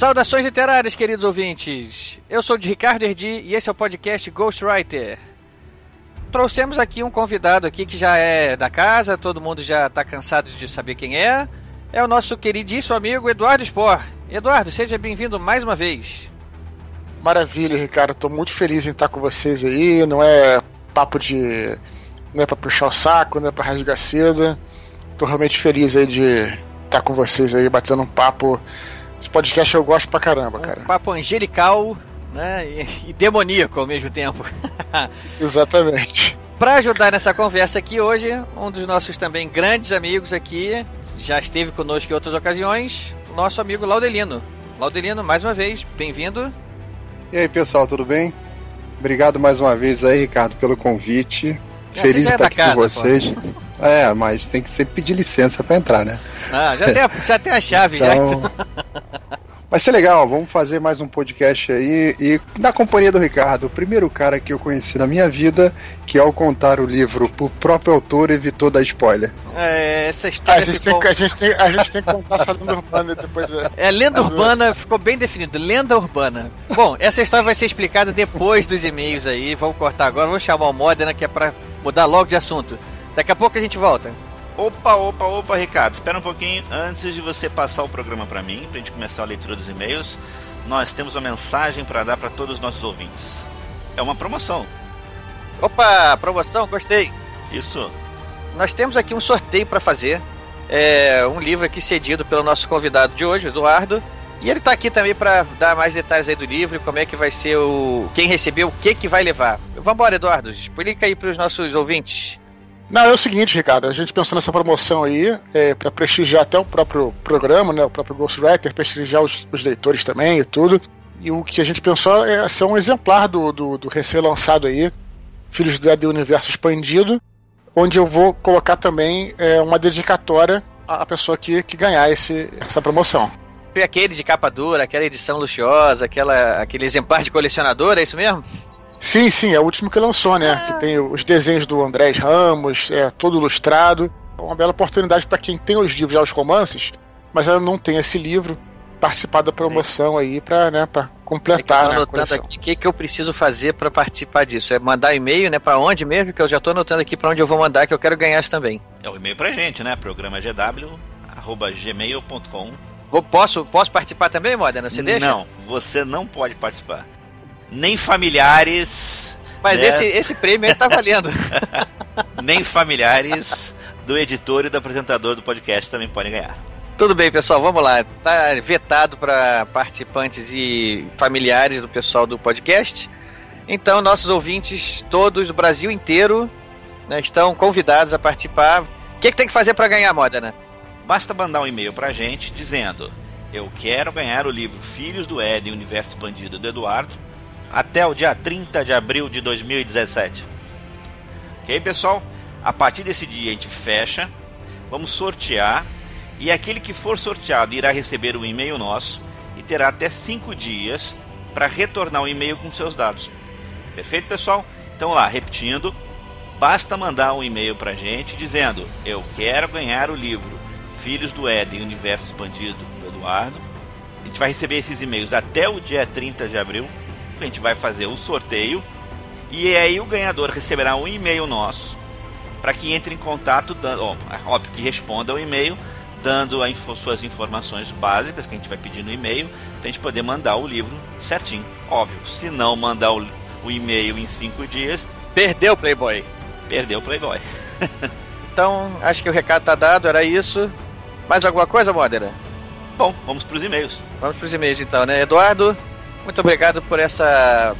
Saudações literárias, queridos ouvintes. Eu sou de Ricardo Erdi e esse é o podcast Ghostwriter. Trouxemos aqui um convidado aqui que já é da casa, todo mundo já está cansado de saber quem é. É o nosso queridíssimo amigo Eduardo Spor. Eduardo, seja bem-vindo mais uma vez. Maravilha, Ricardo. Estou muito feliz em estar com vocês aí. Não é papo de. Não é para puxar o saco, não é para rasgar seda. Estou realmente feliz aí de estar com vocês aí, batendo um papo esse podcast eu gosto pra caramba, um cara. Papo angelical né, e, e demoníaco ao mesmo tempo. Exatamente. Para ajudar nessa conversa aqui hoje, um dos nossos também grandes amigos aqui, já esteve conosco em outras ocasiões, o nosso amigo Laudelino. Laudelino, mais uma vez, bem-vindo. E aí, pessoal, tudo bem? Obrigado mais uma vez aí, Ricardo, pelo convite. É, Feliz você de é estar aqui casa, com vocês. É, mas tem que sempre pedir licença para entrar, né? Ah, já tem a, já tem a chave, Então, já. Vai ser legal, vamos fazer mais um podcast aí e na companhia do Ricardo, o primeiro cara que eu conheci na minha vida que ao contar o livro pro próprio autor evitou dar spoiler. É, essa história a, gente ficou... tem, a, gente tem, a gente tem que contar essa lenda urbana depois. né? É, lenda urbana ficou bem definido, lenda urbana. Bom, essa história vai ser explicada depois dos e-mails aí. Vamos cortar agora, vamos chamar o Modena que é pra mudar logo de assunto. Daqui a pouco a gente volta. Opa, opa, opa, Ricardo, espera um pouquinho antes de você passar o programa para mim, pra gente começar a leitura dos e-mails. Nós temos uma mensagem para dar para todos os nossos ouvintes. É uma promoção. Opa, promoção, gostei. Isso. Nós temos aqui um sorteio para fazer. É um livro aqui cedido pelo nosso convidado de hoje, Eduardo. E ele tá aqui também para dar mais detalhes aí do livro, como é que vai ser o. Quem recebeu, o que que vai levar. Vambora, Eduardo, explica aí pros nossos ouvintes. Não, é o seguinte, Ricardo, a gente pensou nessa promoção aí, é, para prestigiar até o próprio programa, né, o próprio Ghostwriter, prestigiar os, os leitores também e tudo. E o que a gente pensou é ser um exemplar do, do, do recém-lançado aí, Filhos do Dead Universo Expandido, onde eu vou colocar também é, uma dedicatória à pessoa que, que ganhar esse, essa promoção. Foi aquele de capa dura, aquela edição luxuosa, aquela, aquele exemplar de colecionador, é isso mesmo? Sim, sim, é o último que lançou, né? Que tem os desenhos do Andrés Ramos, é todo ilustrado. É uma bela oportunidade para quem tem os livros, já os romances, mas ela não tem esse livro, participar da promoção aí para né, pra É que eu completar tô né, a anotando coleção. aqui o que, que eu preciso fazer para participar disso. É mandar e-mail, né? Para onde mesmo? Que eu já tô anotando aqui para onde eu vou mandar, que eu quero ganhar isso também. É o e-mail pra gente, né? Programa gw@gmail.com. Vou, posso, posso participar também, Modena? Você deixa? Não, você não pode participar. Nem familiares, Mas né? esse, esse prêmio aí tá valendo. nem familiares do editor e do apresentador do podcast também podem ganhar. Tudo bem, pessoal, vamos lá. Tá vetado para participantes e familiares do pessoal do podcast. Então, nossos ouvintes, todos do Brasil inteiro, né, estão convidados a participar. O que, que tem que fazer para ganhar, Modena? Basta mandar um e-mail pra gente dizendo: Eu quero ganhar o livro Filhos do Éden Universo Expandido do Eduardo até o dia 30 de abril de 2017. Ok, pessoal? A partir desse dia a gente fecha, vamos sortear e aquele que for sorteado irá receber um e-mail nosso e terá até 5 dias para retornar o e-mail com seus dados. Perfeito, pessoal? Então lá, repetindo, basta mandar um e-mail para a gente dizendo: Eu quero ganhar o livro Filhos do Éden Universo Expandido do Eduardo. A gente vai receber esses e-mails até o dia 30 de abril. A gente vai fazer o sorteio e aí o ganhador receberá um e-mail nosso para que entre em contato, dando, ó, é óbvio que responda o e-mail, dando info- suas informações básicas que a gente vai pedir no e-mail, para a gente poder mandar o livro certinho. Óbvio, se não mandar o, o e-mail em cinco dias, Perdeu, Playboy. perdeu o Playboy. Então, acho que o recado tá dado, era isso. Mais alguma coisa, Modena? Bom, vamos para os e-mails. Vamos pros e-mails então, né? Eduardo, muito obrigado por essa,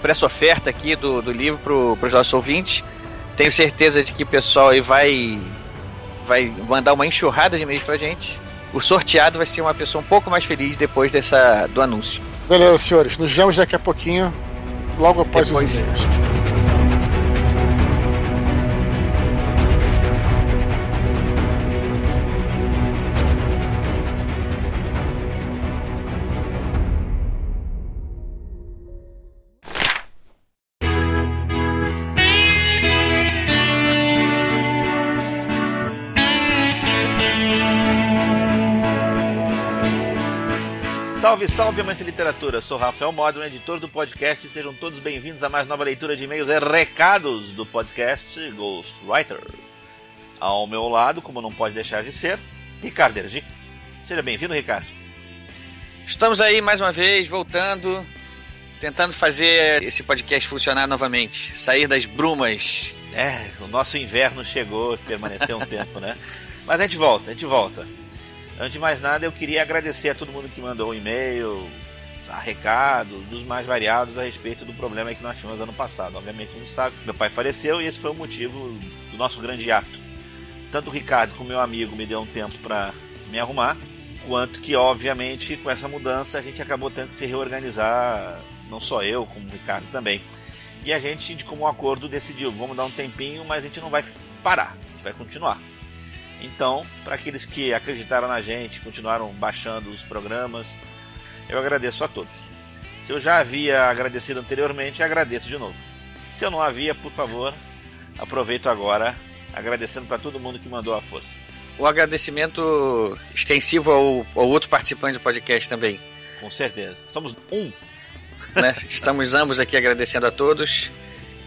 por essa, oferta aqui do, do livro pro, pros nossos ouvintes. Tenho certeza de que o pessoal aí vai, vai mandar uma enxurrada de e-mails pra gente. o sorteado vai ser uma pessoa um pouco mais feliz depois dessa do anúncio. Beleza, senhores. Nos vemos daqui a pouquinho, logo após Depois. os e-mails. Salve, salve, amantes de literatura! Sou Rafael Modron, editor do podcast, e sejam todos bem-vindos a mais nova leitura de e-mails e recados do podcast Ghostwriter. Ao meu lado, como não pode deixar de ser, Ricardo Ergi. Seja bem-vindo, Ricardo. Estamos aí mais uma vez, voltando, tentando fazer esse podcast funcionar novamente, sair das brumas. É, o nosso inverno chegou, permaneceu um tempo, né? Mas a gente volta, a gente volta. Antes de mais nada, eu queria agradecer a todo mundo que mandou um e-mail, a recado, dos mais variados a respeito do problema que nós tivemos ano passado. Obviamente, não sabe, meu pai faleceu e esse foi o motivo do nosso grande ato. Tanto o Ricardo como meu amigo me deu um tempo para me arrumar, quanto que, obviamente, com essa mudança a gente acabou tendo que se reorganizar, não só eu, como o Ricardo também. E a gente, de comum acordo, decidiu, vamos dar um tempinho, mas a gente não vai parar, a gente vai continuar. Então, para aqueles que acreditaram na gente, continuaram baixando os programas, eu agradeço a todos. Se eu já havia agradecido anteriormente, agradeço de novo. Se eu não havia, por favor, aproveito agora, agradecendo para todo mundo que mandou a força. O agradecimento extensivo ao, ao outro participante do podcast também. Com certeza. Somos um. né? Estamos ambos aqui agradecendo a todos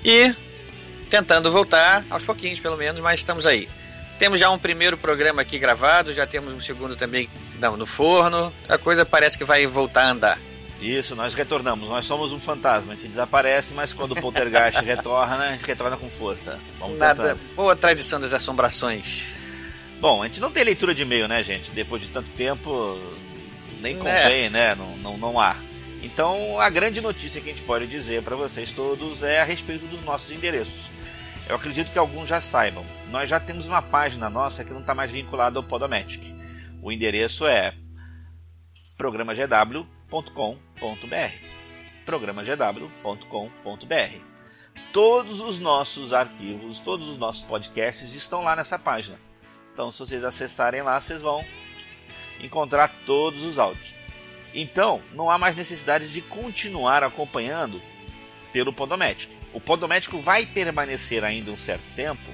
e tentando voltar aos pouquinhos, pelo menos, mas estamos aí. Temos já um primeiro programa aqui gravado, já temos um segundo também no forno. A coisa parece que vai voltar a andar. Isso, nós retornamos. Nós somos um fantasma. A gente desaparece, mas quando o poltergeist retorna, a gente retorna com força. Vamos Nada. tentando. Boa tradição das assombrações. Bom, a gente não tem leitura de e-mail, né, gente? Depois de tanto tempo, nem É. convém, né? Não, não, não há. Então, a grande notícia que a gente pode dizer para vocês todos é a respeito dos nossos endereços. Eu acredito que alguns já saibam. Nós já temos uma página nossa que não está mais vinculada ao Podomatic. O endereço é programagw.com.br. programagw.com.br. Todos os nossos arquivos, todos os nossos podcasts estão lá nessa página. Então, se vocês acessarem lá, vocês vão encontrar todos os áudios. Então, não há mais necessidade de continuar acompanhando pelo Podomético. O Podomético vai permanecer ainda um certo tempo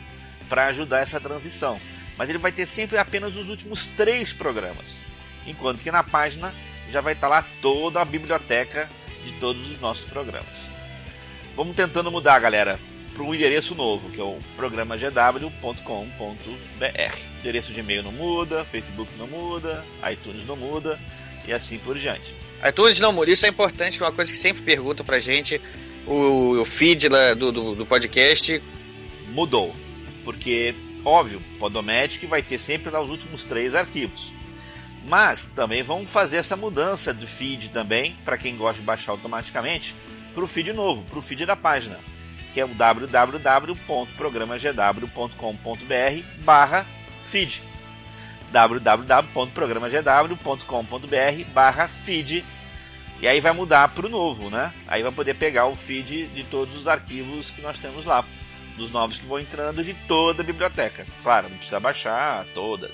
para ajudar essa transição, mas ele vai ter sempre apenas os últimos três programas, enquanto que na página já vai estar lá toda a biblioteca de todos os nossos programas. Vamos tentando mudar, galera, para um endereço novo, que é o programagw.com.br. Endereço de e-mail não muda, Facebook não muda, iTunes não muda e assim por diante. iTunes não muda, isso é importante, que é uma coisa que sempre perguntam pra gente. O, o feed lá do, do, do podcast. Mudou, porque, óbvio, Podomatic vai ter sempre lá os últimos três arquivos. Mas também vamos fazer essa mudança do feed também, para quem gosta de baixar automaticamente, para o feed novo, para o feed da página, que é o www.programagw.com.br barra feed www.programagw.com.br barra feed e aí vai mudar para o novo, né? Aí vai poder pegar o feed de todos os arquivos que nós temos lá, dos novos que vão entrando de toda a biblioteca. Claro, não precisa baixar toda,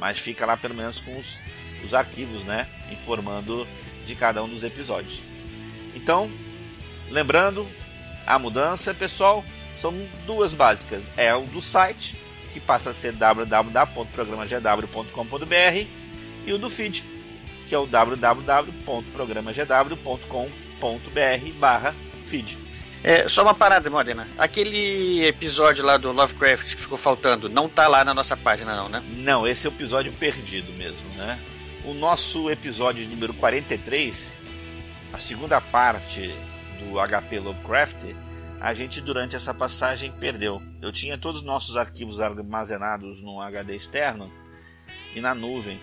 mas fica lá pelo menos com os, os arquivos, né? Informando de cada um dos episódios. Então, lembrando, a mudança, pessoal, são duas básicas. É o do site, que passa a ser www.programagw.com.br e o do feed, que é o www.programagw.com.br barra feed. É, só uma parada, Modena. Aquele episódio lá do Lovecraft que ficou faltando, não tá lá na nossa página, não, né? Não, esse é o episódio perdido mesmo, né? O nosso episódio número 43, a segunda parte do HP Lovecraft, a gente durante essa passagem perdeu. Eu tinha todos os nossos arquivos armazenados num HD externo e na nuvem.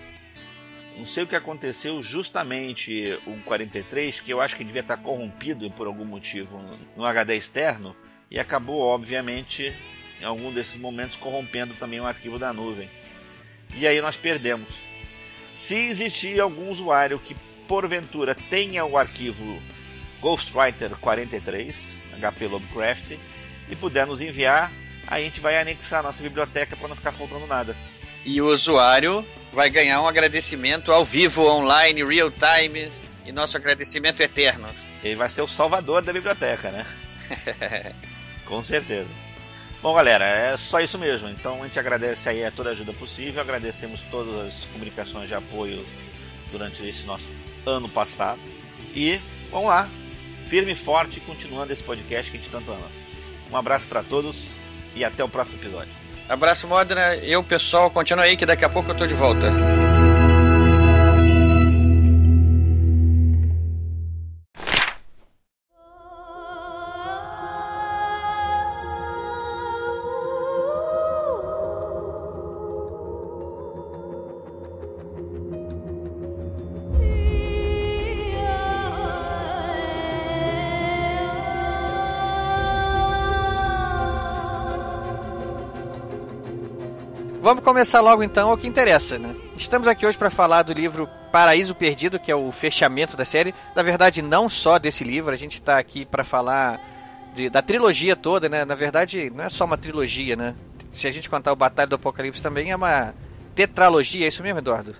Não sei o que aconteceu justamente o 43, que eu acho que devia estar corrompido por algum motivo no HD externo e acabou, obviamente, em algum desses momentos corrompendo também o arquivo da nuvem. E aí nós perdemos. Se existir algum usuário que porventura tenha o arquivo Ghostwriter 43, HP Lovecraft, e puder nos enviar, a gente vai anexar a nossa biblioteca para não ficar faltando nada. E o usuário vai ganhar um agradecimento ao vivo, online, real time, e nosso agradecimento eterno. Ele vai ser o salvador da biblioteca, né? Com certeza. Bom, galera, é só isso mesmo. Então a gente agradece aí a toda a ajuda possível, agradecemos todas as comunicações de apoio durante esse nosso ano passado. E vamos lá, firme e forte, continuando esse podcast que a gente tanto ama. Um abraço para todos e até o próximo episódio. Abraço, Modena. Eu, pessoal, continua aí que daqui a pouco eu tô de volta. Vamos começar logo então o que interessa, né? Estamos aqui hoje para falar do livro Paraíso Perdido, que é o fechamento da série. Na verdade, não só desse livro, a gente está aqui para falar de, da trilogia toda, né? Na verdade, não é só uma trilogia, né? Se a gente contar o Batalha do Apocalipse também é uma tetralogia, é isso mesmo, Eduardo?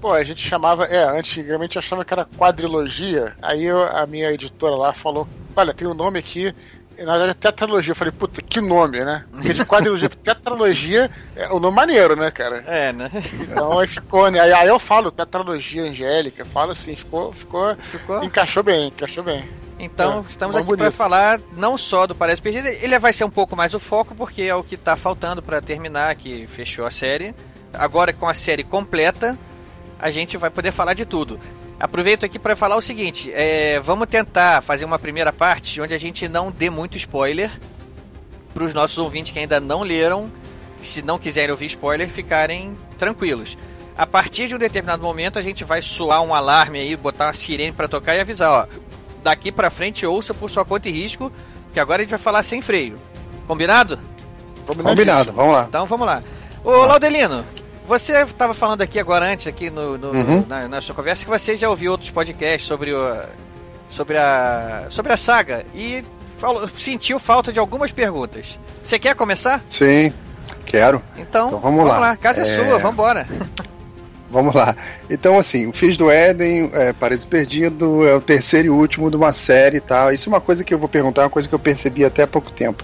Pô, a gente chamava, é, antigamente achava que era quadrilogia, aí eu, a minha editora lá falou, olha, tem um nome aqui, na verdade, tetralogia. Eu falei, puta, que nome, né? Porque de quadrilogia tetralogia é o nome maneiro, né, cara? É, né? Então aí ficou, né? Aí, aí eu falo tetralogia angélica, falo assim, ficou, ficou, Ficou? encaixou bem, encaixou bem. Então, É, estamos aqui para falar não só do Paraíso Perdido, ele vai ser um pouco mais o foco, porque é o que está faltando para terminar, que fechou a série. Agora, com a série completa, a gente vai poder falar de tudo. Aproveito aqui para falar o seguinte: é, vamos tentar fazer uma primeira parte onde a gente não dê muito spoiler para os nossos ouvintes que ainda não leram, se não quiserem ouvir spoiler, ficarem tranquilos. A partir de um determinado momento, a gente vai soar um alarme aí, botar uma sirene para tocar e avisar: ó, daqui para frente ouça por sua conta e risco, que agora a gente vai falar sem freio. Combinado? Combinado, vamos lá. Então vamos lá. Ô Laudelino, você estava falando aqui agora antes, aqui no, no- Uhum. na, na sua conversa, que você já ouviu outros podcasts sobre, o, sobre, a, sobre a saga e falou- sentiu falta de algumas perguntas. Você quer começar? Sim, quero. Então, Então vamos lá. A casa é, É, sua, vambora. Vamos lá. Então, assim, o Filhos do Éden, é, Paraíso Perdido, é o terceiro e último de uma série e tal. Isso é uma coisa que eu vou perguntar, uma coisa que eu percebi até há pouco tempo.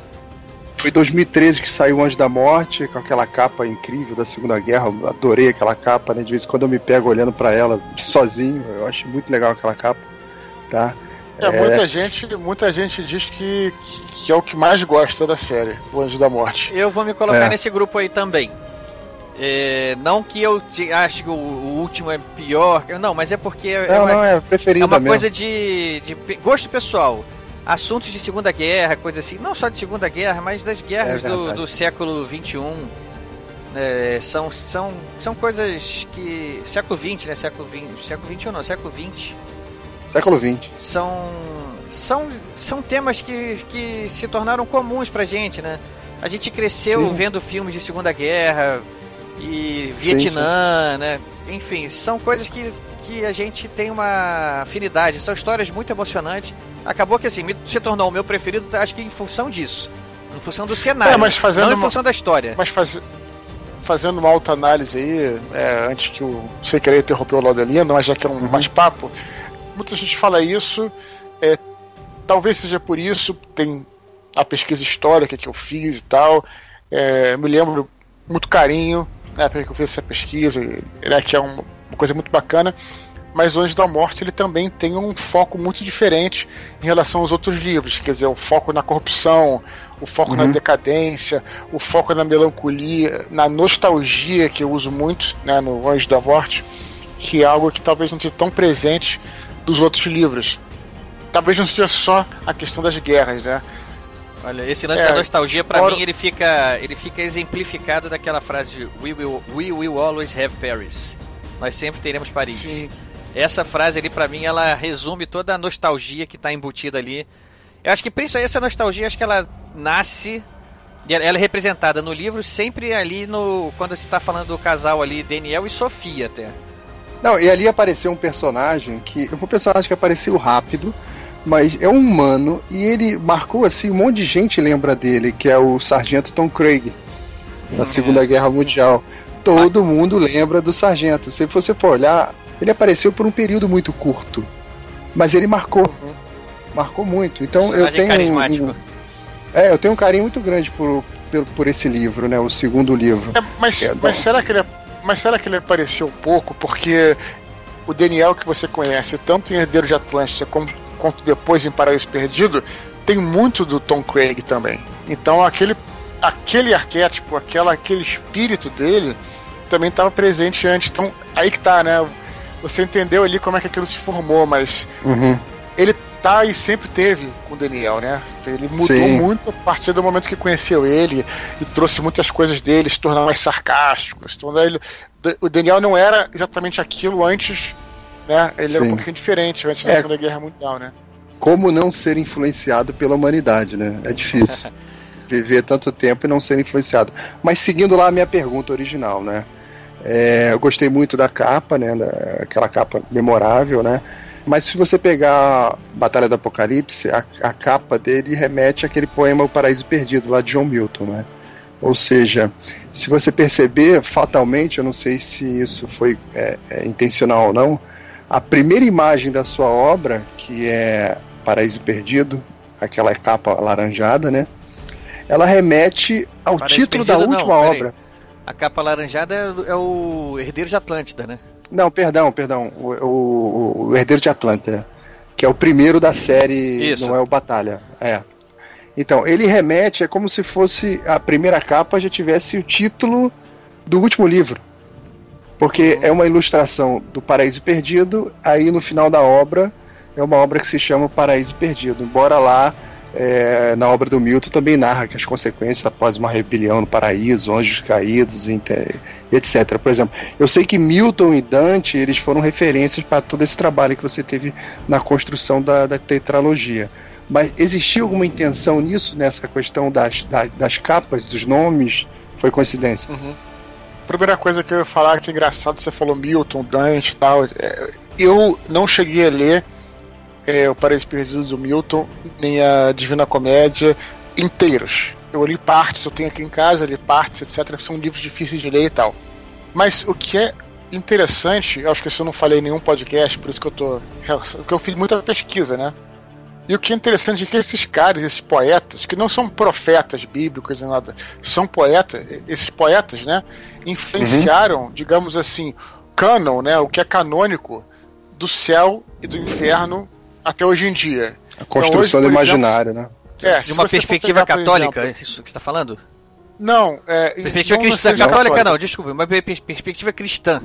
Foi em 2013 que saiu o Anjo da Morte, com aquela capa incrível da Segunda Guerra. Eu adorei aquela capa, né? De vez em quando eu me pego olhando pra ela sozinho. Eu acho muito legal aquela capa, tá? É, muita, gente, muita gente diz que, que é o que mais gosta da série, O Anjo da Morte. Eu vou me colocar É. nesse grupo aí também. É, não que eu te- ache que o, o último é pior, não, mas é porque é, Não, uma, não, é é uma mesmo. coisa de, de gosto pessoal. Assuntos de Segunda Guerra, coisa assim, não só de Segunda Guerra, mas das guerras É do, do século XXI. É, são, são, são coisas que. Século XX, né? Século XX. Século XXI não, século XX. Século XX. São. São, são temas que, que se tornaram comuns pra gente, né? A gente cresceu Sim. vendo filmes de Segunda Guerra e Vietnã, né? Enfim, são coisas que, que a gente tem uma afinidade. São histórias muito emocionantes. Acabou que assim, me- se tornou o meu preferido, acho que em função disso. Em função do cenário. É, mas fazendo não em uma- função da história. Mas faz- fazendo uma alta análise aí, é, antes que o sem querer interromper o Laudelino, mas já que é um Uhum. bate-papo, muita gente fala isso, é, talvez seja por isso, tem a pesquisa histórica que eu fiz e tal, é, me lembro muito carinho, né, porque eu fiz essa pesquisa, né, que é uma, coisa muito bacana, mas o Anjo da Morte ele também tem um foco muito diferente em relação aos outros livros, quer dizer, o foco na corrupção, o foco na Uhum. decadência, o foco na melancolia, na nostalgia que eu uso muito né, no Anjo da Morte, que é algo que talvez não seja tão presente dos outros livros. Talvez não seja só a questão das guerras, né? Olha, esse lance É, da nostalgia, pra fora- mim, ele fica, ele fica exemplificado daquela frase we will, we will always have Paris. Nós sempre teremos Paris. Sim. Essa frase ali, pra mim, ela resume toda a nostalgia que tá embutida ali. Eu acho que principalmente essa nostalgia, acho que ela nasce, e ela é representada no livro sempre ali no quando se tá falando do casal ali, Daniel e Sofia até. Não, e ali apareceu um personagem que. Um personagem que apareceu rápido, mas é um humano e ele marcou assim, um monte de gente lembra dele, que é o Sargento Tom Craig, na Segunda Guerra Mundial. Todo mundo lembra do Sargento. Se você for olhar, ele apareceu por um período muito curto, mas ele marcou. Marcou muito. Então eu tenho. um- carismático. é, eu tenho um carinho muito grande por, por, por esse livro, né? O segundo livro. É, mas, É, mas será que ele mas será que ele apareceu pouco porque o Daniel que você conhece tanto em Herdeiro de Atlântida como, quanto depois em Paraíso Perdido tem muito do Tom Craig também. Então aquele aquele arquétipo, aquela aquele espírito dele também estava presente antes. Então aí que tá, né? Você entendeu ali como é que aquilo se formou, mas Uhum. ele tá e sempre teve com o Daniel, né? Ele mudou Sim. muito a partir do momento que conheceu ele e trouxe muitas coisas dele, se tornou mais sarcástico, se tornou ele. O Daniel não era exatamente aquilo antes, né? Ele era um Sim. pouquinho diferente antes da É. Segunda Guerra Mundial, né? Como não ser influenciado pela humanidade, né? É difícil. Viver tanto tempo e não ser influenciado. Mas seguindo lá a minha pergunta original, né? É, eu gostei muito da capa, né? da- aquela capa memorável, né? Mas se você pegar Batalha do Apocalipse, a, a capa dele remete àquele poema O Paraíso Perdido, lá de John Milton, né? Ou seja, se você perceber, fatalmente, eu não sei se isso foi é, é, intencional ou não, a primeira imagem da sua obra, que é Paraíso Perdido, aquela capa laranjada, né? Ela remete ao Paraíso título da Perdido, não, última peraí. obra. A capa laranjada é, o- é o Herdeiro de Atlântida, né? Não, perdão, perdão. O, o- o Herdeiro de Atlanta, que é o primeiro da série, Isso. não é o Batalha. É. Então, ele remete, é como se fosse a primeira capa já tivesse o título do último livro. Porque é uma ilustração do Paraíso Perdido, aí no final da obra é uma obra que se chama Paraíso Perdido. Embora lá, é, na obra do Milton, também narra que as consequências após uma rebelião no paraíso, anjos caídos, etc. Por exemplo, eu sei que Milton e Dante eles foram referências para todo esse trabalho que você teve na construção da, da tetralogia. Mas existia alguma intenção nisso, nessa questão das, das, das capas, dos nomes? Foi coincidência? Primeira coisa que eu ia falar que é engraçado, você falou Milton, Dante e tal. é, eu não cheguei a ler é, o Paraíso Perdido do Milton, nem a Divina Comédia inteiros. Eu li partes, eu tenho aqui em casa, li partes, etc. São livros difíceis de ler e tal. Mas o que é interessante, acho que isso eu não falei em nenhum podcast, por isso que eu tô. que eu fiz muita pesquisa, né? E o que é interessante é que esses caras, esses poetas, que não são profetas bíblicos nem nada, são poetas, esses poetas, né, influenciaram, digamos assim, canon, né, o que é canônico do céu e do inferno até hoje em dia. A construção hoje, do por exemplo, imaginário, né? É, De uma perspectiva pegar, católica, exemplo- é isso que você está falando? não, é, Perspectiva não cristã, necessariamente católica não, desculpa, uma perspectiva cristã.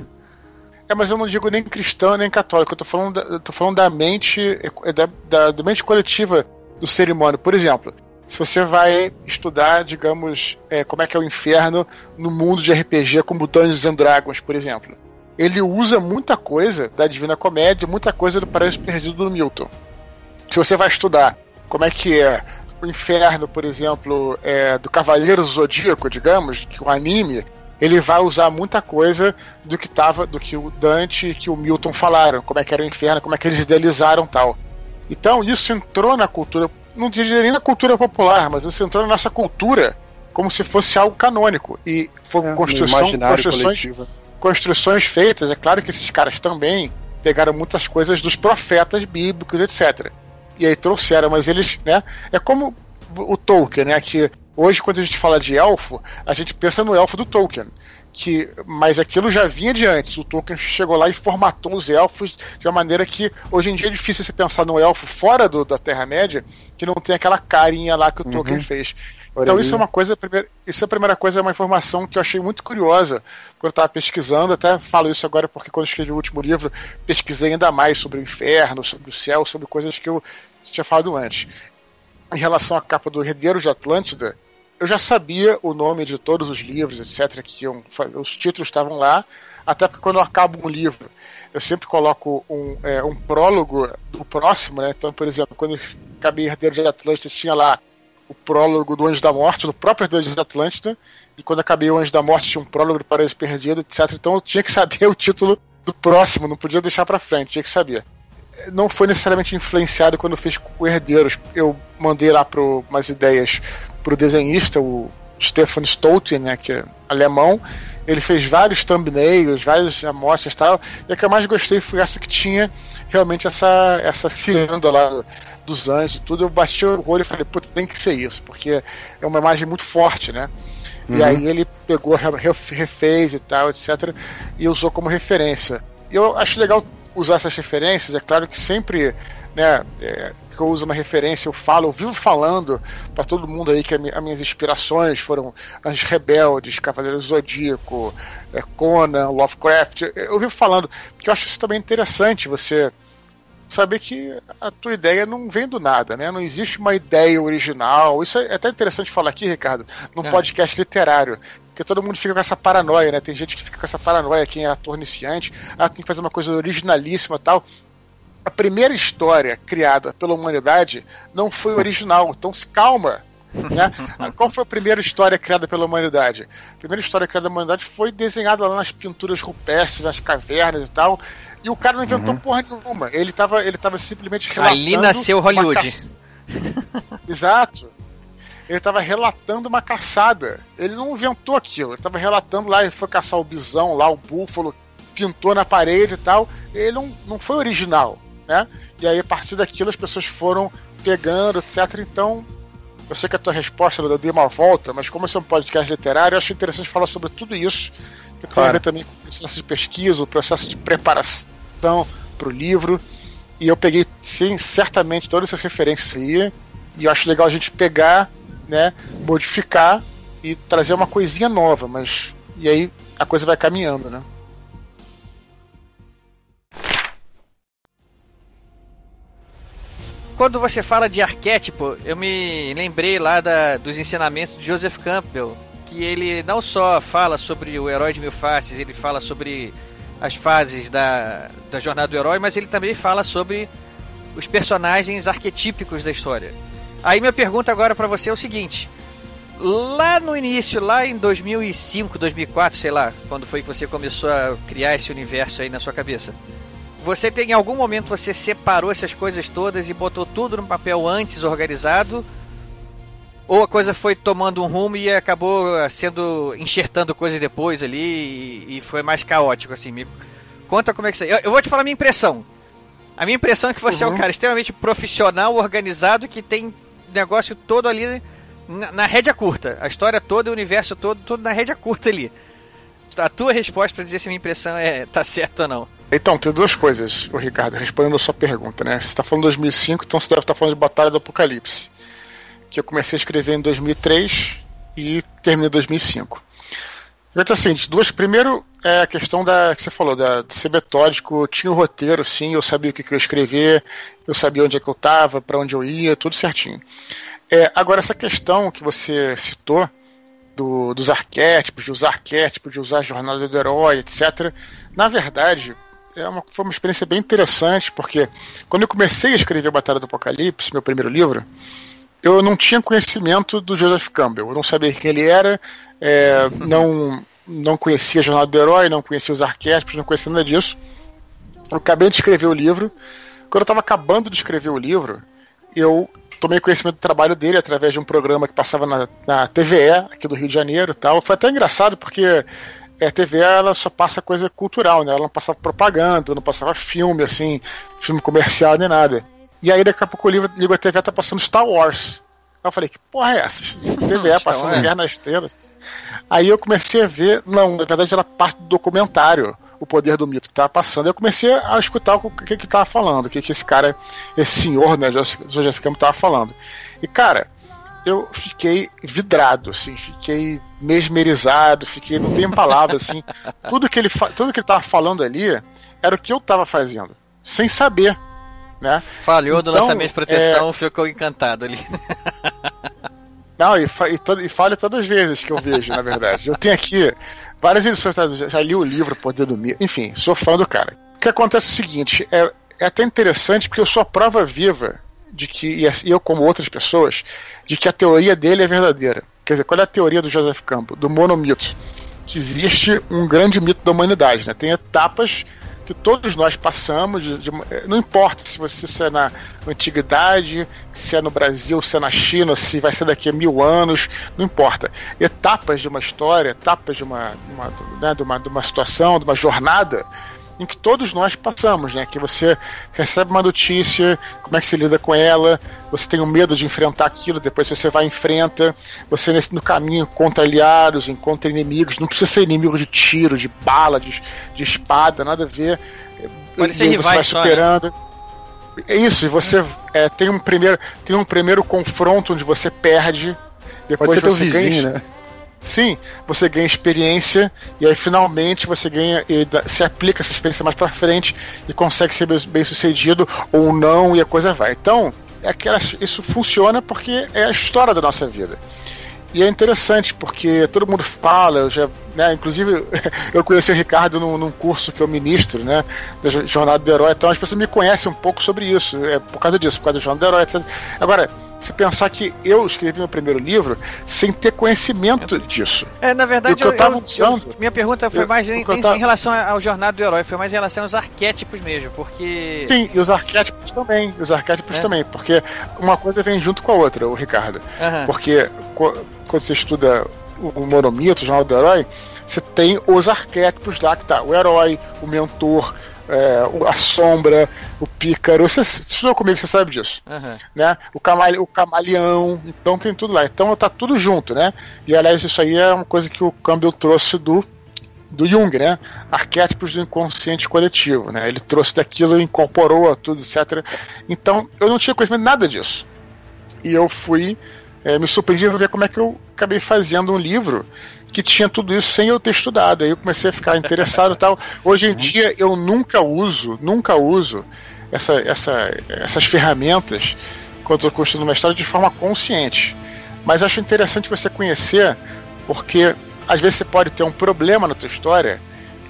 É, mas eu não digo nem cristão nem católico. Eu tô falando da, tô falando da mente é, da, da, da mente coletiva do humano. Por exemplo, se você vai estudar, digamos, é, como é que é o inferno no mundo de RPG, como Dungeons and Dragons, por exemplo, ele usa muita coisa da Divina Comédia, muita coisa do Paraíso Perdido do Milton. Se você vai estudar como é que é o inferno, por exemplo, é, do Cavaleiro Zodíaco, digamos, que o anime, ele vai usar muita coisa do que tava, do que o Dante e que o Milton falaram, como é que era o inferno, como é que eles idealizaram tal. Então isso entrou na cultura, não diria nem na cultura popular, mas isso entrou na nossa cultura como se fosse algo canônico e foi É, construção, construções, coletivo. construções feitas. É claro que esses caras também pegaram muitas coisas dos profetas bíblicos, etc. E aí trouxeram, mas eles, né? É como o Tolkien, né? Que hoje, quando a gente fala de elfo, a gente pensa no elfo do Tolkien. Que, mas aquilo já vinha de antes. O Tolkien chegou lá e formatou os elfos de uma maneira que hoje em dia é difícil você pensar no elfo fora do, da Terra-média que não tem aquela carinha lá que o Uhum. Tolkien fez. Então isso é uma coisa, isso é a primeira coisa, é uma informação que eu achei muito curiosa quando eu estava pesquisando, até falo isso agora porque quando eu escrevi o último livro, pesquisei ainda mais sobre o inferno, sobre o céu, sobre coisas que eu tinha falado antes. Em relação à capa do Herdeiro de Atlântida, eu já sabia o nome de todos os livros, etc, que iam, os títulos estavam lá, até porque quando eu acabo um livro, eu sempre coloco um, é, um prólogo do próximo, né? Então, por exemplo, quando eu acabei Herdeiro de Atlântida, tinha lá o prólogo do Anjo da Morte, do próprio Herdeiro de Atlântida, e quando acabei o Anjo da Morte tinha um prólogo do Paraíso Perdido, etc. Então eu tinha que saber o título do próximo, não podia deixar para frente, tinha que saber. Não foi necessariamente influenciado quando eu fiz Herdeiros. Eu mandei lá pro, umas ideias pro desenhista, o Stefan Stolten, né, que é alemão. Ele fez vários thumbnails, várias amostras e tal. E a que eu mais gostei foi essa que tinha realmente essa, essa ciranda lá dos anjos e tudo. Eu bati o olho e falei, pô, tem que ser isso, porque é uma imagem muito forte, né? Uhum. E aí ele pegou, refez e tal, etc. E usou como referência. Eu acho legal usar essas referências, é claro que sempre, né, é, que eu uso uma referência, eu falo, eu vivo falando para todo mundo aí que as minhas inspirações foram Anjos Rebeldes, Cavaleiros Zodíaco, é, Conan, Lovecraft. Eu vivo falando, porque eu acho isso também interessante, você saber que a tua ideia não vem do nada, né? Não existe uma ideia original. Isso é até interessante falar aqui, Ricardo, num é. podcast literário. Porque todo mundo fica com essa paranoia, né? Tem gente que fica com essa paranoia, quem é ator iniciante, ah, tem que fazer uma coisa originalíssima tal. A primeira história criada pela humanidade não foi original, então calma. Né? Qual foi a primeira história criada pela humanidade? A primeira história criada pela humanidade foi desenhada lá nas pinturas rupestres, nas cavernas e tal. E o cara não inventou uhum. porra nenhuma. Ele tava, ele tava simplesmente relatando. Ali nasceu Hollywood. Exato. Ele estava relatando uma caçada. Ele não inventou aquilo. Ele estava relatando lá, ele foi caçar o bisão lá, o búfalo, pintou na parede e tal. Ele não, não foi original, né? E aí, a partir daquilo, as pessoas foram pegando, etc. Então, eu sei que a tua resposta eu dei uma volta, mas como esse é um podcast literário, eu acho interessante falar sobre tudo isso. Que claro. tem a ver também com o processo de pesquisa, o processo de preparação para o livro. E eu peguei, sim, certamente todas essas referências aí. E eu acho legal a gente pegar, né, modificar e trazer uma coisinha nova, mas. E aí a coisa vai caminhando, né? Quando você fala de arquétipo, eu me lembrei lá da, dos ensinamentos de Joseph Campbell, que ele não só fala sobre o herói de mil faces, ele fala sobre as fases da, da jornada do herói, mas ele também fala sobre os personagens arquetípicos da história. Aí minha pergunta agora para você é o seguinte: lá no início, lá em 2005, 2004, sei lá, quando foi que você começou a criar esse universo aí na sua cabeça? Você tem em algum momento você separou essas coisas todas e botou tudo no papel antes organizado? Ou a coisa foi tomando um rumo e acabou eh, sendo enxertando coisas depois ali e, e foi mais caótico assim. Me conta como é que você. Eu, eu, vou te falar a minha impressão. A minha impressão é que você uhum. é um uhum. cara extremamente profissional, organizado, que tem negócio todo ali na, na rédea curta. A história toda, o universo todo, tudo na rédea curta ali. A tua resposta para dizer se a minha impressão é tá certa ou não. Então, tem duas coisas, o Ricardo, respondendo a sua pergunta, né? Você está falando 2005, então você deve estar falando de Batalha do Apocalipse que eu comecei a escrever em 2003 e terminei em 2005. Então, assim, duas. Primeiro é a questão da que você falou, da, de ser metódico. Tinha o roteiro, sim, eu sabia o que, que eu ia escrever, eu sabia onde é que eu estava, para onde eu ia, tudo certinho. É, agora, essa questão que você citou do, dos arquétipos, de usar arquétipos, de usar a jornada do herói, etc. Na verdade, é uma, foi uma experiência bem interessante, porque quando eu comecei a escrever Batalha do Apocalipse, meu primeiro livro, eu não tinha conhecimento do Joseph Campbell. Eu não sabia quem ele era, é, não, não conhecia a Jornada do Herói, não conhecia os arquétipos, não conhecia nada disso. Eu acabei de escrever o livro. Quando eu estava acabando de escrever o livro, eu tomei conhecimento do trabalho dele através de um programa que passava na, na TVE, aqui do Rio de Janeiro tal. Foi até engraçado porque é, a TVE ela só passa coisa cultural, né? Ela não passava propaganda, não passava filme, assim, filme comercial nem nada. E aí daqui a pouco eu ligo a TV tá passando Star Wars. Eu falei, que porra é essa? TV é passando Guerra nas Estrelas. Aí eu comecei a ver, não, na verdade era parte do documentário, O Poder do Mito, que tava passando. Eu comecei a escutar o que que tava falando, o que que esse cara, esse senhor, né, Joseph Campbell tava falando. E cara, eu fiquei vidrado, assim, fiquei mesmerizado, fiquei, não tem palavras, assim. Tudo que ele, tudo que ele tava falando ali era o que eu tava fazendo, sem saber. Né? Falhou então, do lançamento de proteção, é... ficou encantado ali. Não, e, fa e, e falha todas as vezes que eu vejo, na verdade. Eu tenho aqui várias edições, tá? já, já li o livro Poder do Mito, enfim, sou fã do cara. O que acontece é o seguinte, é, é até interessante porque eu sou a prova viva de que, e eu como outras pessoas, de que a teoria dele é verdadeira. Quer dizer, qual é a teoria do Joseph Campbell, do monomito? Que existe um grande mito da humanidade, né? Tem etapas que todos nós passamos, de, de, não importa se você se é na antiguidade, se é no Brasil, se é na China, se vai ser daqui a mil anos, não importa. Etapas de uma história, etapas de uma, uma, né, de uma, de uma situação, de uma jornada, em que todos nós passamos, né? Que você recebe uma notícia, como é que você lida com ela, você tem o medo de enfrentar aquilo, depois você vai e enfrenta, você nesse, no caminho encontra aliados, encontra inimigos, não precisa ser inimigo de tiro, de bala, de, de espada, nada a ver. Pode e ser aí rivais você vai só, né? superando. É isso, e você é, tem um primeiro tem um primeiro confronto onde você perde, depois Pode ser teu você vizinho, ganha, né? Sim, você ganha experiência e aí finalmente você ganha e se aplica essa experiência mais pra frente e consegue ser bem- sucedido ou não e a coisa vai. Então, é aquela, isso funciona porque é a história da nossa vida. E é interessante porque todo mundo fala, eu já, né, inclusive eu conheci o Ricardo num, num curso que eu ministro, né, da Jo- Jornada do Herói, então as pessoas me conhecem um pouco sobre isso, é por causa disso, por causa da Jornada do Herói, etc. Agora, se pensar que eu escrevi meu primeiro livro sem ter conhecimento disso. É, na verdade, que eu tava usando- minha pergunta foi eu- mais em, eu tava- em relação ao Jornada do Herói, foi mais em relação aos arquétipos mesmo, porque. Sim, e os arquétipos também, os arquétipos É. também, porque uma coisa vem junto com a outra, o Ricardo. Porque quando você estuda o monomito, o jornal do herói, você tem os arquétipos lá que tá o herói, o mentor, é, a sombra, o pícaro. Você estudou comigo, você sabe disso. Aham. Né? O, camale, o camaleão, então tem tudo lá. Então tá tudo junto, né? E aliás, isso aí é uma coisa que o Campbell trouxe do do Jung, né? Arquétipos do inconsciente coletivo, né? Ele trouxe daquilo, incorporou tudo, etc. Então, eu não tinha conhecimento de nada disso. E eu fui, eh, me surpreendi ver como é que eu acabei fazendo um livro que tinha tudo isso sem eu ter estudado. Aí eu comecei a ficar interessado e tal. Hoje em dia eu nunca uso, nunca uso essa, essa, essas ferramentas quando eu estou construindo uma história de forma consciente. Mas acho interessante você conhecer, porque às vezes você pode ter um problema na tua história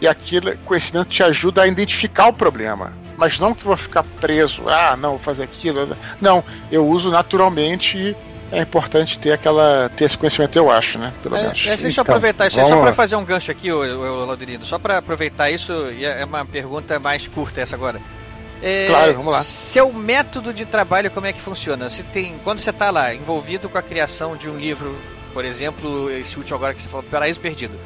e aquele conhecimento te ajuda a identificar o problema. Mas não que vou ficar preso, ah, não, vou fazer aquilo. Não, eu uso naturalmente e é importante ter aquela ter esse conhecimento, eu acho, né? Pelo É, menos. é, deixa eu Então, aproveitar isso aí, só para fazer um gancho aqui, o, o, Lauderindo, só para aproveitar isso, e é uma pergunta mais curta essa agora. É, Claro, vamos lá. Seu método de trabalho, como é que funciona? Você tem, quando você está lá envolvido com a criação de um livro, por exemplo, esse último agora que você falou, Paraíso Perdido,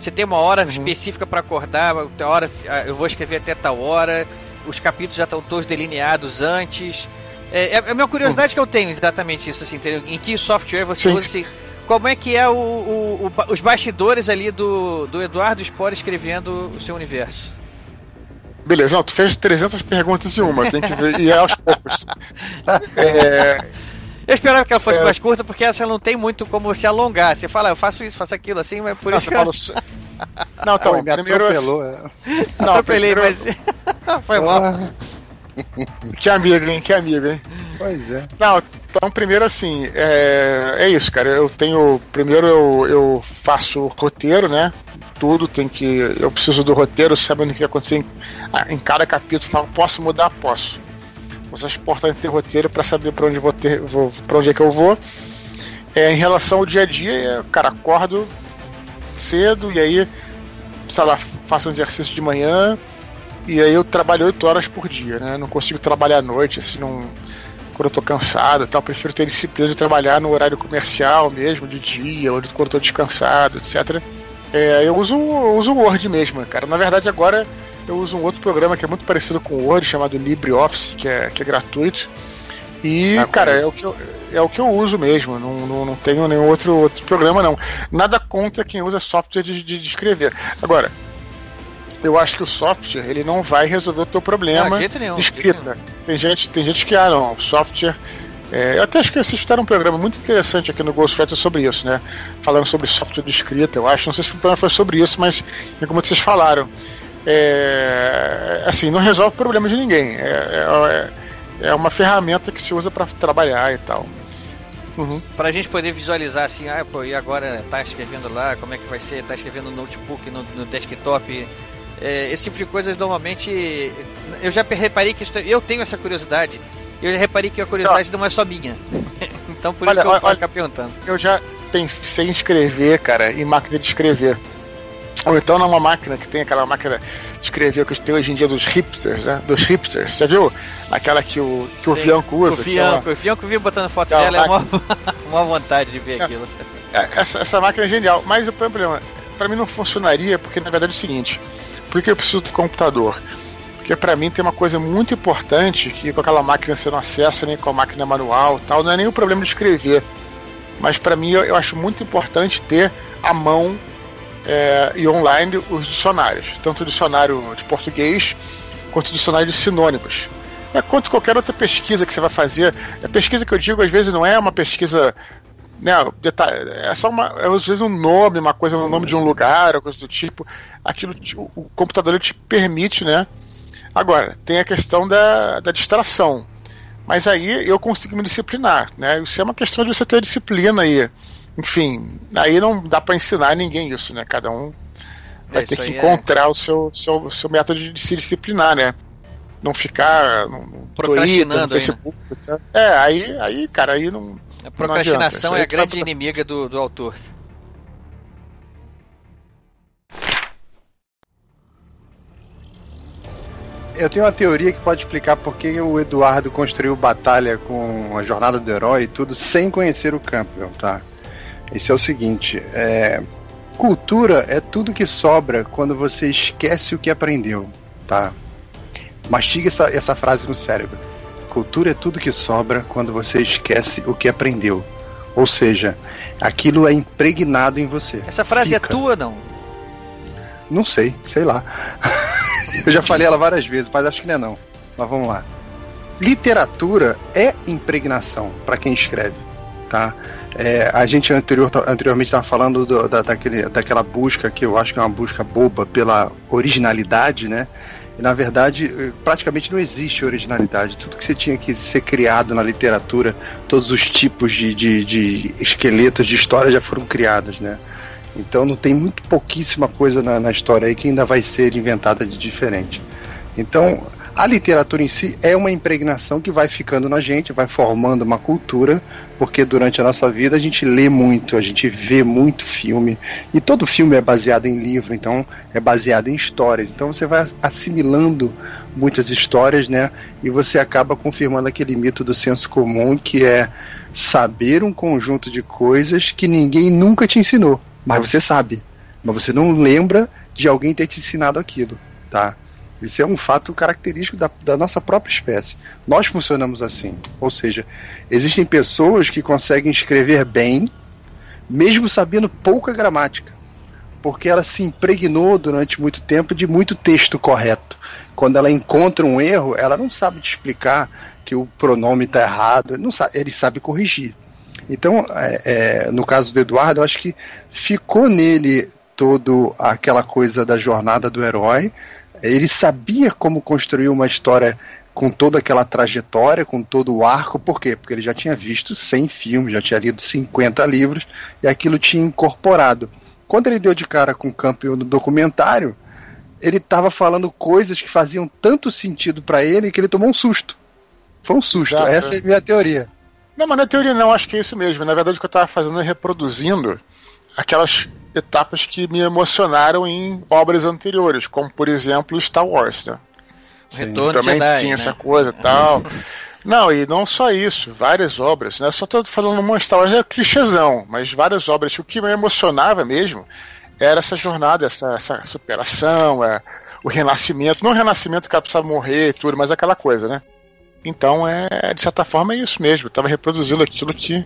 você tem uma hora Uhum. específica para acordar, a hora, ah, eu vou escrever até tal hora, os capítulos já estão todos delineados antes. É, é a minha curiosidade que eu tenho exatamente isso, assim, entendeu? Em que software você Sim, usa assim, como é que é o, o- o os bastidores ali do, do Eduardo Spore escrevendo o seu universo? Beleza, não, tu fez 300 perguntas em uma, tem que ver, e é aos poucos. É, Eu esperava que ela fosse É. mais curta, porque essa não tem muito como se alongar. Você fala, eu faço isso, faço aquilo, assim, mas por não, isso você só- Não, então, Pô, me primeiro. atropelou. é. Não, atropelei, primeiro- mas. Foi mal. Ah, Que amigo, hein? Que amigo, hein? Pois é. Não, então primeiro assim, é, é isso, cara. Eu tenho. Primeiro eu, eu faço roteiro, né? Tudo tem que. Eu preciso do roteiro, sabendo o que vai acontecer em, ah, em cada capítulo. Falo, posso mudar? Posso. Mas acho importante ter roteiro para saber para onde vou ter, vou, pra onde é que eu vou. É, em relação ao dia a dia, é, cara, acordo cedo e aí, sei lá, faço um exercício de manhã e aí eu trabalho 8 horas por dia, né? Não consigo trabalhar à noite, assim, não quando eu tô cansado e tal, prefiro ter disciplina de trabalhar no horário comercial mesmo, de dia, ou quando eu tô descansado, etc. É, eu uso, eu uso o Word mesmo, cara. Na verdade, agora eu uso um outro programa que é muito parecido com o Word, chamado LibreOffice, que é, que é gratuito. E, Ah, cara, é o, que eu, é o que eu uso mesmo. Não, não, não tenho nenhum outro, outro programa, não. Nada contra quem usa software de, de, de escrever. Agora, eu acho que o software ele não vai resolver o teu problema Não, de jeito nenhum, de jeito escrita. nenhum. Tem gente, tem gente que, ah, não, o software. é, eu até acho que vocês fizeram um programa muito interessante aqui no Ghostwriter sobre isso, né? Falando sobre software de escrita, eu acho. Não sei se o programa foi sobre isso, mas é como vocês falaram. É, assim, não resolve o problema de ninguém. É, é, é uma ferramenta que se usa para trabalhar e tal. Uhum. Pra gente poder visualizar assim, ah, pô, e agora tá escrevendo lá, como é que vai ser, tá escrevendo no notebook, no, no desktop. É, esse tipo de coisas normalmente. Eu já reparei que isso, eu tenho essa curiosidade. Eu já reparei que a curiosidade não é só minha. então por isso Olha, que eu olha, ficar perguntando. Eu já pensei em escrever, cara, em máquina de escrever. Ou então numa máquina que tem aquela máquina de escrever que tem hoje em dia dos hipsters, né? Dos hipsters, já viu? Aquela que o, que o Fianco usa. O Fianco, o Fianco viu botando foto Aquela dela, é uma, uma vontade de ver aquilo. É, essa, essa máquina é genial, mas o problema, para mim não funcionaria, porque na verdade é o seguinte: por que eu preciso do computador? Porque para mim tem uma coisa muito importante que com aquela máquina você não acessa nem com a máquina manual tal, não é o problema de escrever. Mas para mim eu, eu, acho muito importante ter à mão é, e online os dicionários, tanto o dicionário de português quanto o dicionário de sinônimos. É quanto qualquer outra pesquisa que você vai fazer. A pesquisa que eu digo às vezes não é uma pesquisa né, é só uma, é, às vezes um nome, uma coisa, um nome de um lugar, ou coisa do tipo. Aquilo, o computador te permite, né? Agora, tem a questão da, da distração. Mas aí eu consigo me disciplinar, né? Isso é uma questão de você ter disciplina aí. Enfim, aí não dá para ensinar ninguém isso, né? Cada um vai é, ter que encontrar é... o seu, seu, seu método de se disciplinar, né? Não ficar no, no procrastinando Twitter, no Facebook. Né? É, aí, aí, cara, aí não. A procrastinação é a grande tá... inimiga do, do autor. Eu tenho uma teoria que pode explicar por que o Eduardo construiu batalha com a jornada do herói e tudo sem conhecer o Campbell, tá? Esse é o seguinte: é, cultura é tudo que sobra quando você esquece o que aprendeu, tá? Mastiga essa, essa frase no cérebro. Cultura é tudo que sobra quando você esquece o que aprendeu. Ou seja, aquilo é impregnado em você. Essa frase é Fica. é tua, não? Não sei, sei lá. Eu já falei ela várias vezes, mas acho que não é não. Mas vamos lá. Literatura é impregnação para quem escreve, tá? É, a gente anterior, anteriormente estava falando do, da, daquele, daquela busca que eu acho que é uma busca boba pela originalidade, né? E, na verdade, eh, praticamente não existe originalidade. Tudo que você tinha que ser criado na literatura, todos os tipos de, de, de esqueletos de história já foram criados, né? Então não tem muito pouquíssima coisa na, na história aí que ainda vai ser inventada de diferente. Então a literatura em si é uma impregnação que vai ficando na gente, vai formando uma cultura, porque durante a nossa vida a gente lê muito, a gente vê muito filme, e todo filme é baseado em livro, então é baseado em histórias. Então você vai assimilando muitas histórias, né? E você acaba confirmando aquele mito do senso comum que é saber um conjunto de coisas que ninguém nunca te ensinou mas você sabe, mas você não lembra de alguém ter te ensinado aquilo, tá? Isso é um fato característico da, da, nossa própria espécie. Nós funcionamos assim. Ou seja, existem pessoas que conseguem escrever bem, mesmo sabendo pouca gramática, porque ela se impregnou durante muito tempo de muito texto correto. Quando ela encontra um erro, ela não sabe te explicar que o pronome está errado, não sabe, ele sabe corrigir. Então, é, é, no caso do Eduardo, eu acho que ficou nele todo aquela coisa da jornada do herói. Ele sabia como construir uma história com toda aquela trajetória, com todo o arco, por quê? Porque ele já tinha visto 100 filmes, já tinha lido 50 livros e aquilo tinha incorporado. Quando ele deu de cara com o campeão no documentário, ele estava falando coisas que faziam tanto sentido para ele que ele tomou um susto. Foi um susto, Exato. essa é a minha teoria. Não, mas não é teoria não, acho que é isso mesmo. Na verdade o que eu estava fazendo é reproduzindo aquelas etapas que me emocionaram em obras anteriores, como por exemplo Star Wars, né? Retorno Também Jedi, tinha né? essa coisa e tal. Não, e não só isso, várias obras, né? Só estou falando uma Star Wars é clichêzão, mas várias obras. O que me emocionava mesmo era essa jornada, essa, essa superação, é, o renascimento. Não o renascimento que ela precisava morrer e tudo, mas aquela coisa, né? Então, é, de certa forma, é isso mesmo. Eu estava reproduzindo aquilo que.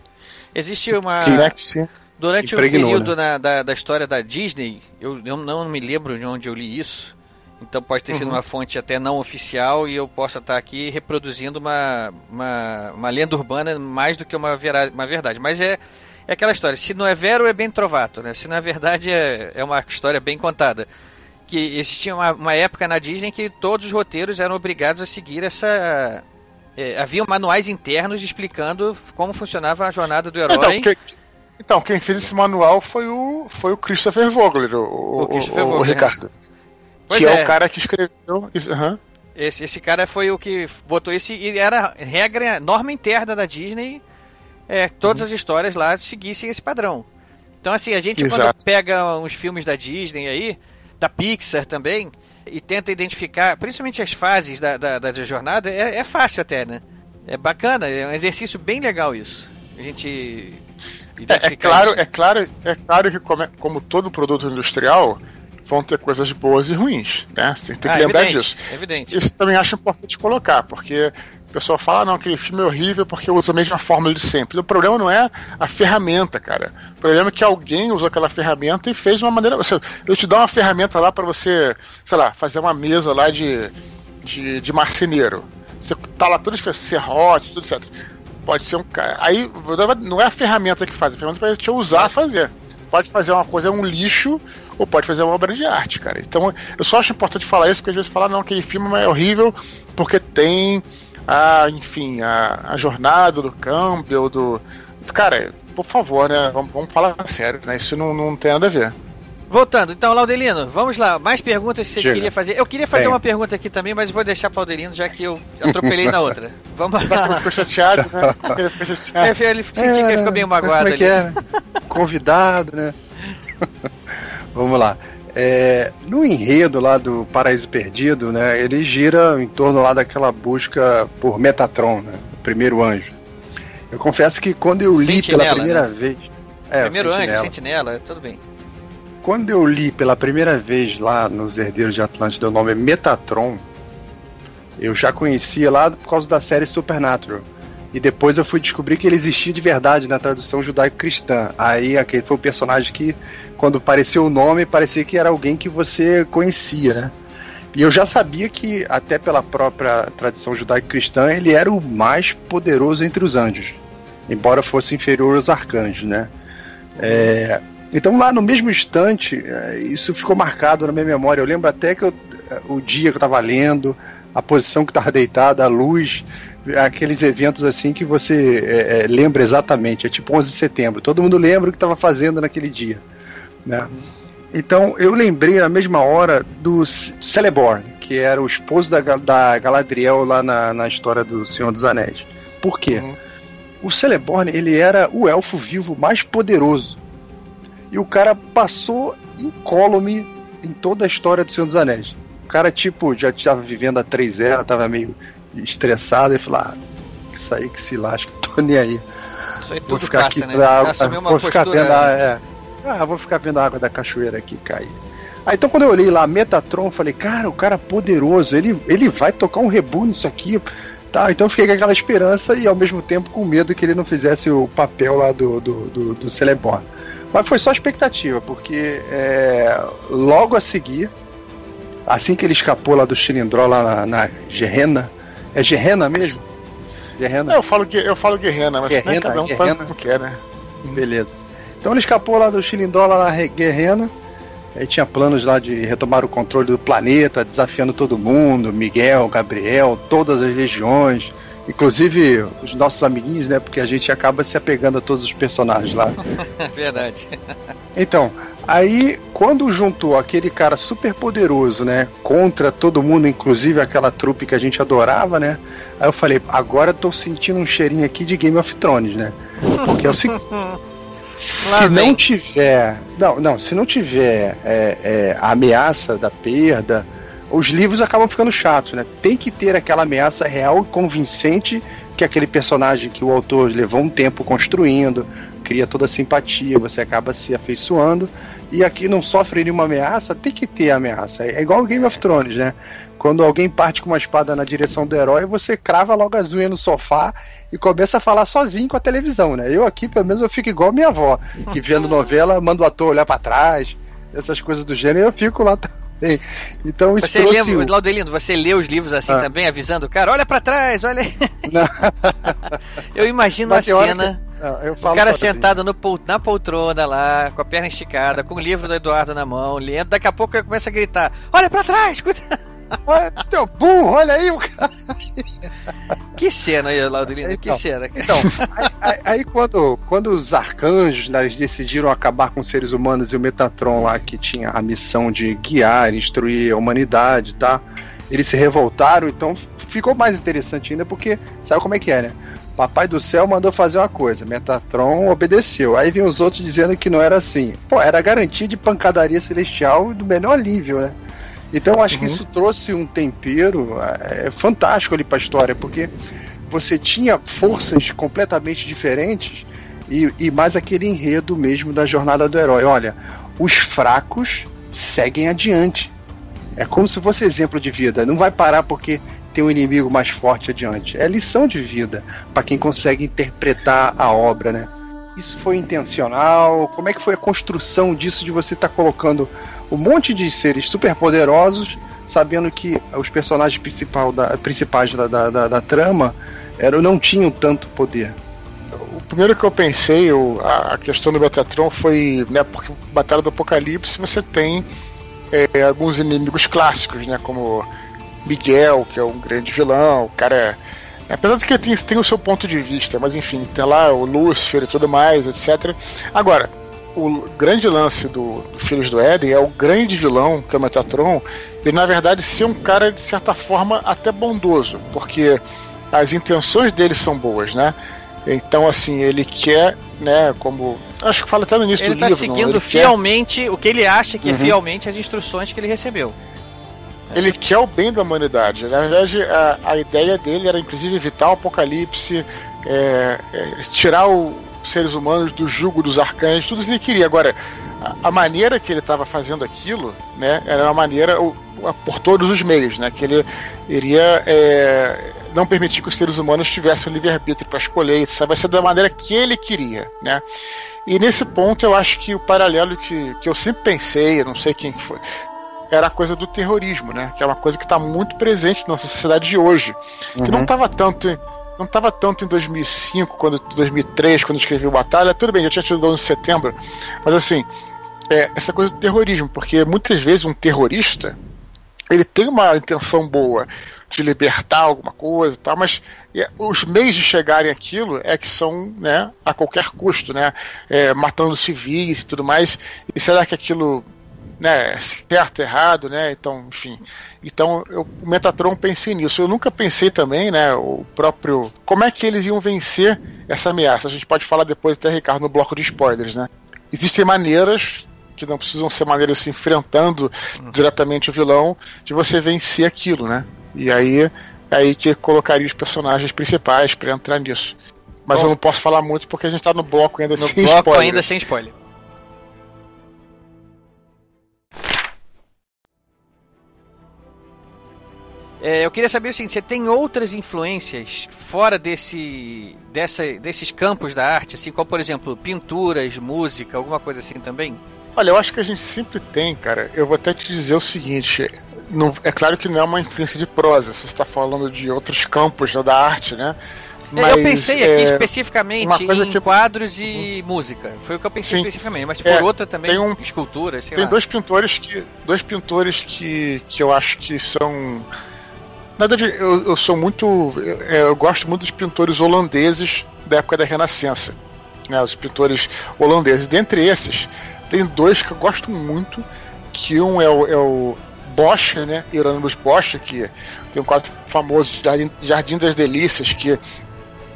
Existe uma. Que, né, que se Durante o período né? na, da, da história da Disney, eu, eu não me lembro de onde eu li isso. Então pode ter uhum. sido uma fonte até não oficial e eu posso estar aqui reproduzindo uma, uma, uma lenda urbana mais do que uma, vera, uma verdade. Mas é, é aquela história, se não é vero é bem trovato, né? Se não é verdade é, é uma história bem contada. Que existia uma, uma época na Disney que todos os roteiros eram obrigados a seguir essa, é, havia manuais internos explicando como funcionava a jornada do herói. Então, que, então quem fez esse manual foi o, foi o Christopher Vogler, o, o, Christopher o, Vogler, o Ricardo. Pois que é. é. o cara que escreveu. Uhum. Esse, esse cara foi o que botou esse. E era regra, norma interna da Disney. É, todas uhum. as histórias lá seguissem esse padrão. Então, assim, a gente Exato. quando pega uns filmes da Disney aí, da Pixar também, e tenta identificar, principalmente as fases da, da, da jornada, é, é fácil até, né? É bacana, é um exercício bem legal isso. A gente. É, é claro, isso. é claro, é claro que como, como todo produto industrial vão ter coisas boas e ruins, né? Você tem que Ah, lembrar evidente, disso. evidente. Isso também acho importante colocar, porque o pessoal fala, ah, não, aquele filme é horrível porque usa a mesma fórmula de sempre. O problema não é a ferramenta, cara. O problema é que alguém usou aquela ferramenta e fez de uma maneira. Eu te dou uma ferramenta lá para você, sei lá, fazer uma mesa lá de, de, de marceneiro. Você tá lá tudo serrote, tudo certo. Pode ser um cara. Aí não é a ferramenta que faz, a ferramenta vai te usar a fazer. Pode fazer uma coisa, um lixo, ou pode fazer uma obra de arte, cara. Então eu só acho importante falar isso, porque às vezes falar, não, aquele filme é horrível porque tem a, enfim, a, a jornada do Campbell, do. Cara, por favor, né? Vamos, vamos falar sério, né? Isso não, não tem nada a ver. Voltando, então, Laudelino, vamos lá. Mais perguntas que você Chega. queria fazer. Eu queria fazer Tem. uma pergunta aqui também, mas vou deixar para o Laudelino, já que eu atropelei na outra. Vamos Ele lá. ficou chateado, né? Ele ficou chateado. É, ele que ele ficou bem magoado Como é ali. é? Convidado, né? Vamos lá. É, no enredo lá do Paraíso Perdido, né, ele gira em torno lá daquela busca por Metatron, né, o primeiro anjo. Eu confesso que quando eu li Sentinela, pela primeira né? vez, é, o Primeiro anjo, sentinela, tudo bem. Quando eu li pela primeira vez lá nos Herdeiros de Atlântida o nome Metatron, eu já conhecia lá por causa da série Supernatural. E depois eu fui descobrir que ele existia de verdade na tradução judaico-cristã. Aí aquele foi o personagem que, quando apareceu o nome, parecia que era alguém que você conhecia, né? E eu já sabia que, até pela própria tradição judaico-cristã, ele era o mais poderoso entre os anjos, embora fosse inferior aos arcanjos, né? É, então lá no mesmo instante, eh, isso ficou marcado na minha memória. Eu lembro até que eu, eh, o dia que eu estava lendo, a posição que estava deitada, a luz, aqueles eventos assim que você eh, eh, lembra exatamente. É tipo 11 de setembro. Todo mundo lembra o que estava fazendo naquele dia, né? Então eu lembrei na mesma hora do Celeborn, que era o esposo da, da Galadriel lá na, na história do Senhor dos Anéis. Por quê? Uhum. O Celeborn ele era o elfo vivo mais poderoso. E o cara passou incólume em toda a história do Senhor dos Anéis. O cara, tipo, já estava vivendo a três eras, tava meio estressado e falou: ah, isso aí que se lasca, tô nem aí. Isso aí Vou ficar passa, aqui né? água, uma vou ficar postura. vendo a, é, ah, vou ficar vendo a água da cachoeira aqui cair. Aí então quando eu olhei lá Metatron, falei, cara, o cara é poderoso, ele, ele vai tocar um rebu nisso aqui. Tá, então eu fiquei com aquela esperança e ao mesmo tempo com medo que ele não fizesse o papel lá do, do, do, do Celeborn. Mas foi só expectativa, porque é, logo a seguir, assim que ele escapou lá do Chilindró lá na, na Gerena, é Gerena mesmo? Gerena? Eu falo, eu falo guerrena, mas né, Guerrena, cada um faz guerrena. como quer, né? Beleza. Então ele escapou lá do Chilindró, lá na Re- Guerrena. Aí tinha planos lá de retomar o controle do planeta, desafiando todo mundo, Miguel, Gabriel, todas as legiões, inclusive os nossos amiguinhos, né? Porque a gente acaba se apegando a todos os personagens lá. É verdade. Então, aí quando juntou aquele cara super poderoso, né, contra todo mundo, inclusive aquela trupe que a gente adorava, né? Aí eu falei, agora eu tô sentindo um cheirinho aqui de Game of Thrones, né? Porque é o seguinte. Se não tiver. Não, não, se não tiver é, é, a ameaça da perda, os livros acabam ficando chatos, né? Tem que ter aquela ameaça real e convincente que aquele personagem que o autor levou um tempo construindo, cria toda a simpatia, você acaba se afeiçoando. E aqui não sofre nenhuma ameaça, tem que ter ameaça. É igual Game of Thrones, né? Quando alguém parte com uma espada na direção do herói, você crava logo as unhas no sofá e começa a falar sozinho com a televisão, né? Eu aqui, pelo menos, eu fico igual minha avó, que vendo novela, manda o ator olhar pra trás, essas coisas do gênero, eu fico lá Então isso Você trouxe... lembra, Laudelino, você lê os livros assim Ah. também, avisando o cara, olha pra trás, olha. aí." Não. Eu imagino a Mas hora cena, Não, eu o cara sentado no pol- na poltrona lá, com a perna esticada, com o livro do Eduardo na mão, lendo. Daqui a pouco ele começa a gritar: Olha pra trás! cuida." Olha, teu burro, olha aí o cara. Que cena aí, Laudelino, que Então, cena. cara. Então, aí, aí- quando, quando os arcanjos né, eles decidiram acabar com os seres humanos e o Metatron lá, que tinha a missão de guiar, instruir a humanidade, tá? Eles se revoltaram, então ficou mais interessante ainda, porque sabe como é que é, né? Papai do céu mandou fazer uma coisa, Metatron obedeceu. Aí vem os outros dizendo que não era assim. Pô, era garantia de pancadaria celestial do menor nível, né? Então acho uhum. que isso trouxe um tempero é, fantástico ali pra história, porque você tinha forças completamente diferentes e, e mais aquele enredo mesmo da jornada do herói. Olha, os fracos seguem adiante. É como se fosse exemplo de vida. Não vai parar porque tem um inimigo mais forte adiante. É lição de vida para quem consegue interpretar a obra, né? Isso foi intencional? Como é que foi a construção disso de você estar tá colocando um monte de seres super poderosos, sabendo que os personagens principal da, principais da, da, da, da trama eram, não tinham tanto poder? O primeiro que eu pensei, a, questão do Metatron foi, né, porque Batalha do Apocalipse você tem é, alguns inimigos clássicos, né, como Miguel, que é um grande vilão, o cara. É, apesar de que tem, tem o seu ponto de vista, mas enfim, tem lá o Lúcifer e tudo mais, etc. Agora, o grande lance do, do, Filhos do Éden é o grande vilão, que é o Metatron, ele na verdade ser um cara, de certa forma, até bondoso, porque as intenções dele são boas, né? Então, assim, ele quer, né, como. Acho que fala até no início ele do tá livro. Ele está seguindo fielmente quer... o que ele acha que é uhum. é fielmente as instruções que ele recebeu. Ele quer o bem da humanidade. Na verdade, a, a ideia dele era inclusive evitar o apocalipse, é, é, tirar os seres humanos do jugo dos arcanjos, tudo isso ele queria. Agora, a, a maneira que ele estava fazendo aquilo, né, era uma maneira por todos os meios, né, que ele iria é, não permitir que os seres humanos tivessem livre-arbítrio para escolher, isso vai ser da maneira que ele queria, né. E nesse ponto eu acho que o paralelo que, que eu sempre pensei, eu não sei quem foi, era a coisa do terrorismo, né? Que é uma coisa que está muito presente na sociedade de hoje. Uhum. Que não estava tanto não estava tanto em 2005, quando 2003, quando escrevi o Batalha. Tudo bem, já tinha tido 11 de setembro, mas assim, é, essa coisa do terrorismo, porque muitas vezes um terrorista ele tem uma intenção boa de libertar alguma coisa e tal, mas é, os meios de chegarem aquilo é que são né, a qualquer custo, né? É, matando civis e tudo mais. E será que aquilo né, certo, errado, né? Então, enfim. Então, eu, o Metatron pensei nisso. Eu nunca pensei também, né, o próprio como é que eles iam vencer essa ameaça. A gente pode falar depois até Ricardo no bloco de spoilers, né? Existem maneiras que não precisam ser maneiras se enfrentando uhum. diretamente o vilão de você vencer aquilo, né? E aí é aí que colocaria os personagens principais para entrar nisso. Mas Bom, eu não posso falar muito porque a gente tá no bloco ainda no sem bloco spoilers. ainda sem spoiler. É, eu queria saber o seguinte, você tem outras influências fora desse, dessa, desses campos da arte, assim como por exemplo pinturas, música, alguma coisa assim também? Olha, eu acho que a gente sempre tem, cara. Eu vou até te dizer o seguinte: não, é claro que não é uma influência de prosa, você está falando de outros campos da arte, né? Mas, eu pensei aqui é, especificamente em que... quadros e uhum. música. Foi o que eu pensei Sim. especificamente. Mas for é, outra também, tem um, escultura, Tem lá. dois pintores que. Dois pintores que, que eu acho que são na verdade, eu, eu sou muito. Eu, é, eu, gosto muito dos pintores holandeses da época da Renascença. Né, os pintores holandeses. Dentre esses, tem dois que eu gosto muito. Que um é o, é o Bosch, né? Hieronymus Bosch, que tem um quadro famoso de Jardim, Jardim das Delícias, que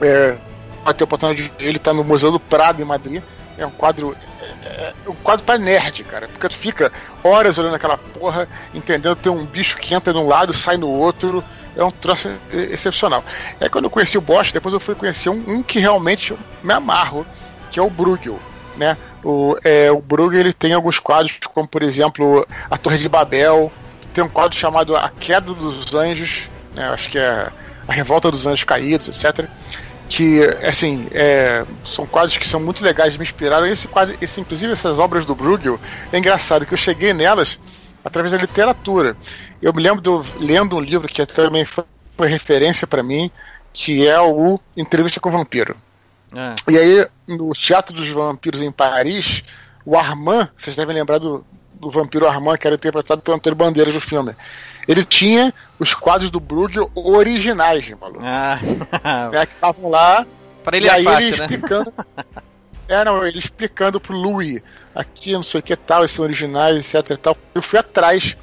é, vai ter oportunidade de ele está no Museu do Prado em Madrid. É um quadro. É, é, um quadro pra nerd, cara. Porque tu fica horas olhando aquela porra, entendendo tem um bicho que entra de um lado sai no outro. É um troço excepcional. É quando eu conheci o Bosch, depois eu fui conhecer um, um que realmente me amarro, que é o Bruegel. Né? O, é, o Bruegel ele tem alguns quadros, como por exemplo A Torre de Babel, tem um quadro chamado A Queda dos Anjos, né? acho que é A Revolta dos Anjos Caídos, etc que assim é, são quadros que são muito legais, me inspiraram. Esse quadro, esse, inclusive essas obras do Bruegel, é engraçado que eu cheguei nelas através da literatura. Eu me lembro de lendo um livro que também foi, referência para mim, que é o Entrevista com o Vampiro. É. E aí, no Teatro dos Vampiros em Paris, o Armand, vocês devem lembrar do, do vampiro Armand, que era interpretado pelo Antônio Bandeiras no filme ele tinha os quadros do Bruegel originais, maluco. Ah. é, que estavam lá. Para ele e é aí fácil, ele né? explicando. é, não, ele explicando pro Louis aqui, não sei o que tal, esses são originais, etc e tal. Eu fui atrás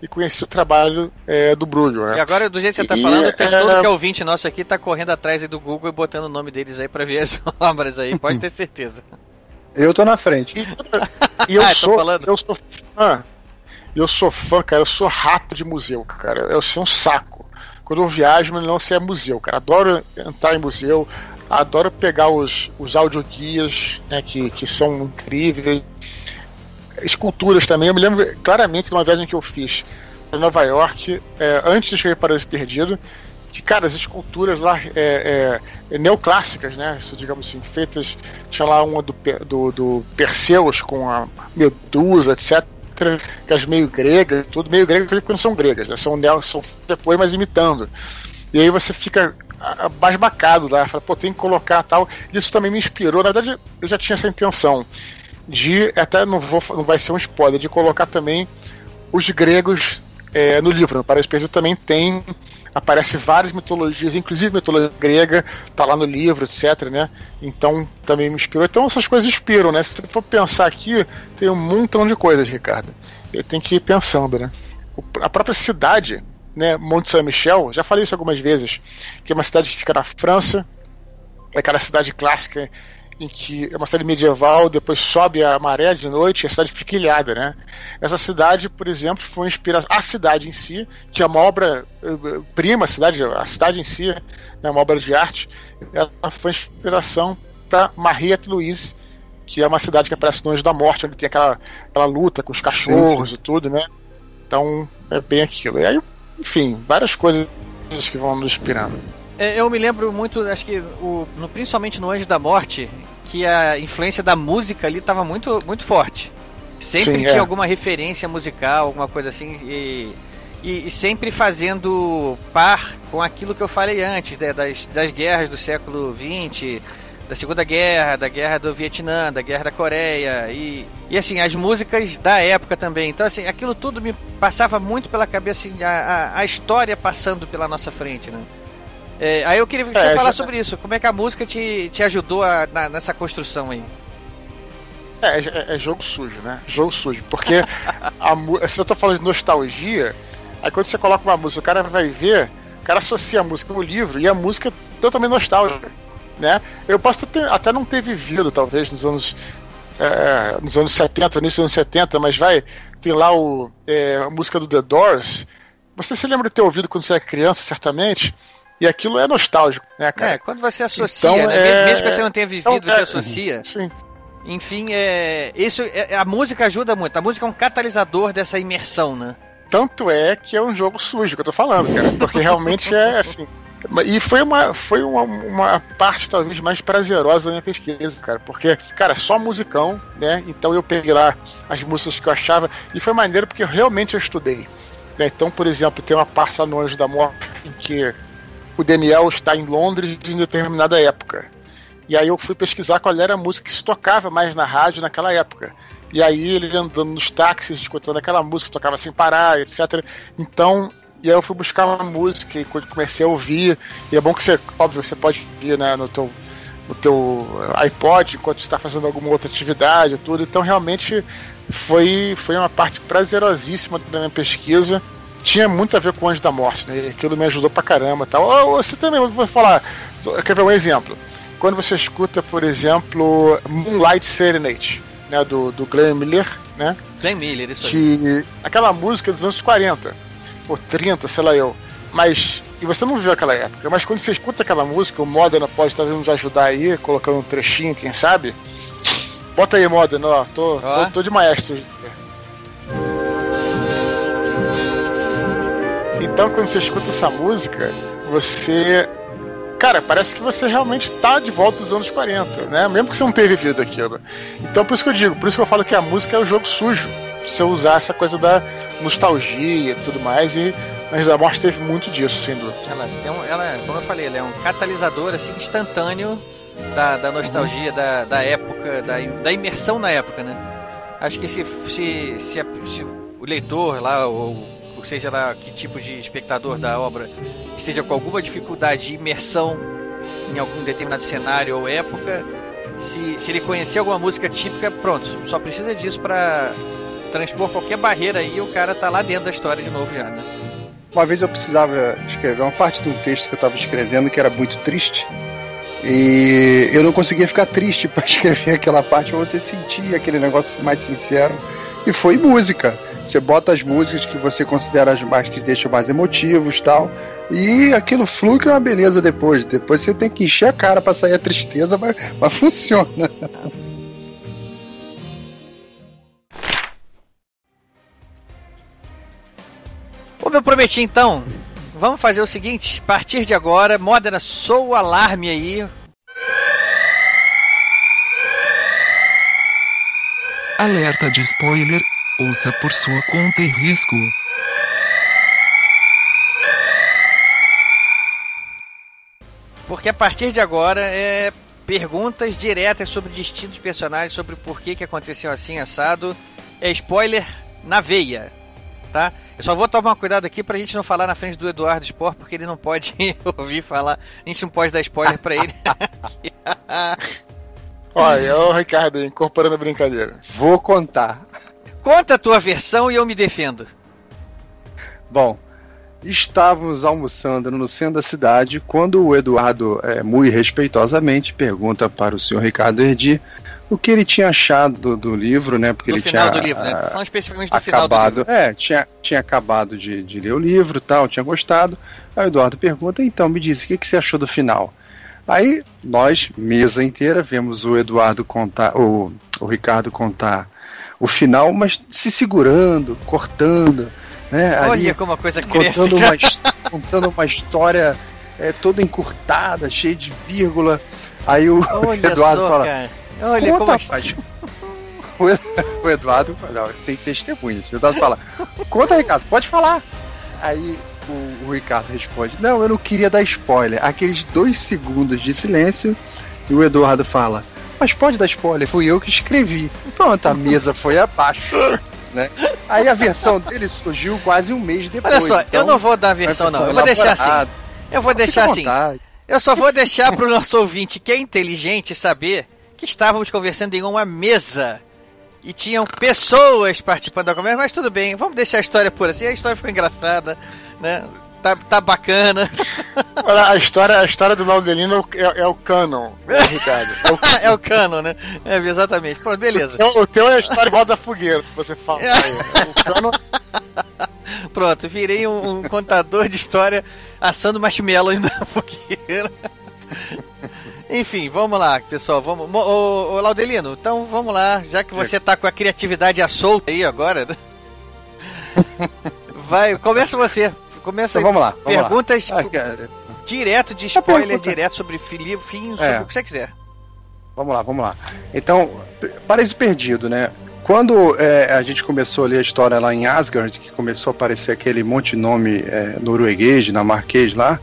e conheci o trabalho é, do Bruegel. Né? E agora, do jeito que você está falando, tem é... todo que é ouvinte nosso aqui tá correndo atrás do Google e botando o nome deles aí para ver as obras aí, pode ter certeza. Eu tô na frente. E, e eu, ah, sou, eu sou fã. Eu sou fã, cara. Eu sou rato de museu, cara. Eu sou um saco. Quando eu viajo, mas não sei é museu, cara. Adoro entrar em museu. Adoro pegar os, os audioguias, né, que, que são incríveis. Esculturas também. Eu me lembro claramente de uma viagem que eu fiz para Nova York, é, antes de chegar para Paraíso Perdido que, cara, as esculturas lá é, é, neoclássicas, né? Digamos assim, feitas. Tinha lá uma do, do, do Perseus com a Medusa, etc. Que as meio gregas, tudo meio gregas porque não são gregas, né? São, são depois, mas imitando. E aí você fica basbacado lá, fala, pô, tem que colocar tal. Isso também me inspirou. Na verdade, eu já tinha essa intenção de, até não, vou, não vai ser um spoiler, de colocar também os gregos é, no livro. No Paraíso Perdido também tem aparece várias mitologias, inclusive mitologia grega, tá lá no livro, etc, né? Então também me inspirou. Então essas coisas inspiram, né? Se for pensar aqui, tem um montão de coisas, Ricardo. Ele tem que ir pensando, né? A própria cidade, né, Monte Saint-Michel, já falei isso algumas vezes, que é uma cidade que fica na França, é aquela cidade clássica em que é uma cidade medieval, depois sobe a maré de noite e a cidade fica ilhada, né? Essa cidade, por exemplo, foi inspiração a cidade em si, que é uma obra eh, prima, a cidade, a cidade em si, né, uma obra de arte, ela foi inspiração para Mariette Louise, que é uma cidade que aparece no Anjo da Morte, onde tem aquela, aquela luta com os cachorros sim, sim. e tudo, né? Então é bem aquilo. E aí, enfim, várias coisas que vão nos inspirando. É, eu me lembro muito, acho que o, no, principalmente no Anjo da Morte, que a influência da música ali estava muito, muito forte. Sempre Sim, tinha é. alguma referência musical, alguma coisa assim, e, e, e, sempre fazendo par com aquilo que eu falei antes, né, das, das guerras do século XX, da Segunda Guerra, da Guerra do Vietnã, da Guerra da Coreia, e, e assim, as músicas da época também. Então, assim, aquilo tudo me passava muito pela cabeça, assim, a, a, a história passando pela nossa frente, né? É, aí eu queria que você é, falasse já... sobre isso. Como é que a música te, te ajudou a, na, nessa construção aí? É, é, é, jogo sujo, né? Jogo sujo. Porque a, se eu tô falando de nostalgia, aí quando você coloca uma música, o cara vai ver, o cara associa a música com o livro e a música é totalmente nostálgica. Né? Eu posso ter, até não ter vivido, talvez, nos anos. É, nos anos 70, início dos anos 70, mas vai, tem lá o, é, a música do The Doors. Você se lembra de ter ouvido quando você era criança, certamente? E aquilo é nostálgico, né, cara? É, quando você associa, então, né? É... mesmo que você não tenha vivido, então, você é... associa. Sim. Enfim, é, isso, é, a música ajuda muito. A música é um catalisador dessa imersão, né? Tanto é que é um jogo sujo que eu tô falando, cara. Porque realmente é assim. E foi uma, foi uma, uma parte talvez mais prazerosa da minha pesquisa, cara. Porque, cara, só musicão, né? Então eu peguei lá as músicas que eu achava. E foi maneiro porque realmente eu estudei. Né? Então, por exemplo, tem uma parte lá no Anjo da Morte em que o Daniel está em Londres em determinada época. E aí eu fui pesquisar qual era a música que se tocava mais na rádio naquela época. E aí ele andando nos táxis, escutando aquela música, tocava sem parar, etc. Então, e aí eu fui buscar uma música e quando comecei a ouvir, e é bom que você, óbvio, você pode ouvir né, no teu no teu iPod enquanto está fazendo alguma outra atividade tudo. Então realmente foi, foi uma parte prazerosíssima da minha pesquisa tinha muito a ver com o Anjo da Morte, né? Aquilo me ajudou pra caramba tal. Oh, você também, vou falar, quer ver um exemplo? Quando você escuta, por exemplo, Moonlight Serenade, né? Do, do Glenn Miller, né? Glenn Miller, isso que, aí. Aquela música dos anos 40, ou 30, sei lá eu. Mas, e você não viu aquela época, mas quando você escuta aquela música, o Modena pode estar nos ajudar aí, colocando um trechinho, quem sabe? Bota aí, Modena, ó, tô, tô, tô de maestro. Então, quando você escuta essa música, você. Cara, parece que você realmente tá de volta dos anos 40, né? Mesmo que você não tenha vivido aquilo. Então, por isso que eu digo, por isso que eu falo que a música é o jogo sujo. Se eu usar essa coisa da nostalgia e tudo mais, e Anjos da Morte teve muito disso, sem dúvida. Ela, tem um, ela, como eu falei, ela é um catalisador assim, instantâneo da, da nostalgia, uhum. da, da época, da, da imersão na época, né? Acho que se, se, se, se o leitor lá, ou seja lá que tipo de espectador da obra esteja com alguma dificuldade de imersão em algum determinado cenário ou época, se, se ele conhecer alguma música típica, pronto, só precisa disso para transpor qualquer barreira aí, o cara tá lá dentro da história de novo já, né? Uma vez eu precisava escrever uma parte de um texto que eu estava escrevendo que era muito triste. E eu não conseguia ficar triste para escrever aquela parte, pra você sentir aquele negócio mais sincero. E foi música. Você bota as músicas que você considera as mais que deixam mais emotivos tal. E aquilo flui que é uma beleza depois. Depois você tem que encher a cara para sair a tristeza, mas, mas funciona. Como eu prometi então, vamos fazer o seguinte: a partir de agora, Modena, sou o alarme aí. Alerta de spoiler. Ouça por sua conta e risco. Porque a partir de agora é perguntas diretas sobre destino de personagens, sobre por que, que aconteceu assim, assado. É spoiler na veia, tá? Eu só vou tomar cuidado aqui pra gente não falar na frente do Eduardo Sport, porque ele não pode ouvir falar. A gente não pode dar spoiler pra ele. Olha, é o Ricardo incorporando a brincadeira. Vou contar. Conta a tua versão e eu me defendo. Bom, estávamos almoçando no centro da cidade quando o Eduardo, é, muito respeitosamente, pergunta para o senhor Ricardo Erdi o que ele tinha achado do, do livro, né? Porque No ele final tinha do livro, né? ah, falando especificamente do final do acabado, livro. é, tinha, tinha acabado de, de ler o livro, tal, tinha gostado. Aí o Eduardo pergunta, então me diz, o que, que você achou do final? Aí nós, mesa inteira, vemos o Eduardo contar, o, o Ricardo contar o final, mas se segurando, cortando, né? ali, Olha como a coisa cresce. contando uma, contando uma história é, toda encurtada, cheia de vírgula. Aí o Olha Eduardo só, fala, cara. Olha Conta, como rapaz. Ed- o Eduardo, não, tem testemunhas. O Eduardo fala: Conta, Ricardo, pode falar. Aí o, o Ricardo responde: Não, eu não queria dar spoiler. Aqueles dois segundos de silêncio. E o Eduardo fala: Mas pode dar spoiler, fui eu que escrevi. Pronto, a mesa foi abaixo. Né? Aí a versão dele surgiu quase um mês depois. Olha só, eu então, não vou dar a versão, não. Eu vou deixar assim. Eu vou deixar assim. Eu só vou deixar pro nosso ouvinte que é inteligente saber que estávamos conversando em uma mesa e tinham pessoas participando da conversa, mas tudo bem, vamos deixar a história por assim. A história foi engraçada, né? Tá, tá bacana. Olha, a história, a história do Laudelino é, é o canon, né, Ricardo. É o, é o cano, né? É, exatamente. Pronto, beleza. teu, o teu é a história igual da fogueira, que você fala. O canon Pronto, virei um, um contador de história assando marshmallows na fogueira. Enfim, vamos lá, pessoal. Vamos, Mo- ô, ô, Laudelino, então vamos lá, já que você tá com a criatividade à solta aí agora. né? Vai, começa você. Começa Então aí. vamos lá. Vamos lá. Perguntas Ah, cara, direto de A spoiler, direto sobre fili- fim, sobre É. o que você quiser. Vamos lá, vamos lá. Então, Paraíso Perdido, né? Quando é, a gente começou a ler a história lá em Asgard, que começou a aparecer aquele monte de nome é, norueguês, dinamarquês lá,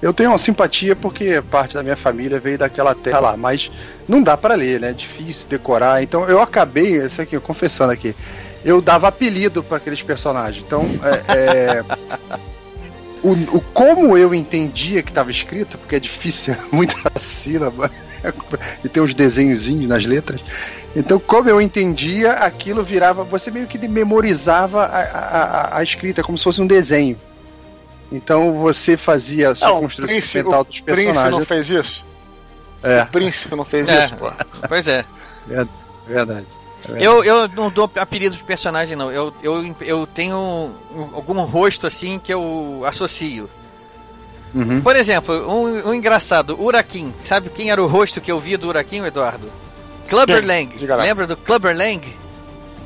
eu tenho uma simpatia porque parte da minha família veio daquela terra lá, mas não dá para ler, né? É difícil decorar. Então eu acabei, isso aqui, confessando aqui, eu dava apelido para aqueles personagens. Então, é, é, o, o como eu entendia que estava escrito, porque é difícil, é muita sílaba, e tem uns desenhozinhos nas letras. Então, como eu entendia, aquilo virava. Você meio que memorizava a, a, a- a escrita, como se fosse um desenho. Então você fazia a sua Não, o construção Prince, mental o dos Prince personagens. não fez isso? É, O Prince não fez É. isso, pô. Pois é. verdade. Eu, eu não dou apelido de personagem, não. Eu, eu, eu tenho um- algum rosto assim que eu associo. Uhum. Por exemplo, um, um engraçado, Urakin. Sabe quem era o rosto que eu via do Urakin, Eduardo? Clubber? Lang. Lembra do Clubber Lang?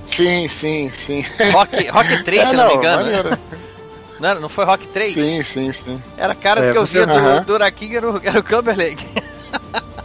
Sim, sim, sim. Rock, Rock 3, É, se não, me não, engano. maneiro. Não, era- não foi Rock 3? Sim, sim, sim. Era a cara É, que eu via do, Aham. do Urakin, era o, era o Clubber Lang.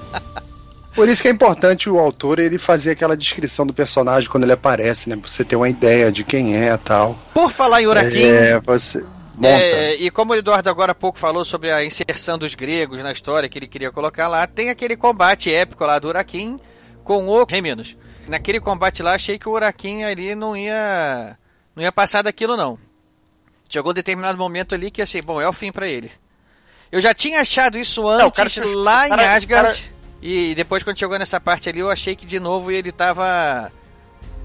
Por isso que é importante o autor ele fazer aquela descrição do personagem quando ele aparece, né? Pra você ter uma ideia de quem é e tal. Por falar em Urakin, É, você. Monta. É, e como o Eduardo agora há pouco falou sobre a inserção dos gregos na história que ele queria colocar lá, tem aquele combate épico lá do Urakin com o Reminos. Naquele combate lá, achei que o Urakin ali não ia não ia passar daquilo não. Chegou um determinado momento ali que achei, bom, é o fim pra ele. Eu já tinha achado isso antes o cara lá cara- em Asgard cara- e depois quando chegou nessa parte ali eu achei que de novo ele tava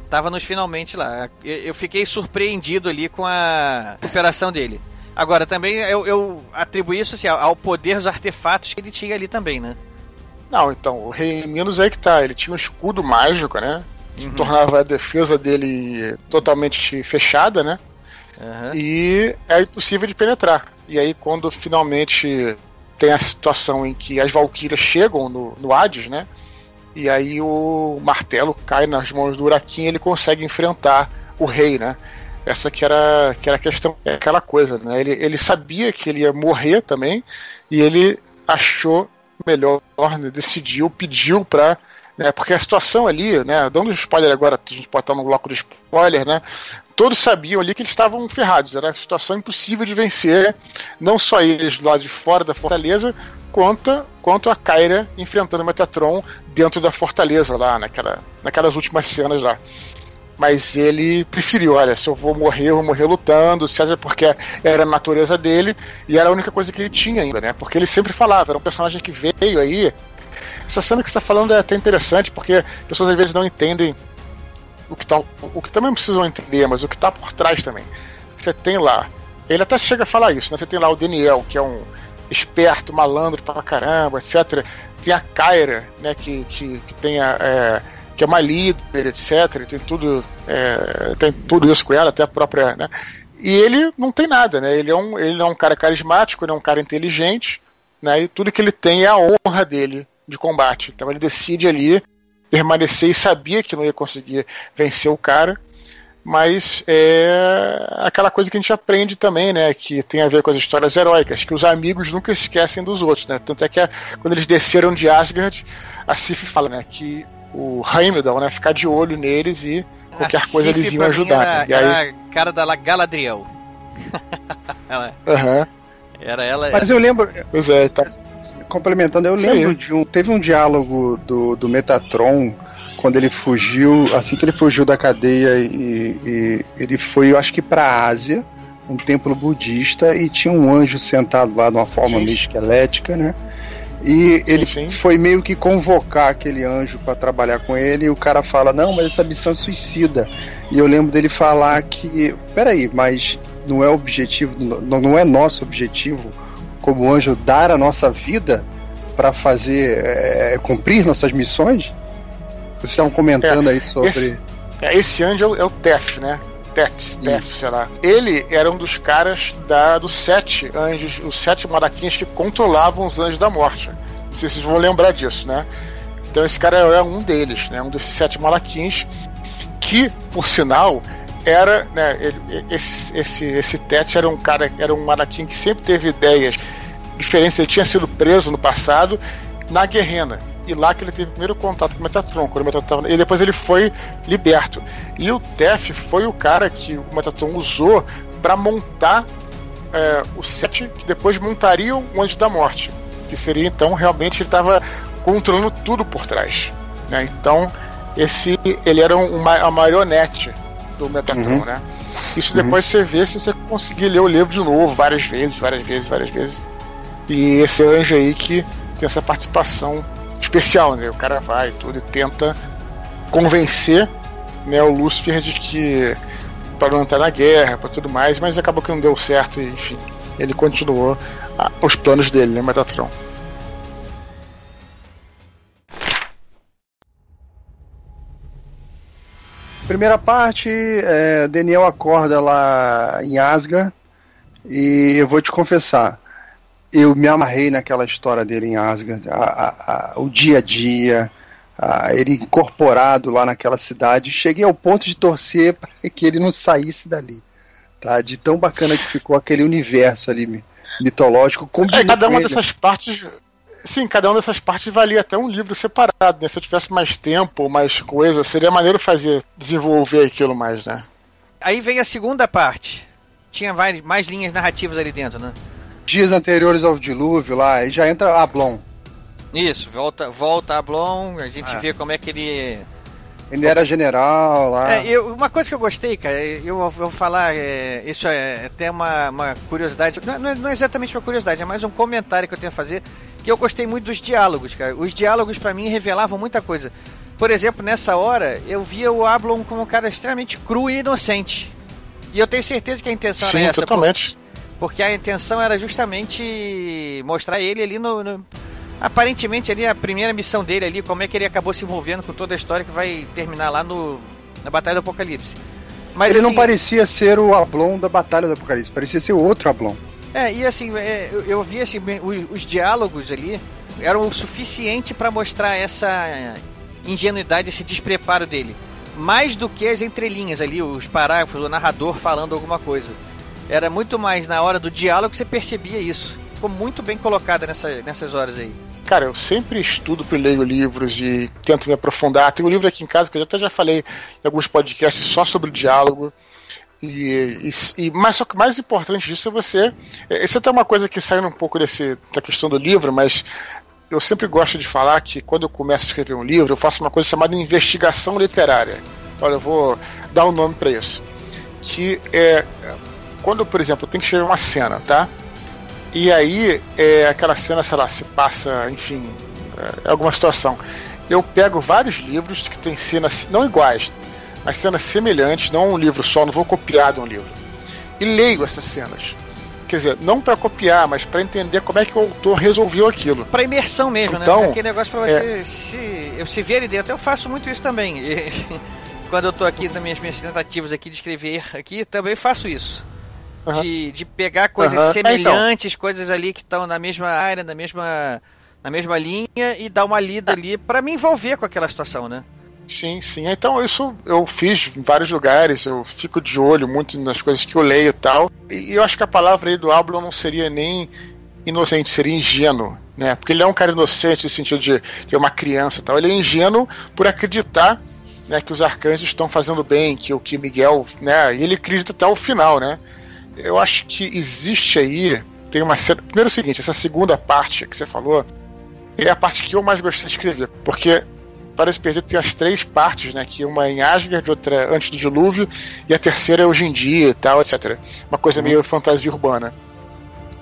Tava nos finalmente lá. Eu, fiquei surpreendido ali com a recuperação dele. Agora, também eu, eu atribuí isso assim, ao, poder dos artefatos que ele tinha ali também, né? Não, então, o Rei Minos aí que tá. Ele tinha um escudo mágico, né? Que Uhum. tornava a defesa dele totalmente fechada, né? Aham. E é impossível de penetrar. E aí, quando finalmente tem a situação em que as Valkyrias chegam no, no Hades, né? E aí o martelo cai nas mãos do Urakin e ele consegue enfrentar o rei, né? Essa que era, que era a questão, é aquela coisa, né? Ele, ele sabia que ele ia morrer também e ele achou melhor, né? decidiu, pediu pra. Né? Porque a situação ali, né? Dando spoiler agora, a gente pode estar no bloco de spoiler, né? Todos sabiam ali que eles estavam ferrados, era uma situação impossível de vencer, não só eles do lado de fora da fortaleza, quanto, quanto a Kyra enfrentando o Metatron dentro da fortaleza lá, naquela, naquelas últimas cenas lá. Mas ele preferiu, olha, se eu vou morrer, eu vou morrer lutando, seja porque era a natureza dele, e era a única coisa que ele tinha ainda, né? Porque ele sempre falava, era um personagem que veio aí. Essa cena que você está falando é até interessante, porque pessoas às vezes não entendem o que, tá, o que também precisam entender, mas o que está por trás também. Você tem lá, ele até chega a falar isso, né? Você tem lá o Daniel, que é um esperto, malandro pra caramba, etc. Tem a Kyra, né? Que, que, que tem a. É, que é uma líder, etc. Tem tudo, é, tem tudo isso com ela, até a própria, né? E ele não tem nada, né? Ele é um, ele é um cara carismático, ele é um cara inteligente, né? E tudo que ele tem é a honra dele de combate. Então ele decide ali permanecer e sabia que não ia conseguir vencer o cara, mas é aquela coisa que a gente aprende também, né? Que tem a ver com as histórias heróicas, que os amigos nunca esquecem dos outros, né? Tanto é que a- quando eles desceram de Asgard, a Sif fala, né? Que o Heimdall, né? Ficar de olho neles e qualquer A coisa Sif, eles iam pra mim, ajudar. Era, né? E aí, era a cara da La- Galadriel. ela, aham, era ela. Mas eu lembro, pois é, tá. Complementando, eu lembro aí. de um. Teve um diálogo do, do Metatron quando ele fugiu, assim que ele fugiu da cadeia e, e ele foi, eu acho que pra Ásia, um templo budista, e tinha um anjo sentado lá de uma forma Sim, meio sim. esquelética, né? E Sim, ele sim. foi meio que convocar aquele anjo pra trabalhar com ele, e o cara fala: Não, mas essa missão é suicida. E eu lembro dele falar que, peraí, mas não é objetivo, não, não é nosso objetivo como anjo dar a nossa vida para fazer é, cumprir nossas missões? Vocês estavam comentando aí sobre. esse- É, Esse anjo é o, é Tef, né? Tet, Tef, Isso. sei lá. Ele era um dos caras da, dos sete anjos, os sete maraquinhos que controlavam os anjos da morte. Não sei se vocês vão lembrar disso, né? Então esse cara era um deles, né? Um desses sete malaquins, que, por sinal, era, né? ele- esse, esse, esse Tet era um cara, era um malaquim que sempre teve ideias diferentes. Ele tinha sido preso no passado na Guerrena. E lá que ele teve o primeiro contato com o Metatron. Quando o Metatron e depois ele foi liberto. E o Tef foi o cara que o Metatron usou para montar é, os sete que depois montariam o Anjo da Morte. Que seria então realmente ele estava controlando tudo por trás. né? Então esse ele era uma, a marionete do Metatron, Uhum. né? Isso depois você vê se você conseguir ler o livro de novo várias vezes, várias vezes, várias vezes. E esse anjo aí que tem essa participação especial, né? O cara vai e tudo e tenta convencer né, o Lúcifer de que para não entrar na guerra, para tudo mais, mas acabou que não deu certo e enfim, ele continuou ah, os planos dele, né, Metatron. Primeira parte, é, Daniel acorda lá em Asgard e eu vou te confessar, eu me amarrei naquela história dele em Asgard, a- a- a- o dia a dia, ele incorporado lá naquela cidade. Cheguei ao ponto de torcer para que ele não saísse dali, tá? De tão bacana que ficou aquele universo ali mi- mitológico. É, cada uma dessas partes. Sim, cada uma dessas partes valia até um livro separado, né? Se eu tivesse mais tempo, mais coisa, seria maneiro fazer, desenvolver aquilo mais, né? Aí vem a segunda parte. Tinha vai- mais linhas narrativas ali dentro, né? Dias anteriores ao dilúvio lá, e já entra Ablon. Isso, volta, volta a Blon, a gente Ah. vê como é que ele. Ele era general lá. É, eu- uma coisa que eu gostei, cara, eu vou- falar, é, isso é até uma, uma curiosidade, não não é, não é exatamente uma curiosidade, é mais um comentário que eu tenho a fazer, que eu gostei muito dos diálogos, cara. Os diálogos pra mim revelavam muita coisa. por exemplo, nessa hora, eu via o Ablon como um cara extremamente cru e inocente. E eu tenho certeza que a intenção Sim, era essa. totalmente. Porque a intenção era justamente mostrar ele ali no, no- Aparentemente ali a primeira missão dele ali, como é que ele acabou se envolvendo com toda a história que vai terminar lá no, na Batalha do Apocalipse. Mas ele não assim, parecia ser o Ablon da Batalha do Apocalipse, parecia ser outro Ablon. É, e assim, é, eu, eu vi assim, os, os diálogos ali eram o suficiente para mostrar essa ingenuidade, esse despreparo dele. Mais do que as entrelinhas ali, os parágrafos, o narrador falando alguma coisa. Era muito mais na hora do diálogo que você percebia isso. Ficou muito bem colocada nessa, nessas horas aí. Cara, eu sempre estudo e leio livros e tento me aprofundar. Tem um livro aqui em casa que eu até já falei em alguns podcasts só sobre o diálogo. E, e, e mais, só que mais importante disso é você. Isso é até uma coisa que saindo um pouco desse, da questão do livro, mas eu sempre gosto de falar que quando eu começo a escrever um livro, eu faço uma coisa chamada investigação literária. Olha, eu vou dar um nome para isso. Que é quando, por exemplo, tenho que escrever uma cena, tá? E aí, é, aquela cena, sei lá, se passa, enfim, é, alguma situação. Eu pego vários livros que tem cenas não iguais, mas cenas semelhantes, não um livro só, não vou copiar de um livro. E leio essas cenas. Quer dizer, não para copiar, mas para entender como é que o autor resolveu aquilo. Pra imersão mesmo, Então, né? Aquele negócio pra você se, eu se ver ali dentro. Eu faço muito isso também. E, quando eu tô aqui nas minhas, minhas tentativas aqui de escrever aqui, também faço isso. Aham. De, de pegar coisas. É, semelhantes, coisas ali que estão na mesma área, na mesma, na mesma linha, e dar uma lida ali pra me envolver com aquela situação, né? Sim, sim. Então isso eu fiz em vários lugares, eu fico de olho muito nas coisas que eu leio e tal. E eu acho que a palavra aí do Ablon não seria nem inocente, seria ingênuo, né? Porque ele é um cara inocente no sentido de, de uma criança e tal. Ele é ingênuo por acreditar né, que os arcanjos estão fazendo bem, que o que Miguel, né? E ele acredita até o final, né? Eu acho que existe aí tem uma cena. Primeiro é o seguinte, essa segunda parte que você falou é a parte que eu mais gostei de escrever, porque Parece Perdido tem as três partes, né? Que uma é em Asgard, outra é antes do dilúvio, e a terceira é hoje em dia e tal, etc. Uma coisa meio fantasia urbana.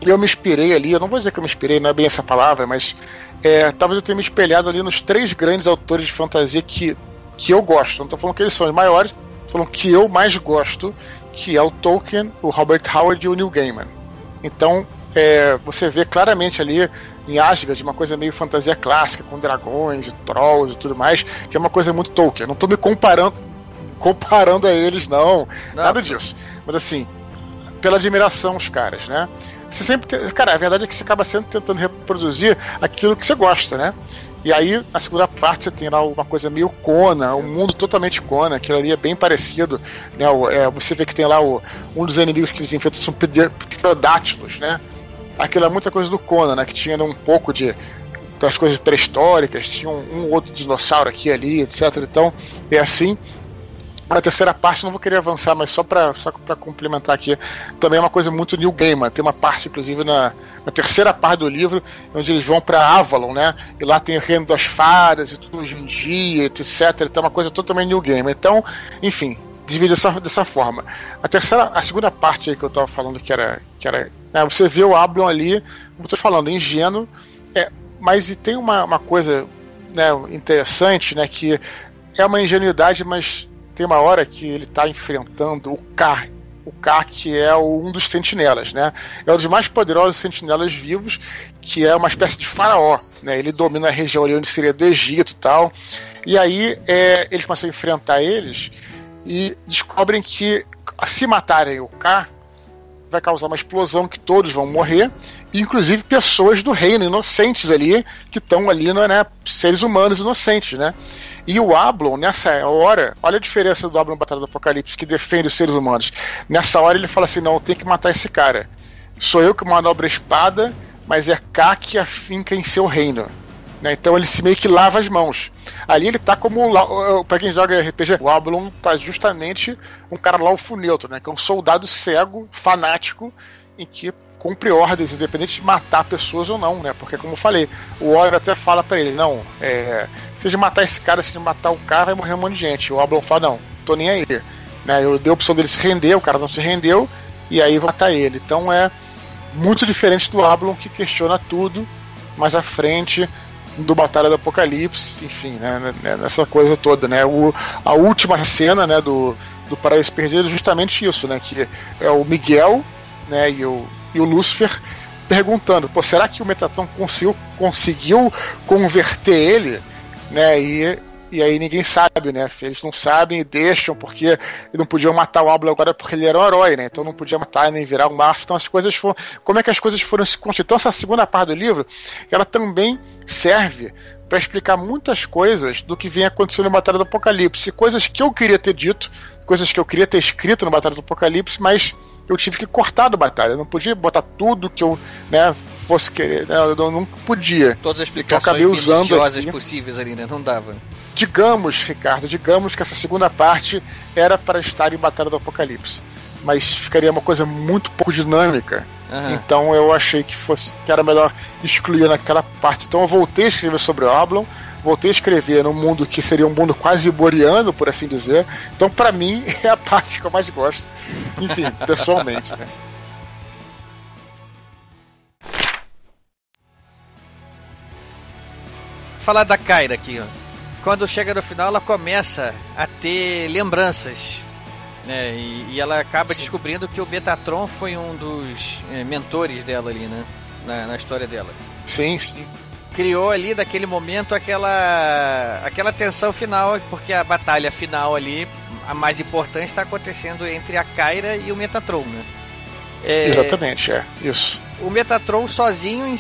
E eu me inspirei ali, eu não vou dizer que eu me inspirei, não é bem essa palavra, mas é, talvez eu tenha me espelhado ali nos três grandes autores de fantasia que, que eu gosto. Não tô falando que eles são os maiores, tô falando que eu mais gosto, que é o Tolkien, o Robert Howard e o Neil Gaiman. Então, é, você vê claramente ali em Asgard uma coisa meio fantasia clássica, com dragões e trolls e tudo mais, que é uma coisa muito Tolkien. Não tô me comparando comparando a eles, não. Não. Nada disso. Mas assim, pela admiração os caras, né? Você sempre tem, cara, a verdade é que você acaba sempre tentando reproduzir aquilo que você gosta, né? E aí, na segunda parte, você tem lá uma coisa meio Kona, um mundo totalmente Kona, aquilo ali é bem parecido. Né? O- é, você vê que tem lá o, um dos inimigos que eles enfrentam são pter- pterodátilos, né? Aquilo é muita coisa do Conan, né? Que tinha um pouco de das coisas pré-históricas, tinha um, um outro dinossauro aqui ali, etc. Então, é assim. A terceira parte não vou querer avançar, mas só para só complementar aqui, também é uma coisa muito New Gaiman. Tem uma parte, inclusive, na, na terceira parte do livro, onde eles vão para Avalon, né? E lá tem o reino das fadas e tudo hoje em dia, etc. Então é uma coisa totalmente New Gaiman. Então, enfim, divide dessa, dessa forma. A terceira, a segunda parte aí que eu tava falando que era. Que era né, você vê o Ablon ali, como eu tô falando, ingênuo, é, mas e tem uma, uma coisa né, interessante, né? Que é uma ingenuidade, mas tem uma hora que ele está enfrentando o K. O K, que é um dos sentinelas, né? É um dos mais poderosos sentinelas vivos, que é uma espécie de faraó, né? Ele domina a região ali onde seria do Egito e tal. E aí é, eles começam a enfrentar eles e descobrem que se matarem o K, vai causar uma explosão que todos vão morrer, inclusive pessoas do reino inocentes ali, que estão ali, né, seres humanos inocentes, né? E o Ablon, nessa hora, olha a diferença do Ablon Batalha do Apocalipse, que defende os seres humanos. Nessa hora ele fala assim: não, tenho que matar esse cara. Sou eu que manobro a espada, mas é K que afinca em seu reino. Né? Então ele se meio que lava as mãos. Ali ele tá como. Pra quem joga RPG, o Ablon tá justamente um cara laufo-neutro, né? Que é um soldado cego, fanático, em que cumpre ordens, independente de matar pessoas ou não, né? Porque, como eu falei, o Warrior até fala pra ele: não, é, se de matar esse cara, se de matar o cara, vai morrer um monte de gente. O Ablon fala: não, tô nem aí. Né? Eu dei a opção dele se render, o cara não se rendeu, e aí vou matar ele. Então é muito diferente do Ablon que questiona tudo, mais à frente do Batalha do Apocalipse, enfim, né, né, nessa coisa toda, né? O, a última cena, né, do, do Paraíso Perdido é justamente isso, né? Que é o Miguel, né, e o, e o Lúcifer perguntando, pô, será que o Metatron conseguiu, conseguiu converter ele, né? E e aí ninguém sabe, né? Eles não sabem e deixam, porque não podiam matar o Ablo agora porque ele era um herói, né? Então não podia matar nem virar um Marte. Então as coisas foram. Como é que as coisas foram se constituir? Então essa segunda parte do livro, ela também serve para explicar muitas coisas do que vem acontecendo na Batalha do Apocalipse. Coisas que eu queria ter dito, coisas que eu queria ter escrito na Batalha do Apocalipse, mas eu tive que cortar do batalha. Eu não podia botar tudo que eu né, fosse querer. Né, eu não podia. Todas as Então, explicações acabei usando aqui. possíveis ali, né? Não dava. Digamos, Ricardo, digamos que essa segunda parte era para estar em Batalha do Apocalipse. Mas ficaria uma coisa muito pouco dinâmica. Aham. Então eu achei que fosse que era melhor excluir naquela parte. Então eu voltei a escrever sobre o Ablon, voltei a escrever num mundo que seria um mundo quase boreano, por assim dizer. Então para mim é a parte que eu mais gosto. Enfim, pessoalmente, né? Falar da Kyra aqui, ó. Quando chega no final, ela começa a ter lembranças. Né? E, e ela acaba Sim. descobrindo que o Metatron foi um dos eh, mentores dela ali, né? Na, na história dela. Sim, sim. criou ali daquele momento aquela aquela tensão final, porque a batalha final ali, a mais importante, está acontecendo entre a Kyra e o Metatron, né? É, Exatamente, é. Isso. O Metatron sozinho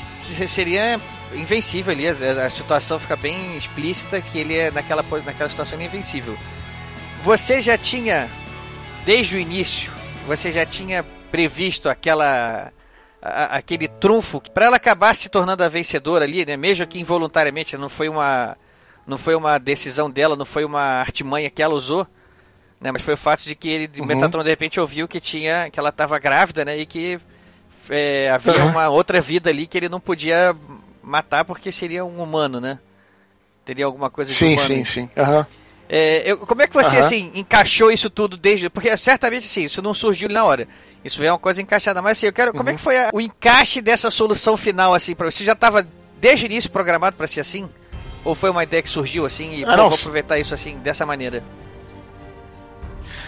seria invencível ali, a a situação fica bem explícita que ele é naquela, naquela situação ele é invencível. Você já tinha, desde o início, você já tinha previsto aquela a- aquele trunfo para ela acabar se tornando a vencedora ali, né? Mesmo que involuntariamente, não foi uma não foi uma decisão dela, não foi uma artimanha que ela usou, né? Mas foi o fato de que ele, Uhum. Metatron de repente ouviu que tinha que ela estava grávida, né? E que é, havia Uhum. uma outra vida ali que ele não podia matar porque seria um humano, né? Teria alguma coisa de Sim, humano. sim, sim. Aham. É, eu- como é que você Aham. assim encaixou isso tudo desde? Porque certamente sim, isso não surgiu na hora. Isso é uma coisa encaixada, mas assim, eu quero. Como é Uhum. que foi a- o encaixe dessa solução final assim para você? Já estava desde o início programado para ser assim? Ou foi uma ideia que surgiu assim e Ah, vou aproveitar isso assim dessa maneira?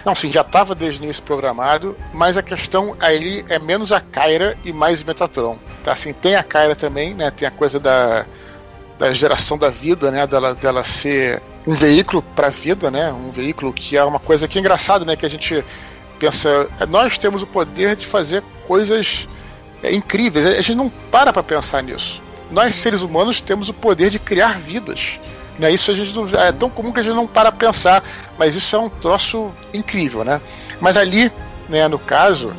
Não, sim, já estava desde o início programado, mas a questão aí é menos a Kyra e mais Metatron. Tá? Assim, tem a Kyra também, né? Tem a coisa da, da geração da vida, né? Dela, dela ser um veículo para a vida, né? Um veículo que é uma coisa que é engraçado, né? Que a gente pensa, nós temos o poder de fazer coisas é, incríveis. A gente não para para pensar nisso. Nós seres humanos temos o poder de criar vidas. Né? Isso a gente não, é tão comum que a gente não para pensar, mas isso é um troço incrível, né? Mas ali, né, no caso,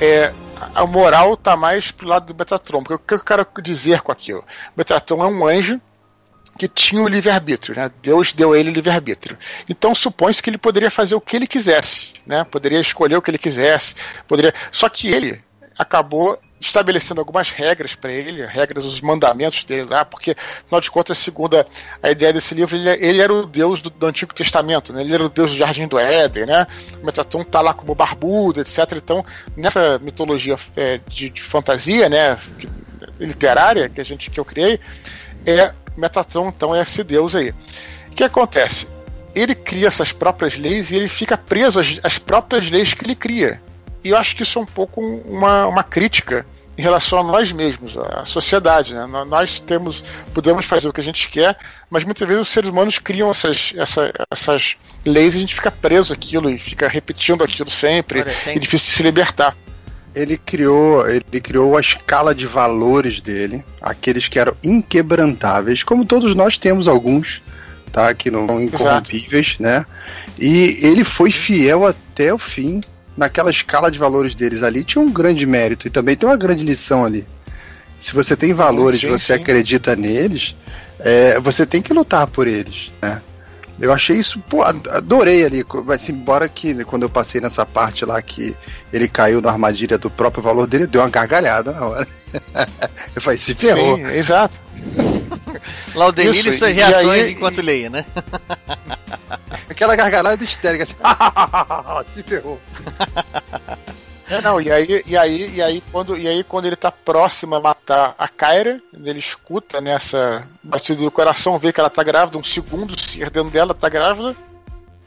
é, a moral tá mais pro lado do Metatron. Porque o que eu quero dizer com aquilo? Metatron é um anjo que tinha o livre-arbítrio, né? Deus deu a ele livre-arbítrio. Então supõe-se que ele poderia fazer o que ele quisesse, né? Poderia escolher o que ele quisesse, poderia. Só que ele acabou estabelecendo algumas regras para ele, regras, os mandamentos dele lá, porque, afinal de contas, segundo a, a ideia desse livro, ele, ele era o Deus do, do Antigo Testamento, né? ele era o Deus do Jardim do Éden, né? O Metatron tá lá como barbudo, etc. Então, nessa mitologia é, de, de fantasia, né, literária que a gente que eu criei, é Metatron, então é esse Deus aí. O que acontece? Ele cria essas próprias leis e ele fica preso às, às próprias leis que ele cria. E eu acho que isso é um pouco uma, uma crítica em relação a nós mesmos, à sociedade. Né? Nó- Nós temos, podemos fazer o que a gente quer, mas muitas vezes os seres humanos criam essas, essa- essas leis e a gente fica preso àquilo e fica repetindo aquilo sempre. Olha, tem- É difícil de se libertar. Ele criou, ele criou a escala de valores dele, aqueles que eram inquebrantáveis, como todos nós temos alguns, tá? Que não são incorrompíveis, né? E ele foi fiel até o fim naquela escala de valores deles ali. Tinha um grande mérito e também tem uma grande lição ali. Se você tem valores, Sim, você sim. acredita neles, é, você tem que lutar por eles, né? Eu achei isso, pô, ad- adorei ali. Mas embora que né, quando eu passei nessa parte lá que ele caiu na armadilha do próprio valor dele, deu uma gargalhada na hora. eu falei, se ferrou. Sim, exato. Lá o delírio Isso, e suas e reações aí- enquanto leia, né? Aquela gargalhada histérica assim, se ferrou. É, não, e aí, e aí, e aí, quando, e aí quando ele tá próximo a matar a Kyra, ele escuta nessa batida do coração, vê que ela tá grávida, um segundo se dentro dela, tá grávida,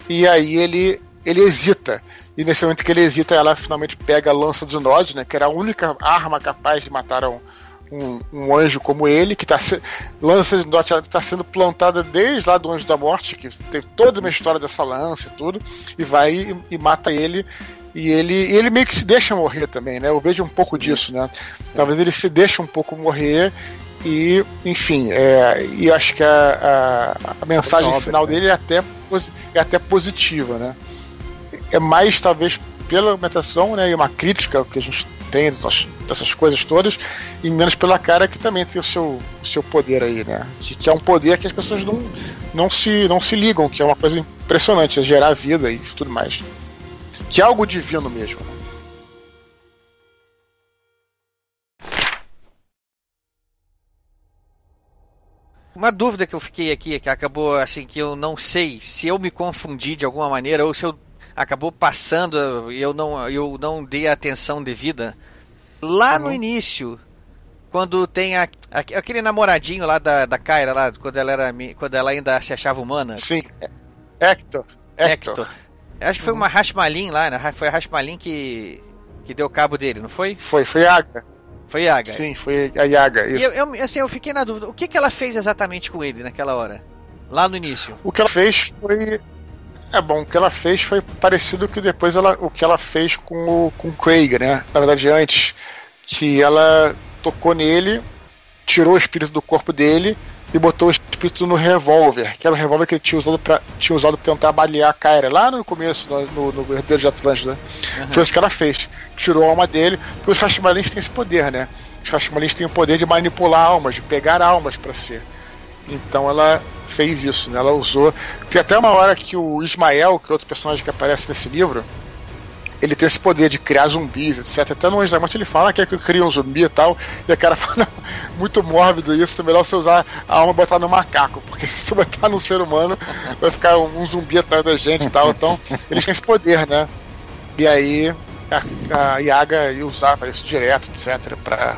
e aí ele, ele hesita. E nesse momento que ele hesita, ela finalmente pega a lança de Nod, né? Que era a única arma capaz de matar um, um, um anjo como ele, que tá se... lança de Nod está sendo plantada desde lá do Anjo da Morte, que teve toda uma história dessa lança e tudo, e vai e, e mata ele e ele, ele meio que se deixa morrer também, né? Eu vejo um pouco Sim. disso, né? Talvez ele se deixe um pouco morrer e, enfim, é, e acho que a, a, a mensagem final dele é até, é até positiva, né? É mais, talvez, pela metação, né? E uma crítica que a gente tem dessas coisas todas, e menos pela cara que também tem o seu, o seu poder aí, né? Que, é um poder que as pessoas não, não, se, não se ligam, que é uma coisa impressionante, é gerar vida e tudo mais que é algo divino mesmo. Uma dúvida que eu fiquei aqui, que acabou assim, que eu não sei se eu me confundi de alguma maneira ou se eu acabou passando e eu não, eu não dei a atenção devida. Lá no uhum. início, quando tem a, a, aquele namoradinho lá da, da Kyra, lá, quando ela, era, quando ela ainda se achava humana. Sim, Hector. Hector. Hector. Acho que foi uma Rashmalin lá, né? Foi a Rashmalin que, que deu cabo dele, não foi? Foi, foi a Yaga. Foi Yaga. Sim, foi a Yaga, isso. E eu, eu, assim, eu fiquei na dúvida, o que, que ela fez exatamente com ele naquela hora? Lá no início? O que ela fez foi... É bom, o que ela fez foi parecido com depois ela, o que ela fez com o com o Craig, né? Na verdade, antes, que ela tocou nele, tirou o espírito do corpo dele e botou o espírito no revólver, que era o revólver que ele tinha usado pra, tinha usado pra tentar balear a Kyra lá no começo, no, no, no Herdeiro de Atlântida. Uhum. Foi isso que ela fez. Tirou a alma dele, porque os Hashmalins têm esse poder, né? Os Hashmalins têm o poder de manipular almas, de pegar almas para si. Então ela fez isso, né? Ela usou. Tem até uma hora que o Ismael, que é outro personagem que aparece nesse livro, ele tem esse poder de criar zumbis, etc. Até no Anjo da Morte ele fala que é que cria um zumbi e tal, e a cara fala, muito mórbido isso, é melhor você usar a alma e botar no macaco, porque se você botar no ser humano, vai ficar um, um zumbi atrás da gente e tal. Então, eles têm esse poder, né? E aí a, a Yaga usava isso direto, etc, pra,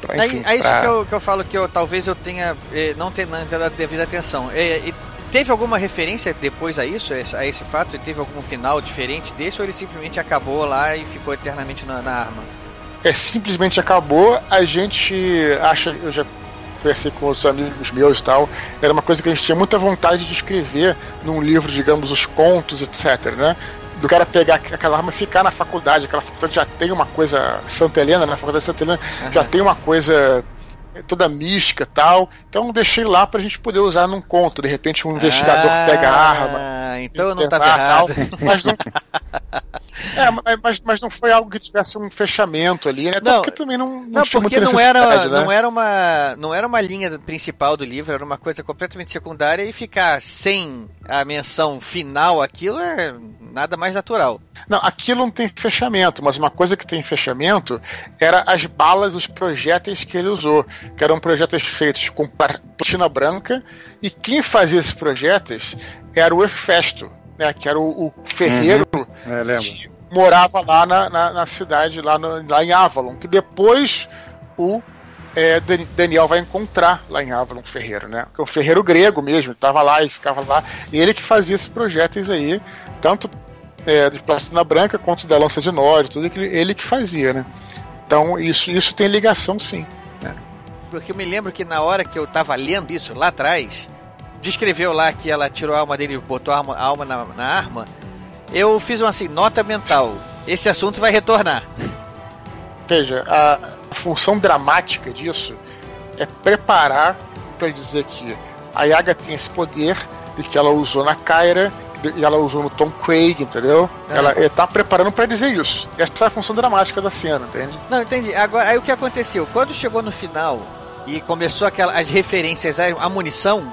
Pra, é, é isso que, eu, que eu falo que eu, talvez eu tenha eh, não tenha dado devida atenção. Eh, Teve alguma referência depois a isso, a esse fato? Ele teve algum final diferente desse ou ele simplesmente acabou lá e ficou eternamente na, na arma? É, simplesmente acabou. A gente acha, eu já conversei com os amigos meus e tal, era uma coisa que a gente tinha muita vontade de escrever num livro, digamos, os contos, etc, né? Do cara pegar aquela arma e ficar na faculdade, aquela faculdade já tem uma coisa Santa Helena, na faculdade de Santa Helena, uhum. já tem uma coisa toda mística tal. Então deixei lá pra gente poder usar num conto. De repente um investigador ah, pega a arma. Então não tá errado. mas não, é, mas, mas não foi algo que tivesse um fechamento ali, né? Não, porque também não, não, não porque não era, né? não era uma não era uma linha principal do livro, era uma coisa completamente secundária e ficar sem a menção final aquilo é nada mais natural. Não, aquilo não tem fechamento, mas uma coisa que tem fechamento era as balas, os projéteis que ele usou, que eram projéteis feitos com platina branca, e quem fazia esses projéteis era o Hefesto, né, que era o, o ferreiro uhum. é, que morava lá na, na, na cidade, lá, no, lá em Avalon, que depois o é, Daniel vai encontrar lá em Avalon o ferreiro, né? Que é um ferreiro grego mesmo, estava lá e ficava lá. E ele que fazia esses projéteis aí, tanto é, de plastina branca quanto da lança de Nord, tudo que ele que fazia, né? Então isso, isso tem ligação sim. Né? Porque eu me lembro que na hora que eu estava lendo isso lá atrás, descreveu lá que ela tirou a alma dele e botou a alma, a alma na, na, arma, eu fiz uma assim, nota mental. Esse assunto vai retornar. Veja, a função dramática disso é preparar para dizer que a Yaga tem esse poder e que ela usou na Kyra e ela usou no Tom Craig, entendeu? É. Ela está preparando para dizer isso. Essa é a função dramática da cena, entende? Não, entendi. Agora, aí o que aconteceu? Quando chegou no final e começou aquela, as referências à munição,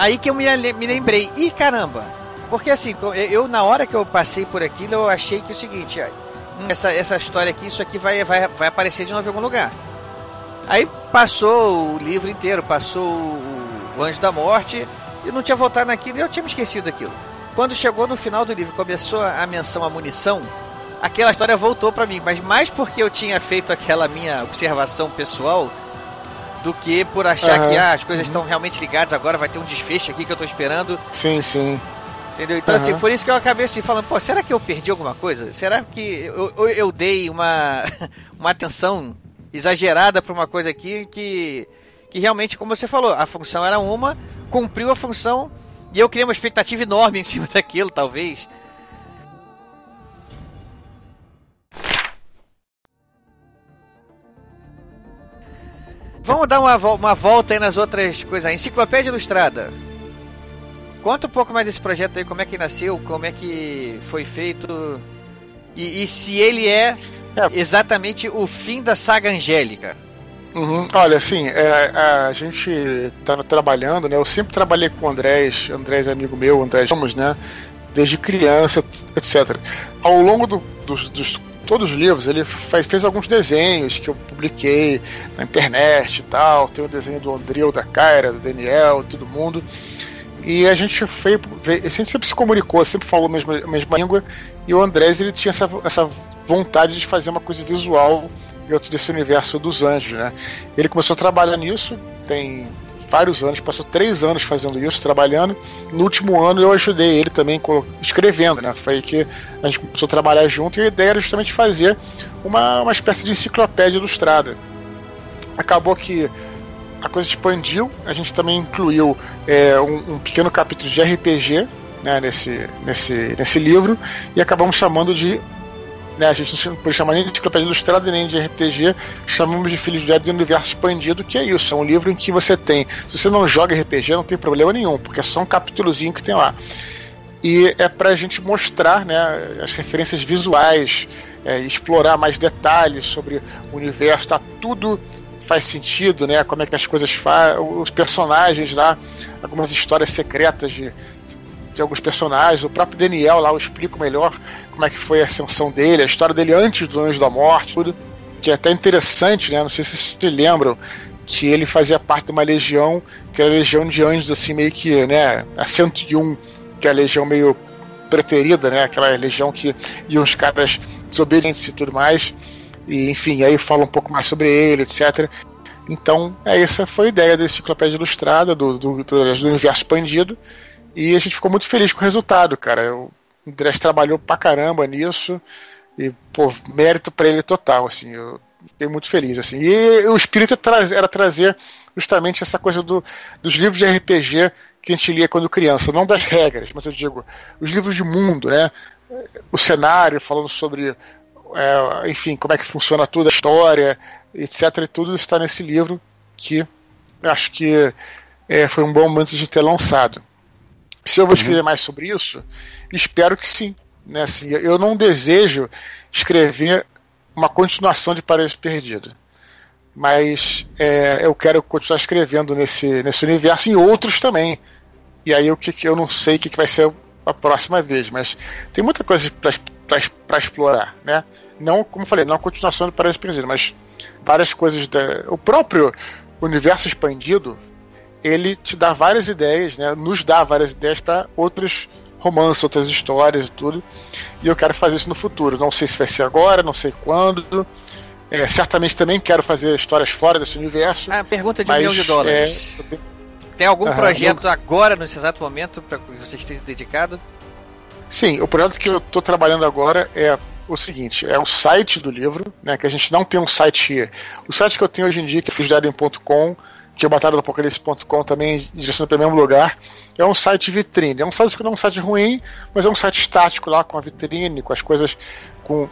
Aí que eu me, me lembrei, ih caramba! Porque assim, eu na hora que eu passei por aquilo, eu achei que é o seguinte, hum, essa, essa história aqui, isso aqui vai, vai, vai aparecer de novo em algum lugar. Aí passou o livro inteiro, passou o Anjo da Morte, e não tinha voltado naquilo, e eu tinha me esquecido daquilo. Quando chegou no final do livro, começou a menção à munição, aquela história voltou para mim, mas mais porque eu tinha feito aquela minha observação pessoal do que por achar Aham. que ah, as coisas estão realmente ligadas, agora vai ter um desfecho aqui que eu tô esperando. Sim, sim. Entendeu? Então, Aham. assim, por isso que eu acabei assim falando, pô, será que eu perdi alguma coisa? Será que eu, eu, eu dei uma, uma atenção exagerada pra uma coisa aqui que, que realmente, como você falou, a função era uma, cumpriu a função e eu criei uma expectativa enorme em cima daquilo, talvez. Vamos dar uma, uma volta aí nas outras coisas. A Enciclopédia Ilustrada. Conta um pouco mais desse projeto aí, como é que nasceu, como é que foi feito e, e se ele é, É. exatamente o fim da saga Angélica. Uhum. Olha, assim, é, a gente estava trabalhando, né? Eu sempre trabalhei com o Andrés, Andrés é amigo meu, Andrés Ramos, né? Desde criança, etc. Ao longo do- dos, dos todos os livros, ele faz, fez alguns desenhos que eu publiquei na internet e tal. Tem o desenho do Andreu, da Kyra, do Daniel, todo mundo. E a gente foi, veio- sempre se comunicou, sempre falou a mesma, a mesma língua. E o Andrés ele tinha essa, essa vontade de fazer uma coisa visual dentro desse universo dos anjos, né? Ele começou a trabalhar nisso, tem vários anos, passou três anos fazendo isso, trabalhando. No último ano eu ajudei ele também escrevendo, né? Foi que a gente começou a trabalhar junto e a ideia era justamente fazer uma, uma espécie de enciclopédia ilustrada. Acabou que a coisa expandiu, a gente também incluiu é, um, um pequeno capítulo de RPG né, nesse, nesse, nesse livro e acabamos chamando de. Né, a gente não pode chamar nem de enciclopédia ilustrada nem de RPG, chamamos de Filhos de Éden do Universo Expandido, que é isso, é um livro em que você tem. Se você não joga RPG, não tem problema nenhum, porque é só um capítulozinho que tem lá. E é pra gente mostrar né, as referências visuais, é, explorar mais detalhes sobre o universo, tá tudo faz sentido, né? Como é que as coisas fazem, os personagens lá, algumas histórias secretas de, alguns personagens, o próprio Daniel lá eu explico melhor como é que foi a ascensão dele, a história dele antes do Anjo da Morte, tudo. Que é até interessante, né? Não sei se vocês se lembram que ele fazia parte de uma legião, que era a legião de anjos, assim, meio que, né? A 101, que é a legião meio preterida, né? Aquela legião que iam os caras desobedientes e tudo mais. E, enfim, aí fala um pouco mais sobre ele, etc. Então, é, essa foi a ideia da enciclopédia ilustrada, do, do, do, do universo expandido. E a gente ficou muito feliz com o resultado, cara. O Andrés trabalhou pra caramba nisso. E, pô, mérito pra ele total, assim. Eu fiquei muito feliz, assim. E o espírito era tra- era trazer justamente essa coisa do, dos livros de RPG que a gente lia quando criança. Não das regras, mas eu digo, os livros de mundo, né? O cenário, falando sobre é, enfim, como é que funciona tudo, a história, etc. E tudo está nesse livro que acho que é, foi um bom momento de ter lançado. Se eu vou escrever mais sobre isso, espero que sim. Né? Assim, eu não desejo escrever uma continuação de Paraíso Perdido. Mas é, eu quero continuar escrevendo nesse, nesse universo e em outros também. E aí o que, que eu não sei o que, que vai ser a próxima vez, mas tem muita coisa para explorar, né? Não, como eu falei, não a continuação do Paraíso Perdido, mas várias coisas. Da, o próprio universo expandido, ele te dá várias ideias, né? Nos dá várias ideias para outros romances, outras histórias e tudo. E eu quero fazer isso no futuro. Não sei se vai ser agora, não sei quando. É, certamente também quero fazer histórias fora desse universo. Ah, pergunta de um mas, milhão de dólares. é, Tem algum Aham, projeto agora, nesse exato momento, para que vocês tenham se dedicado? Sim, o projeto que eu estou trabalhando agora é o seguinte: é o site do livro, né? Que a gente não tem um site. O site que eu tenho hoje em dia, que é fisdaden.com, que é o batalha do apocalipse.com também direciona para o mesmo lugar, é um site vitrine. É um site que não é um site ruim, mas é um site estático lá com a vitrine, com as coisas, com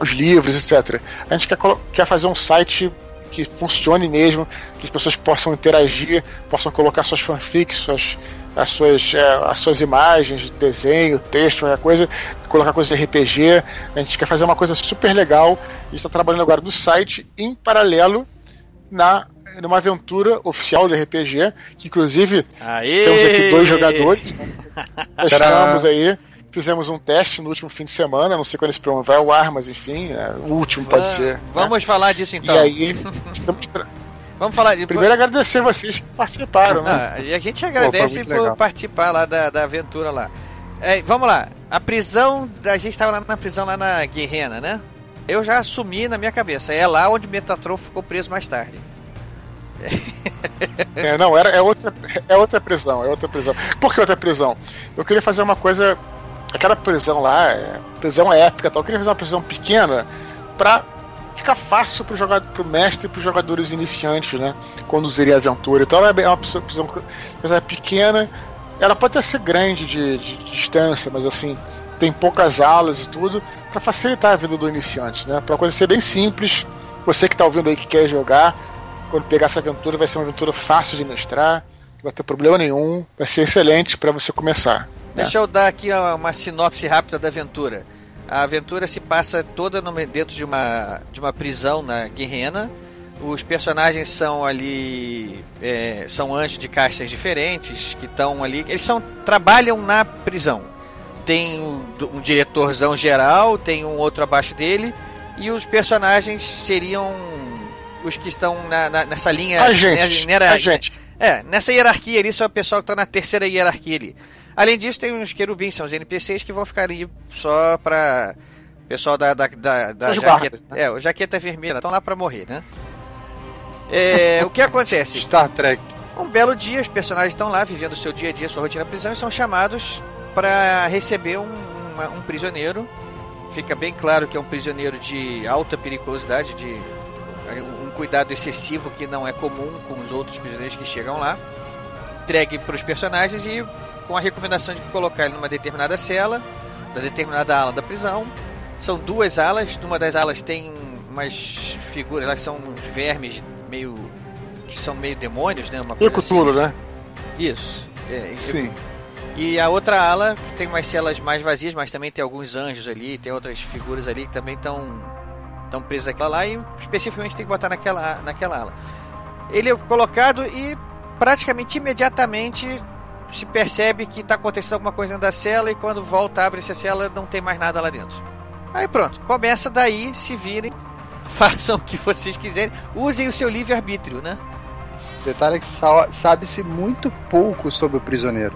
os livros, etc. A gente quer, quer fazer um site que funcione mesmo, que as pessoas possam interagir, possam colocar suas fanfics, suas, as, suas, é, as suas imagens, desenho, texto, qualquer coisa, colocar coisa de RPG. A gente quer fazer uma coisa super legal. A gente está trabalhando agora no site em paralelo na numa aventura oficial de RPG, que inclusive Aê! temos aqui dois jogadores. Testamos aí. Fizemos um teste no último fim de semana, não sei quando esse programa vai ao ar, mas enfim, é, o último pode ser. né? Vamos falar disso então. E aí, estamos pra- Vamos falar de primeiro agradecer vocês que participaram, né? Ah, e a gente agradece por legal. participar lá da, da aventura lá. É, vamos lá. A prisão, a gente tava lá na prisão lá na Guerrena, né? Eu já assumi na minha cabeça. É lá onde Metatron ficou preso mais tarde. É, não, era, é, outra, é outra prisão, é outra prisão. Por que outra prisão? Eu queria fazer uma coisa. Aquela prisão lá, é, prisão épica tal. Eu queria fazer uma prisão pequena pra ficar fácil pro, jogador, pro mestre e pros jogadores iniciantes, né? Conduzirem a aventura. Então ela é uma prisão, prisão pequena. Ela pode até ser grande de, de, de distância, mas assim, tem poucas aulas e tudo, para facilitar a vida do iniciante, né? Pra coisa ser bem simples. Você que tá ouvindo aí que quer jogar, quando pegar essa aventura, vai ser uma aventura fácil de mestrar, não vai ter problema nenhum, vai ser excelente para você começar. Né? Deixa eu dar aqui uma sinopse rápida da aventura. A aventura se passa toda no, dentro de uma, de uma prisão na Guerrena. Os personagens são ali. É, são anjos de castas diferentes que estão ali. Eles são, trabalham na prisão. Tem um, um diretorzão geral, tem um outro abaixo dele. E os personagens seriam os que estão na, na, nessa linha. A gente. Né, a gente. É, nessa hierarquia ali, só o pessoal que está na terceira hierarquia ali. Além disso, tem uns querubins, são os NPCs que vão ficar ali só pra. Pessoal da, da, da, da jaqueta. Guardas, né? É, o jaqueta vermelha, estão lá pra morrer, né? É, o que acontece? Star Trek. Um belo dia, os personagens estão lá vivendo o seu dia a dia, sua rotina na prisão, e são chamados para receber um, uma, um prisioneiro. Fica bem claro que é um prisioneiro de alta periculosidade, de cuidado excessivo que não é comum com os outros prisioneiros que chegam lá. Entregue para os personagens e com a recomendação de colocar ele numa determinada cela, da determinada ala da prisão. São duas alas, numa das alas tem umas figuras, elas são uns vermes meio. que são meio demônios, né? Uma coisa assim. né? Isso. É, Sim. E a outra ala tem umas celas mais vazias, mas também tem alguns anjos ali, tem outras figuras ali que também estão estão presos naquela lá e especificamente tem que botar naquela, naquela ala. Ele é colocado e praticamente imediatamente se percebe que está acontecendo alguma coisa dentro da cela e quando volta, abre essa cela, não tem mais nada lá dentro. Aí pronto, começa daí, se virem, façam o que vocês quiserem, usem o seu livre-arbítrio, né? Detalhe é que sabe-se muito pouco sobre o prisioneiro.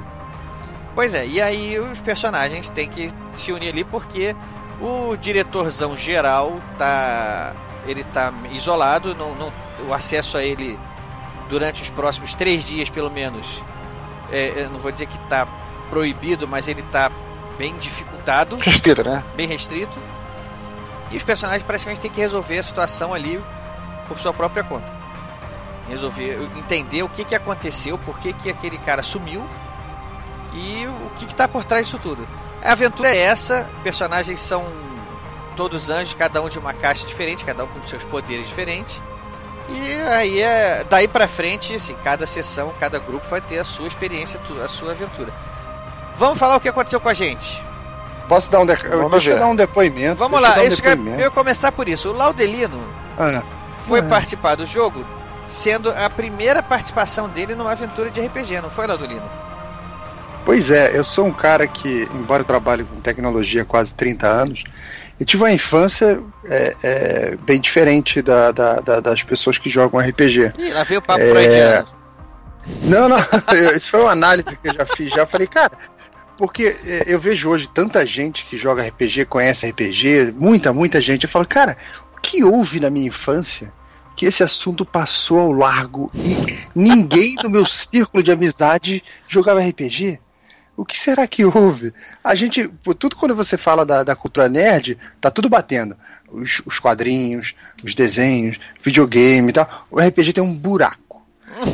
Pois é, e aí os personagens têm que se unir ali porque o diretorzão geral tá. Ele tá isolado, não, não, o acesso a ele durante os próximos três dias, pelo menos. É, eu não vou dizer que está proibido, mas ele está bem dificultado. Restrito, né? Bem restrito. E os personagens praticamente têm que resolver a situação ali por sua própria conta. Resolver, entender o que, que aconteceu, por que, que aquele cara sumiu e o que está por trás disso tudo. A aventura é essa, personagens são todos anjos, cada um de uma caixa diferente, cada um com seus poderes diferentes. E aí é daí para frente, assim, cada sessão, cada grupo vai ter a sua experiência, a sua aventura. Vamos falar o que aconteceu com a gente. Posso dar um, de... Deixa eu dar um depoimento. Vamos lá, um depoimento. eu começar por isso. O Laudelino ah, foi ah. participar do jogo, sendo a primeira participação dele numa aventura de RPG, não foi, Laudelino? Pois é, eu sou um cara que, embora eu trabalhe com tecnologia há quase 30 anos, eu tive uma infância é, é, bem diferente da, da, da, das pessoas que jogam RPG. Ih, lá veio o papo é... Não, não, isso foi uma análise que eu já fiz. Já falei, cara, porque é, eu vejo hoje tanta gente que joga RPG, conhece RPG, muita, muita gente. Eu falo, cara, o que houve na minha infância que esse assunto passou ao largo e ninguém do meu círculo de amizade jogava RPG? O que será que houve? A gente, tudo quando você fala da, da cultura nerd, tá tudo batendo. Os, os, quadrinhos, os desenhos, videogame e tal. O RPG tem um buraco.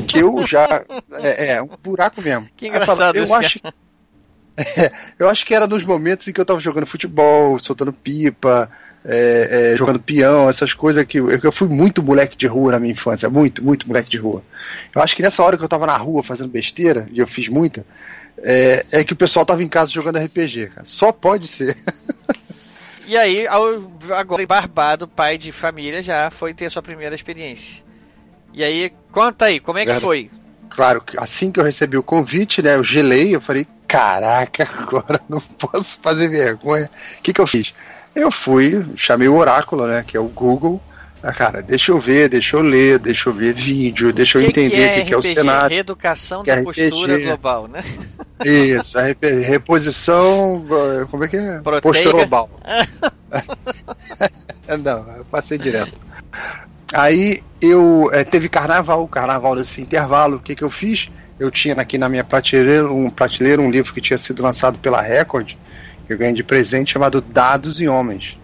Que eu já. É, é um buraco mesmo. Que engraçado eu, falo, eu acho, é, eu acho que era nos momentos em que eu tava jogando futebol, soltando pipa, é, é, jogando peão, essas coisas que eu, eu, fui muito moleque de rua na minha infância, muito, muito moleque de rua. Eu acho que nessa hora que eu tava na rua fazendo besteira, e eu fiz muita, é, é que o pessoal tava em casa jogando RPG, cara. Só pode ser. E aí, agora Barbado, pai de família, já foi ter a sua primeira experiência. E aí, conta aí, como é que foi? Claro, assim que eu recebi o convite, né, eu gelei, eu falei, caraca, agora não posso fazer vergonha. O que, que eu fiz? Eu fui, chamei o oráculo, né, que é o Google, ah, cara, deixa eu ver, deixa eu ler, deixa eu ver vídeo, deixa eu entender o que, que, é, que, é o cenário. Reeducação da é postura global, né? Isso, RP, reposição. Como é que é? Proteica. Posturobal. Não, eu passei direto. Aí eu é, teve carnaval, carnaval nesse intervalo. O que, que eu fiz? Eu tinha aqui na minha prateleira um, prateleira um livro que tinha sido lançado pela Record, que eu ganhei de presente, chamado Dados e Homens.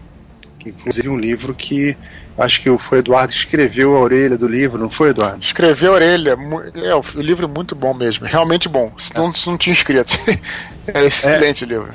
Que inclusive um livro que acho que foi o Eduardo que escreveu a orelha do livro, não foi, Eduardo? Escreveu a orelha. É, o livro é muito bom mesmo. Realmente bom. Se não, se não tinha escrito. É excelente o livro.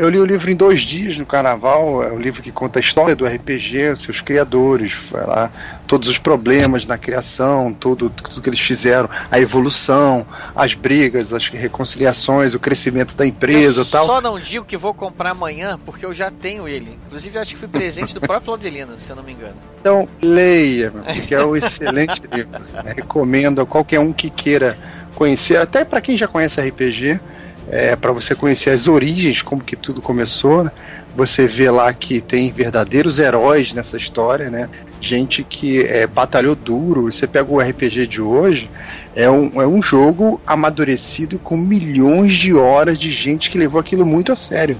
Eu li o livro em dois dias no carnaval. É um livro que conta a história do RPG, seus criadores, lá, todos os problemas na criação, tudo, tudo que eles fizeram, a evolução, as brigas, as reconciliações, o crescimento da empresa eu e tal. só não digo que vou comprar amanhã porque eu já tenho ele. Inclusive, acho que foi presente do próprio Laudelino, se eu não me engano. Então, leia, porque é um excelente livro. Recomendo a qualquer um que queira conhecer, até para quem já conhece RPG, é, para você conhecer as origens, como que tudo começou. né? Você vê lá que tem verdadeiros heróis nessa história, né? Gente que é, batalhou duro. Você pega o RPG de hoje, é um, é um jogo amadurecido com milhões de horas de gente que levou aquilo muito a sério.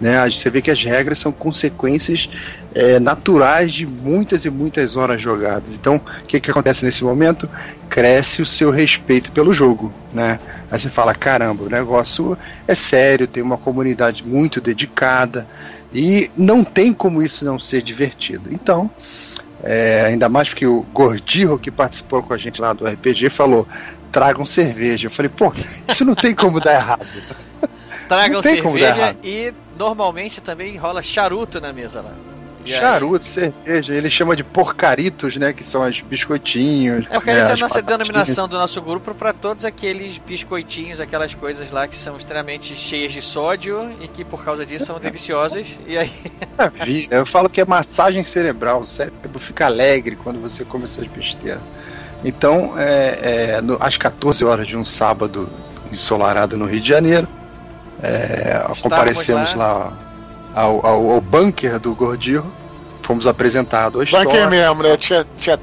Né? Você vê que as regras são consequências é, naturais de muitas e muitas horas jogadas. Então, o que, que acontece nesse momento? Cresce o seu respeito pelo jogo. Né? Aí você fala: caramba, o negócio é sério, tem uma comunidade muito dedicada e não tem como isso não ser divertido. Então, é, ainda mais porque o Gordirro, que participou com a gente lá do RPG, falou: tragam cerveja. Eu falei: pô, isso não tem como dar errado. Tragam cerveja e normalmente também rola charuto na mesa lá. E aí- Charuto, cerveja, ele chama de porcaritos, né? Que são os biscoitinhos. É porque né, a as nossa denominação do nosso grupo para todos aqueles biscoitinhos, aquelas coisas lá que são extremamente cheias de sódio e que por causa disso são deliciosas. E aí, Maravilha. Eu falo que é massagem cerebral. O cérebro fica alegre quando você come essas besteiras. Então, é, é, no- às 14 horas de um sábado ensolarado no Rio de Janeiro, é, comparecemos lá, ao, ao, ao bunker do Gordirro. Fomos apresentados história. Bunker mesmo, né? Tinha, tinha,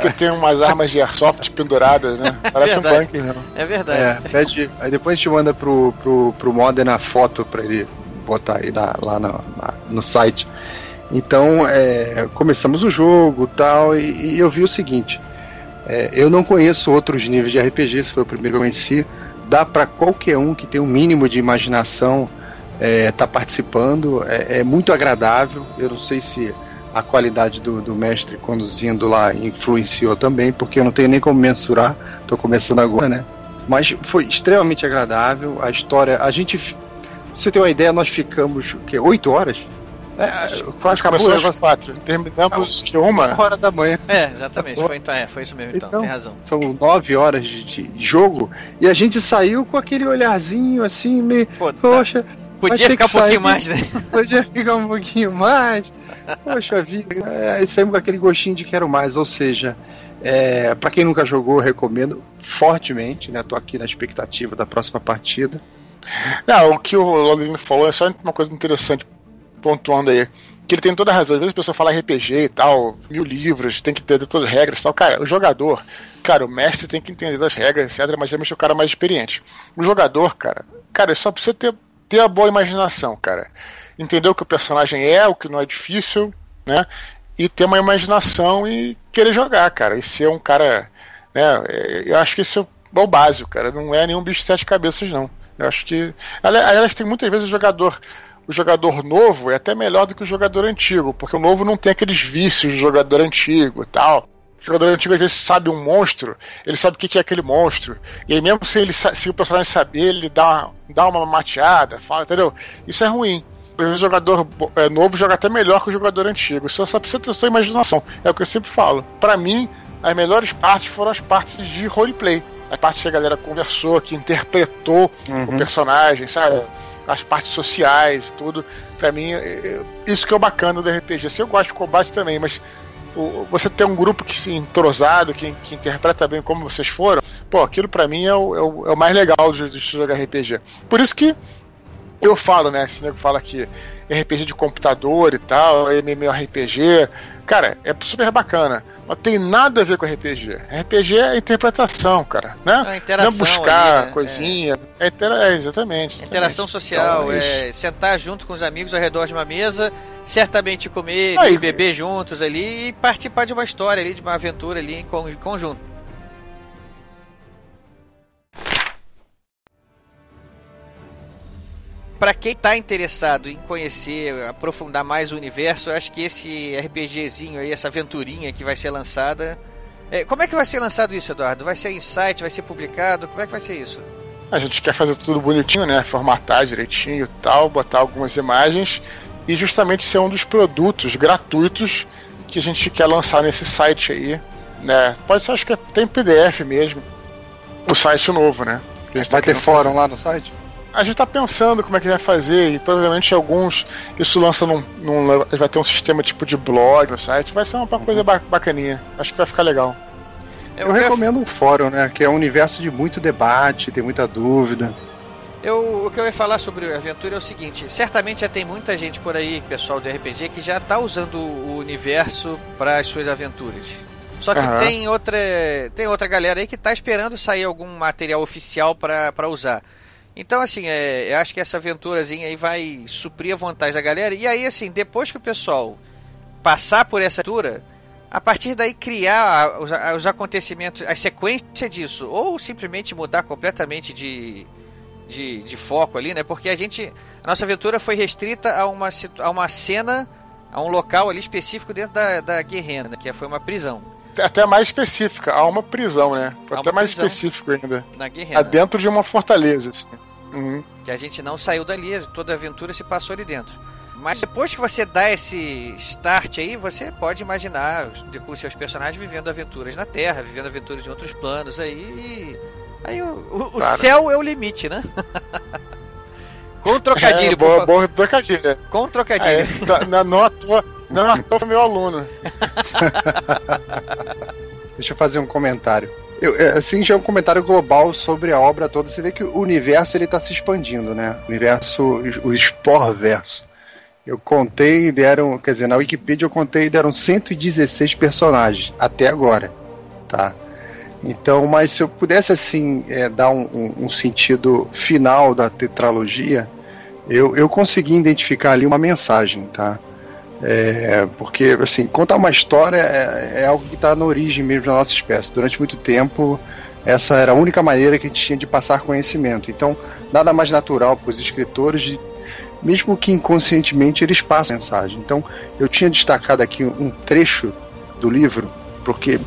que tem umas armas de airsoft penduradas, né? Parece um bunker mesmo. é verdade. É, pede, aí depois a gente manda pro, pro, pro Modena a foto pra ele botar aí na- lá no, na- no site. Então, é, começamos o jogo tal, e, e eu vi o seguinte: é, eu não conheço outros níveis de RPG, esse foi o primeiro que eu conheci. Dá pra qualquer um que tem um mínimo de imaginação é, tá participando, é, é muito agradável. Eu não sei se a qualidade do, do mestre conduzindo lá influenciou também, porque eu não tenho nem como mensurar, tô começando agora, né? Mas foi extremamente agradável. A história, a gente, pra você ter uma ideia, nós ficamos? Oito horas? É, quase acabou às quatro. Terminamos de uma. Uma hora da manhã. É, exatamente. Foi, então, é, foi isso mesmo então, Então, tem razão. São nove horas de, de jogo e a gente saiu com aquele olharzinho assim, meio. Pô, tá. Poxa, vai Podia ter ficar um pouquinho mais, né? podia ficar um pouquinho mais. Poxa vida, é, e saímos com aquele gostinho de quero mais. Ou seja, é, para quem nunca jogou, eu recomendo fortemente, né? Tô aqui na expectativa da próxima partida. Não, o que o Londrino falou é só uma coisa interessante, pontuando aí. Que ele tem toda a razão. Às vezes a pessoa fala RPG e tal, mil livros, tem que ter todas as regras e tal. Cara, o jogador, cara, o mestre tem que entender das regras, etc. Mas geralmente é o cara mais experiente. O jogador, cara, cara, só precisa ter, ter a boa imaginação, cara. Entender o que o personagem é, o que não é difícil, né? E ter uma imaginação e querer jogar, cara. E ser um cara. Né, é, eu acho que esse é o básico, cara. Não é nenhum bicho de sete cabeças, não. Eu acho que. ali- Aliás, tem muitas vezes o jogador. O jogador novo é até melhor do que o jogador antigo, porque o novo não tem aqueles vícios do jogador antigo e tal. O jogador antigo às vezes sabe um monstro, ele sabe o que é aquele monstro. E aí, mesmo se, ele, se o personagem saber, ele dá, dá uma mateada, fala, entendeu? Isso é ruim. O jogador é, novo joga até melhor que o jogador antigo. Isso só precisa ter sua imaginação. É o que eu sempre falo. Pra mim, as melhores partes foram as partes de roleplay. As partes que a galera conversou, que interpretou o personagem, sabe? As partes sociais e tudo. Pra mim, isso que é o bacana do RPG. Assim, eu gosto de combate também, mas o- você ter um grupo que se entrosado, que, que interpreta bem como vocês foram, pô, aquilo pra mim é o, é o- é o mais legal de, de jogar RPG. Por isso que eu falo, né? Esse nego fala que RPG de computador e tal, MMORPG. Cara, é super bacana. Mas tem nada a ver com RPG. RPG é interpretação, cara, né? A interação Não é buscar ali, né? coisinha. É, intera- é, exatamente. Interação social, Então, é sentar junto com os amigos ao redor de uma mesa, certamente comer Aí- e beber juntos ali e participar de uma história ali, de uma aventura ali em conjunto. Pra quem tá interessado em conhecer, aprofundar mais o universo, eu acho que esse RPGzinho aí, essa aventurinha que vai ser lançada. É, como é que vai ser lançado isso, Eduardo? Vai ser em site, vai ser publicado? Como é que vai ser isso? A gente quer fazer tudo bonitinho, né? Formatar direitinho e tal, botar algumas imagens e justamente ser um dos produtos gratuitos que a gente quer lançar nesse site aí, né? Pode ser, acho que tem PDF mesmo, o site novo, né? Que a gente tá Vai ter fórum lá no site? A gente tá pensando como é que vai fazer e provavelmente alguns isso lança num, num- vai ter um sistema tipo de blog no site, vai ser uma coisa ba- bacaninha. Acho que vai ficar legal. Eu recomendo um fórum, né? Que é um universo de muito debate, tem muita dúvida. Eu, o que eu ia falar sobre a aventura é o seguinte: certamente já tem muita gente por aí, pessoal do RPG, que já está usando o universo para as suas aventuras. Só que Aham. tem outra tem outra galera aí que está esperando sair algum material oficial para usar. Então, assim, é, eu acho que essa aventurazinha aí vai suprir a vontade da galera. E aí, assim, depois que o pessoal passar por essa aventura, a partir daí criar os, os acontecimentos, a sequência disso, ou simplesmente mudar completamente de, de, de foco ali, né? Porque a gente, a nossa aventura foi restrita a uma, a uma cena, a um local ali específico dentro da, da Guerrena, né? que foi uma prisão Até mais específica, há uma prisão, né? Até mais específico ainda. na Guerrena. dentro de uma fortaleza, assim. Uhum. que a gente não saiu dali, toda a aventura se passou ali dentro. Mas depois que você dá esse start aí, você pode imaginar os- seus personagens vivendo aventuras na Terra, vivendo aventuras em outros planos aí. Aí o, o- o céu é o limite, né? com trocadilho, é, boa, boa trocadilho. Com trocadilho. É, tá- não, não à toa, não à toa foi meu aluno. Deixa eu fazer um comentário. Eu, é, assim, já é um comentário global sobre a obra toda. Você vê que o universo ele tá se expandindo, né? O universo, o Sporverso. Eu contei, deram, quer dizer, na Wikipedia eu contei, deram 116 personagens até agora, tá? Então, mas se eu pudesse assim é, dar um, um- um sentido final da tetralogia, eu, eu consegui identificar ali uma mensagem, tá? É, porque, assim, contar uma história é, é algo que está na origem mesmo da nossa espécie. Durante muito tempo, essa era a única maneira que a gente tinha de passar conhecimento. Então, nada mais natural para os escritores, de, mesmo que inconscientemente eles passam a mensagem. Então, eu tinha destacado aqui um trecho do livro, porque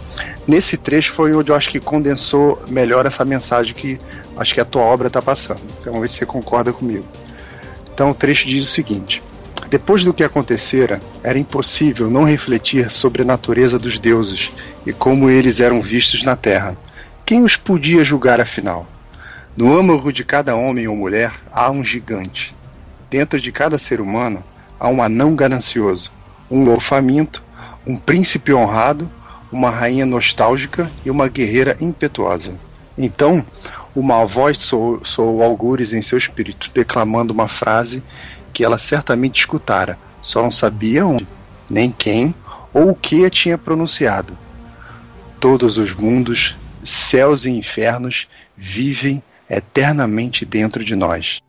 nesse trecho foi onde eu acho que condensou melhor essa mensagem que acho que a tua obra está passando. Então, vamos ver se você concorda comigo. Então, o trecho diz o seguinte. Depois do que acontecera, era impossível não refletir sobre a natureza dos deuses e como eles eram vistos na Terra. Quem os podia julgar afinal? No âmago de cada homem ou mulher há um gigante. Dentro de cada ser humano há um anão ganancioso, um louco faminto, um príncipe honrado, uma rainha nostálgica e uma guerreira impetuosa. Então, uma voz soou, soou algures em seu espírito, declamando uma frase que ela certamente escutara, só não sabia onde, nem quem ou o que a tinha pronunciado. Todos os mundos, céus e infernos vivem eternamente dentro de nós.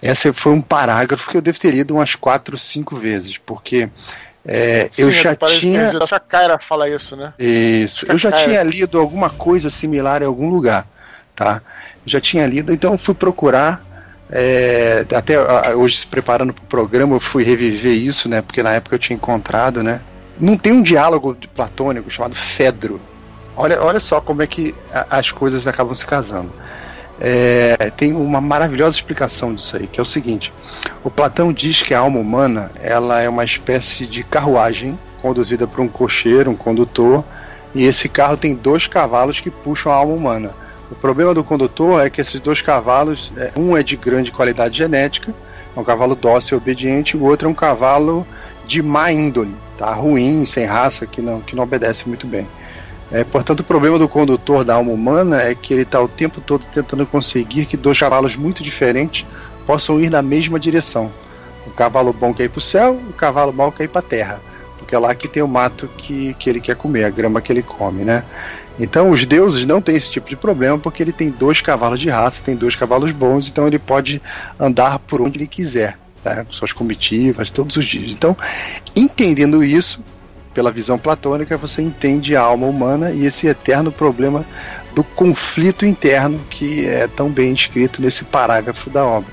Esse foi um parágrafo que eu devo ter lido umas quatro, cinco vezes, porque é, eu Sim, já parece que tinha. A Kaira fala isso, né? Isso. Eu já tinha lido alguma coisa similar em algum lugar, tá? Eu já tinha lido, então eu fui procurar. É, até hoje se preparando para o programa eu fui reviver isso, né? Porque na época eu tinha encontrado, né? Não tem um diálogo platônico chamado Fedro. Olha, olha só como é que as coisas acabam se casando. É, tem uma maravilhosa explicação disso aí, que é o seguinte: o Platão diz que a alma humana ela é uma espécie de carruagem conduzida por um cocheiro, um condutor, e esse carro tem dois cavalos que puxam a alma humana. O problema do condutor é que esses dois cavalos, é, um é de grande qualidade genética, é um cavalo dócil e obediente, o outro é um cavalo de má índole, tá? ruim, sem raça, que não, que não obedece muito bem. É, portanto, o problema do condutor da alma humana é que ele está o tempo todo tentando conseguir que dois cavalos muito diferentes possam ir na mesma direção. O cavalo bom quer ir para o céu, o cavalo mau quer ir para a terra. Porque é lá que tem o mato que, que ele quer comer, a grama que ele come, né? Então os deuses não têm esse tipo de problema porque ele tem dois cavalos de raça, tem dois cavalos bons, então ele pode andar por onde ele quiser, né? suas comitivas, todos os dias. Então, entendendo isso, pela visão platônica, você entende a alma humana e esse eterno problema do conflito interno que é tão bem escrito nesse parágrafo da obra.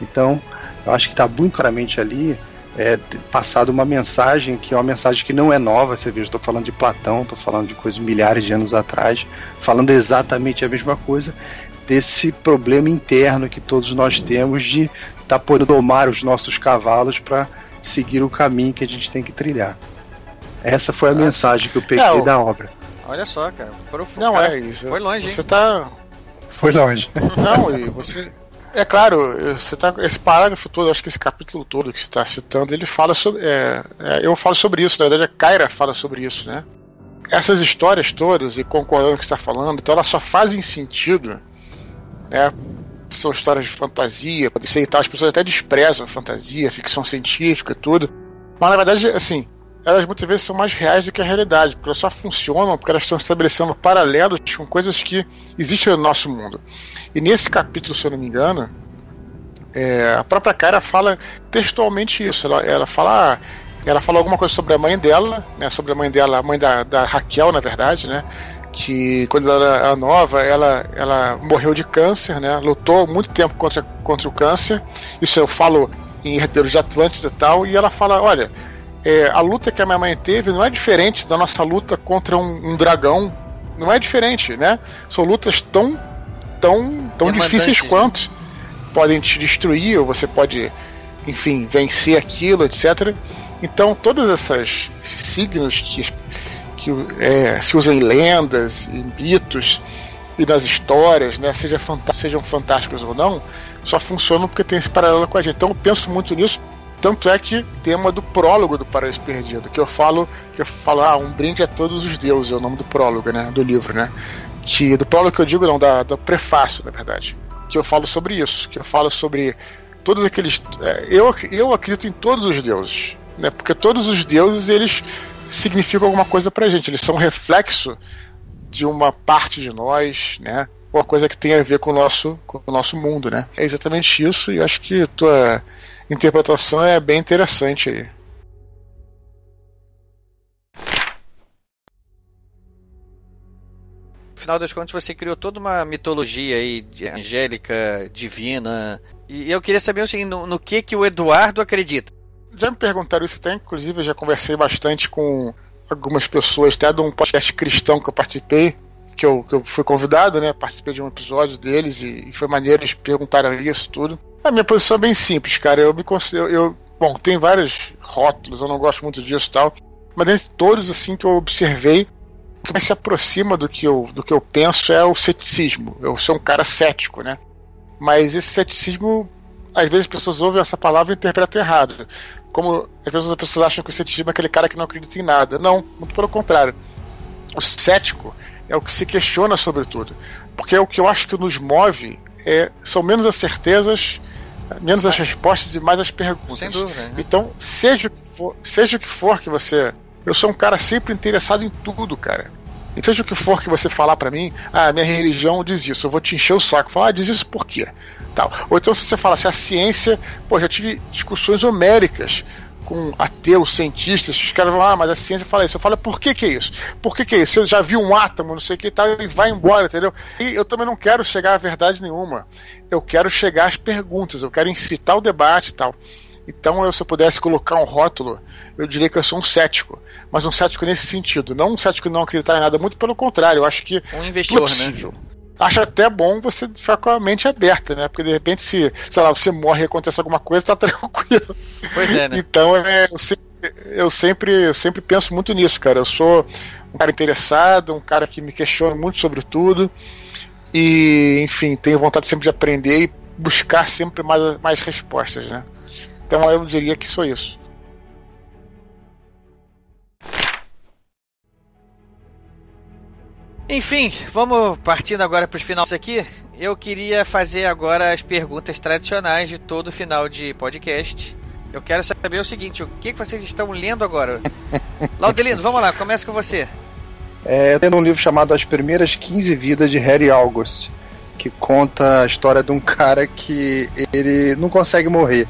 Então, eu acho que está muito claramente ali é, passado uma mensagem que é uma mensagem que não é nova. Você vê, estou falando de Platão, estou falando de coisas milhares de anos atrás, falando exatamente a mesma coisa desse problema interno que todos nós temos de estar tá podendo domar os nossos cavalos para seguir o caminho que a gente tem que trilhar. Essa foi a ah, mensagem que eu peguei é, da obra. Olha só, cara. Profundo, não cara, é isso. Foi longe. Você hein? tá. Foi longe. Não, e você é claro, você tá, esse parágrafo todo, acho que esse capítulo todo que você está citando, ele fala sobre. É, é, eu falo sobre isso, na verdade a Kyra fala sobre isso, né? Essas histórias todas, e concordando com o que está falando, então elas só fazem sentido, né? São histórias de fantasia, pode ser e tal, as pessoas até desprezam fantasia, ficção científica e tudo. Mas na verdade, assim, elas muitas vezes são mais reais do que a realidade, porque elas só funcionam porque elas estão estabelecendo paralelos com coisas que existem no nosso mundo. E nesse capítulo, se eu não me engano, é, a própria Cara fala textualmente isso. Ela, ela fala. Ela fala alguma coisa sobre a mãe dela, né? Sobre a mãe dela, a mãe da, da Raquel, na verdade, né? Que quando ela era nova, ela, ela morreu de câncer, né? Lutou muito tempo contra, contra o câncer. Isso eu falo em Herdeiros de Atlântida e tal. E ela fala: olha, é, a luta que a minha mãe teve não é diferente da nossa luta contra um, um dragão. Não é diferente, né? São lutas tão, tão, tão difíceis né? quanto. Podem te destruir, ou você pode, enfim, vencer aquilo, etc. Então, todos essas, esses signos que, que é, se usam em lendas, em mitos e nas histórias, né, seja sejam fantásticos ou não, só funcionam porque tem esse paralelo com a gente. Então, eu penso muito nisso tanto é que tema do prólogo do Paraíso Perdido, que eu falo, que eu falo, ah, um brinde a todos os deuses, é o nome do prólogo, né? Do livro, né? Que, do prólogo que eu digo, não, da, do prefácio, na verdade. Que eu falo sobre isso, que eu falo sobre todos aqueles. É, eu, eu acredito em todos os deuses, né? Porque todos os deuses, eles significam alguma coisa pra gente, eles são reflexo de uma parte de nós, né? Uma coisa que tem a ver com o nosso, com o nosso mundo, né? É exatamente isso, e eu acho que tua interpretação é bem interessante aí. Afinal das contas, você criou toda uma mitologia aí angélica, divina. E eu queria saber assim, no, no que que o Eduardo acredita. Já me perguntaram isso até, inclusive eu já conversei bastante com algumas pessoas, até de um podcast cristão que eu participei, que eu, que eu fui convidado, né? Participei de um episódio deles e, e foi maneiro, eles perguntaram isso tudo. A minha posição é bem simples, cara. Eu me considero. Eu, bom, tem vários rótulos, eu não gosto muito disso e tal. Mas dentre todos, assim, que eu observei, o que mais se aproxima do que, eu, do que eu penso é o ceticismo. Eu sou um cara cético, né? Mas esse ceticismo, às vezes as pessoas ouvem essa palavra e interpretam errado. Como às vezes as pessoas acham que o ceticismo é aquele cara que não acredita em nada. Não, muito pelo contrário. O cético é o que se questiona sobre tudo. Porque é o que eu acho que nos move é, são menos as certezas menos as respostas e mais as perguntas. Sem dúvida. Né? Então, seja o que for, seja o que for que você. Eu sou um cara sempre interessado em tudo, cara. E seja o que for que você falar para mim, ah, minha religião diz isso, eu vou te encher o saco. Falar, ah, diz isso por quê? Tal. Ou então se você fala se assim, a ciência, pô, já tive discussões homéricas com ateus, cientistas, os caras vão, ah, mas a ciência fala isso. Eu falo, por que que é isso? Por que que é isso? Você já viu um átomo, não sei o que e tal, e vai embora, entendeu? E eu também não quero chegar à verdade nenhuma. Eu quero chegar às perguntas, eu quero incitar o debate e tal. Então, eu, se eu pudesse colocar um rótulo, eu diria que eu sou um cético. Mas um cético nesse sentido. Não um cético que não acreditar em nada, muito pelo contrário. Eu acho que. Um investidor, né? Acho até bom você ficar com a mente aberta, né? Porque de repente, se, sei lá, você morre e acontece alguma coisa, tá tranquilo. Pois é, né? Então, é, eu, sempre, eu, sempre, eu sempre penso muito nisso, cara. Eu sou um cara interessado, um cara que me questiona muito sobre tudo. E, enfim, tenho vontade sempre de aprender e buscar sempre mais, mais respostas, né? Então eu diria que sou isso. Enfim, vamos partindo agora para os finais aqui. Eu queria fazer agora as perguntas tradicionais de todo final de podcast. Eu quero saber o seguinte: o que, que vocês estão lendo agora? Laudelino, vamos lá, começa com você. É, eu tenho um livro chamado As Primeiras 15 Vidas de Harry August, que conta a história de um cara que ele não consegue morrer.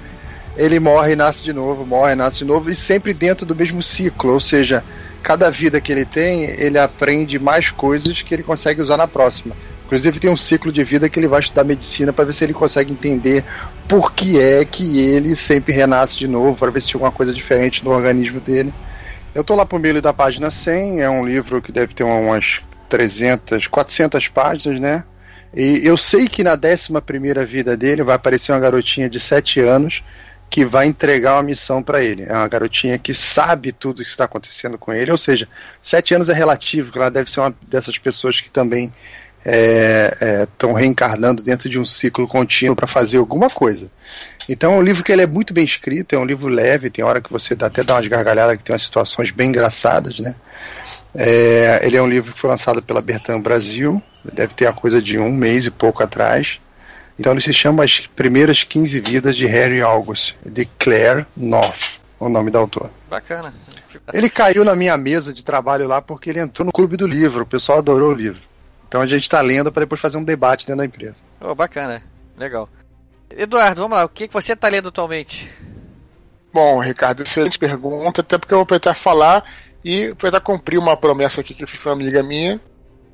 Ele morre e nasce de novo, morre e nasce de novo, e sempre dentro do mesmo ciclo, ou seja, cada vida que ele tem, ele aprende mais coisas que ele consegue usar na próxima. Inclusive tem um ciclo de vida que ele vai estudar medicina para ver se ele consegue entender por que é que ele sempre renasce de novo, para ver se tinha alguma coisa diferente no organismo dele. Eu tô lá pro meio da página 100, é um livro que deve ter umas 300, 400 páginas, né? E eu sei que na 11 primeira vida dele vai aparecer uma garotinha de 7 anos que vai entregar uma missão para ele. É uma garotinha que sabe tudo o que está acontecendo com ele, ou seja, 7 anos é relativo, ela deve ser uma dessas pessoas que também estão é, é, reencarnando dentro de um ciclo contínuo para fazer alguma coisa. Então é um livro que ele é muito bem escrito, é um livro leve, tem hora que você dá, até dá umas gargalhadas, que tem umas situações bem engraçadas, né? É, ele é um livro que foi lançado pela Bertan Brasil, deve ter a coisa de um mês e pouco atrás. Então ele se chama As Primeiras 15 Vidas de Harry August, de Claire North, o nome da autora. Bacana. Ele caiu na minha mesa de trabalho lá porque ele entrou no clube do livro, o pessoal adorou o livro. Então a gente está lendo para depois fazer um debate dentro da empresa. Oh, bacana, legal. Eduardo, vamos lá, o que você está lendo atualmente? Bom, Ricardo, excelente pergunta, até porque eu vou aproveitar falar e aproveitar cumprir uma promessa aqui que eu fiz para uma amiga minha,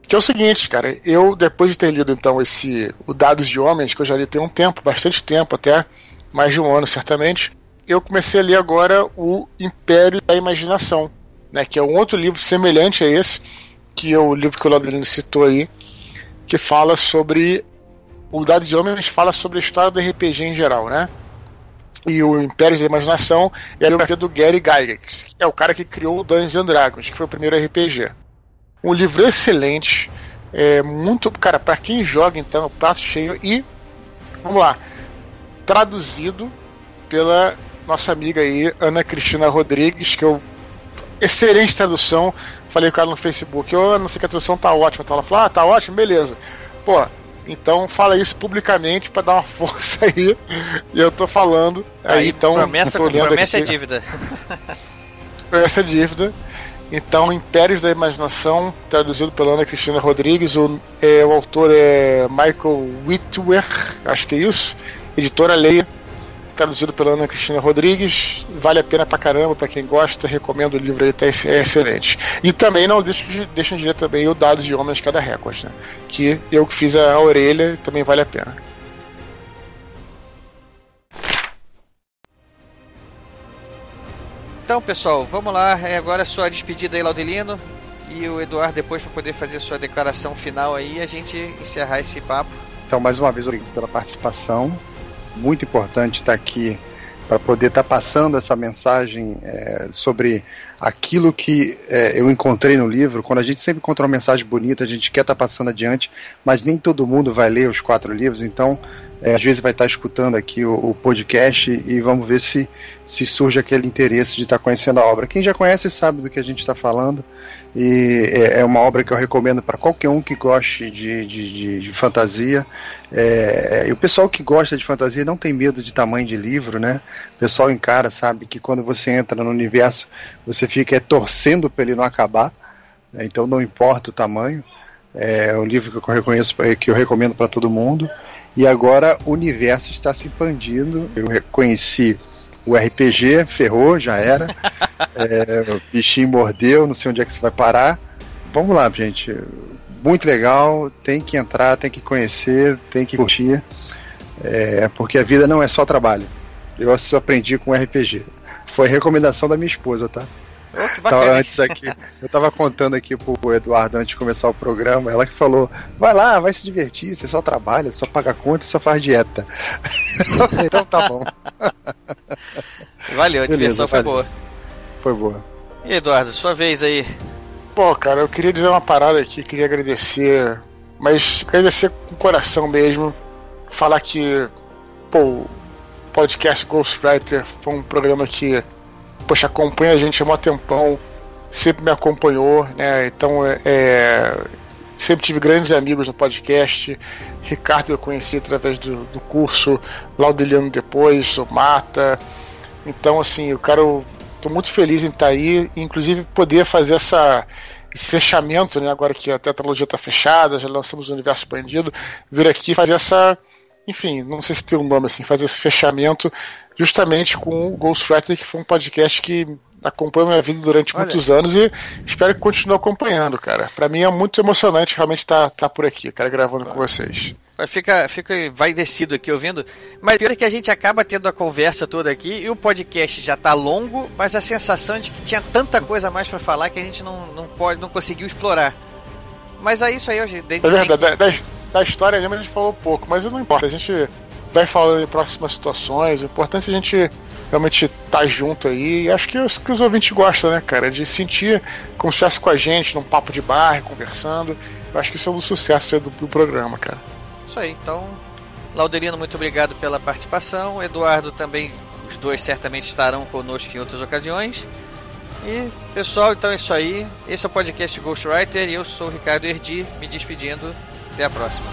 que é o seguinte, cara, eu depois de ter lido então esse o Dados de Homens, que eu já li tem um tempo, bastante tempo, até mais de um ano certamente, eu comecei a ler agora o Império da Imaginação, né, que é um outro livro semelhante a esse, que é o livro que o Laudelino citou aí, que fala sobre o Dado de Homens fala sobre a história do RPG em geral, né? E o Império da Imaginação é a biografia do Gary Gygax, que é o cara que criou o Dungeons and Dragons, que foi o primeiro RPG. Um livro excelente, é muito, cara, para quem joga então, o prato cheio e vamos lá, traduzido pela nossa amiga aí, Ana Cristina Rodrigues, que eu excelente tradução. Falei com ela no Facebook, eu não sei que a tradução tá ótima. Então ela falou, ah, tá ótimo, beleza. Pô, então fala isso publicamente para dar uma força aí. E eu tô falando. Aí, aí então. Promessa, tô promessa é dívida. promessa é dívida. Então, Impérios da Imaginação, traduzido pela Ana Cristina Rodrigues. O, é, o autor é Michael Whitwer, acho que é isso. Editora Leia traduzido pela Ana Cristina Rodrigues. Vale a pena pra caramba, pra quem gosta, recomendo o livro aí, tá, é excelente. E também não deixo de, deixo de ler também o Dados de Homens Cada Record, né? Que eu que fiz a orelha também vale a pena. Então, pessoal, vamos lá. É agora a sua despedida aí, Laudelino. E o Eduardo depois para poder fazer sua declaração final aí a gente encerrar esse papo. Então, mais uma vez, obrigado pela participação muito importante estar aqui para poder estar passando essa mensagem é, sobre aquilo que é, eu encontrei no livro. Quando a gente sempre encontra uma mensagem bonita, a gente quer estar passando adiante, mas nem todo mundo vai ler os quatro livros, então é, às vezes vai estar escutando aqui o, o, podcast e vamos ver se, se surge aquele interesse de estar conhecendo a obra. Quem já conhece sabe do que a gente está falando e é, é, uma obra que eu recomendo para qualquer um que goste de, de, de, de fantasia. É, e o pessoal que gosta de fantasia não tem medo de tamanho de livro, né? O pessoal encara, sabe, que quando você entra no universo, você fica é, torcendo para ele não acabar, né? então não importa o tamanho. É um livro que eu reconheço, que eu recomendo para todo mundo. E agora o universo está se expandindo. Eu reconheci o RPG ferrou, já era. é, o bichinho mordeu, não sei onde é que você vai parar. Vamos lá, gente. Muito legal, tem que entrar, tem que conhecer, tem que curtir. É, porque a vida não é só trabalho. Eu só aprendi com RPG. Foi recomendação da minha esposa, tá? então, antes aqui, eu tava contando aqui pro Eduardo antes de começar o programa, ela que falou: vai lá, vai se divertir, você só trabalha, só paga conta e só faz dieta. então tá bom. Valeu, a Beleza, diversão foi boa. Foi boa. E Eduardo, sua vez aí. Pô, cara, eu queria dizer uma parada aqui, queria agradecer, mas agradecer com o coração mesmo. Falar que, pô, o podcast Ghostwriter foi um programa que poxa, acompanha a gente há um tempão, sempre me acompanhou, né? Então, é, é, sempre tive grandes amigos no podcast. Ricardo eu conheci através do, do curso, Laudeliano depois, o Mata. Então, assim, eu quero. Tô muito feliz em estar aí, inclusive poder fazer essa, esse fechamento, né? Agora que a tetralogia está fechada, já lançamos o Universo Bandido, vir aqui fazer essa. Enfim, não sei se tem um nome assim, fazer esse fechamento justamente com o Ghostwriter, que foi um podcast que acompanha minha vida durante Olha. muitos anos e espero que continue acompanhando, cara. Para mim é muito emocionante realmente estar tá, tá por aqui, cara, gravando com vocês. Fica, fica vai descido aqui ouvindo. Mas pior é que a gente acaba tendo a conversa toda aqui e o podcast já tá longo, mas a sensação de que tinha tanta coisa mais para falar que a gente não, não pode, não conseguiu explorar. Mas é isso aí, hoje. É verdade, da, da, da história mesmo a gente falou pouco, mas não importa, a gente vai falando em próximas situações. O importante é a gente realmente estar tá junto aí. E acho que os, que os ouvintes gostam, né, cara? De sentir como se com a gente num papo de bar, conversando. Eu acho que isso é um sucesso do, do programa, cara. Isso aí, então. Laudelino, muito obrigado pela participação. Eduardo também, os dois certamente estarão conosco em outras ocasiões. E pessoal, então é isso aí. Esse é o podcast Ghostwriter e eu sou o Ricardo Erdi, me despedindo. Até a próxima.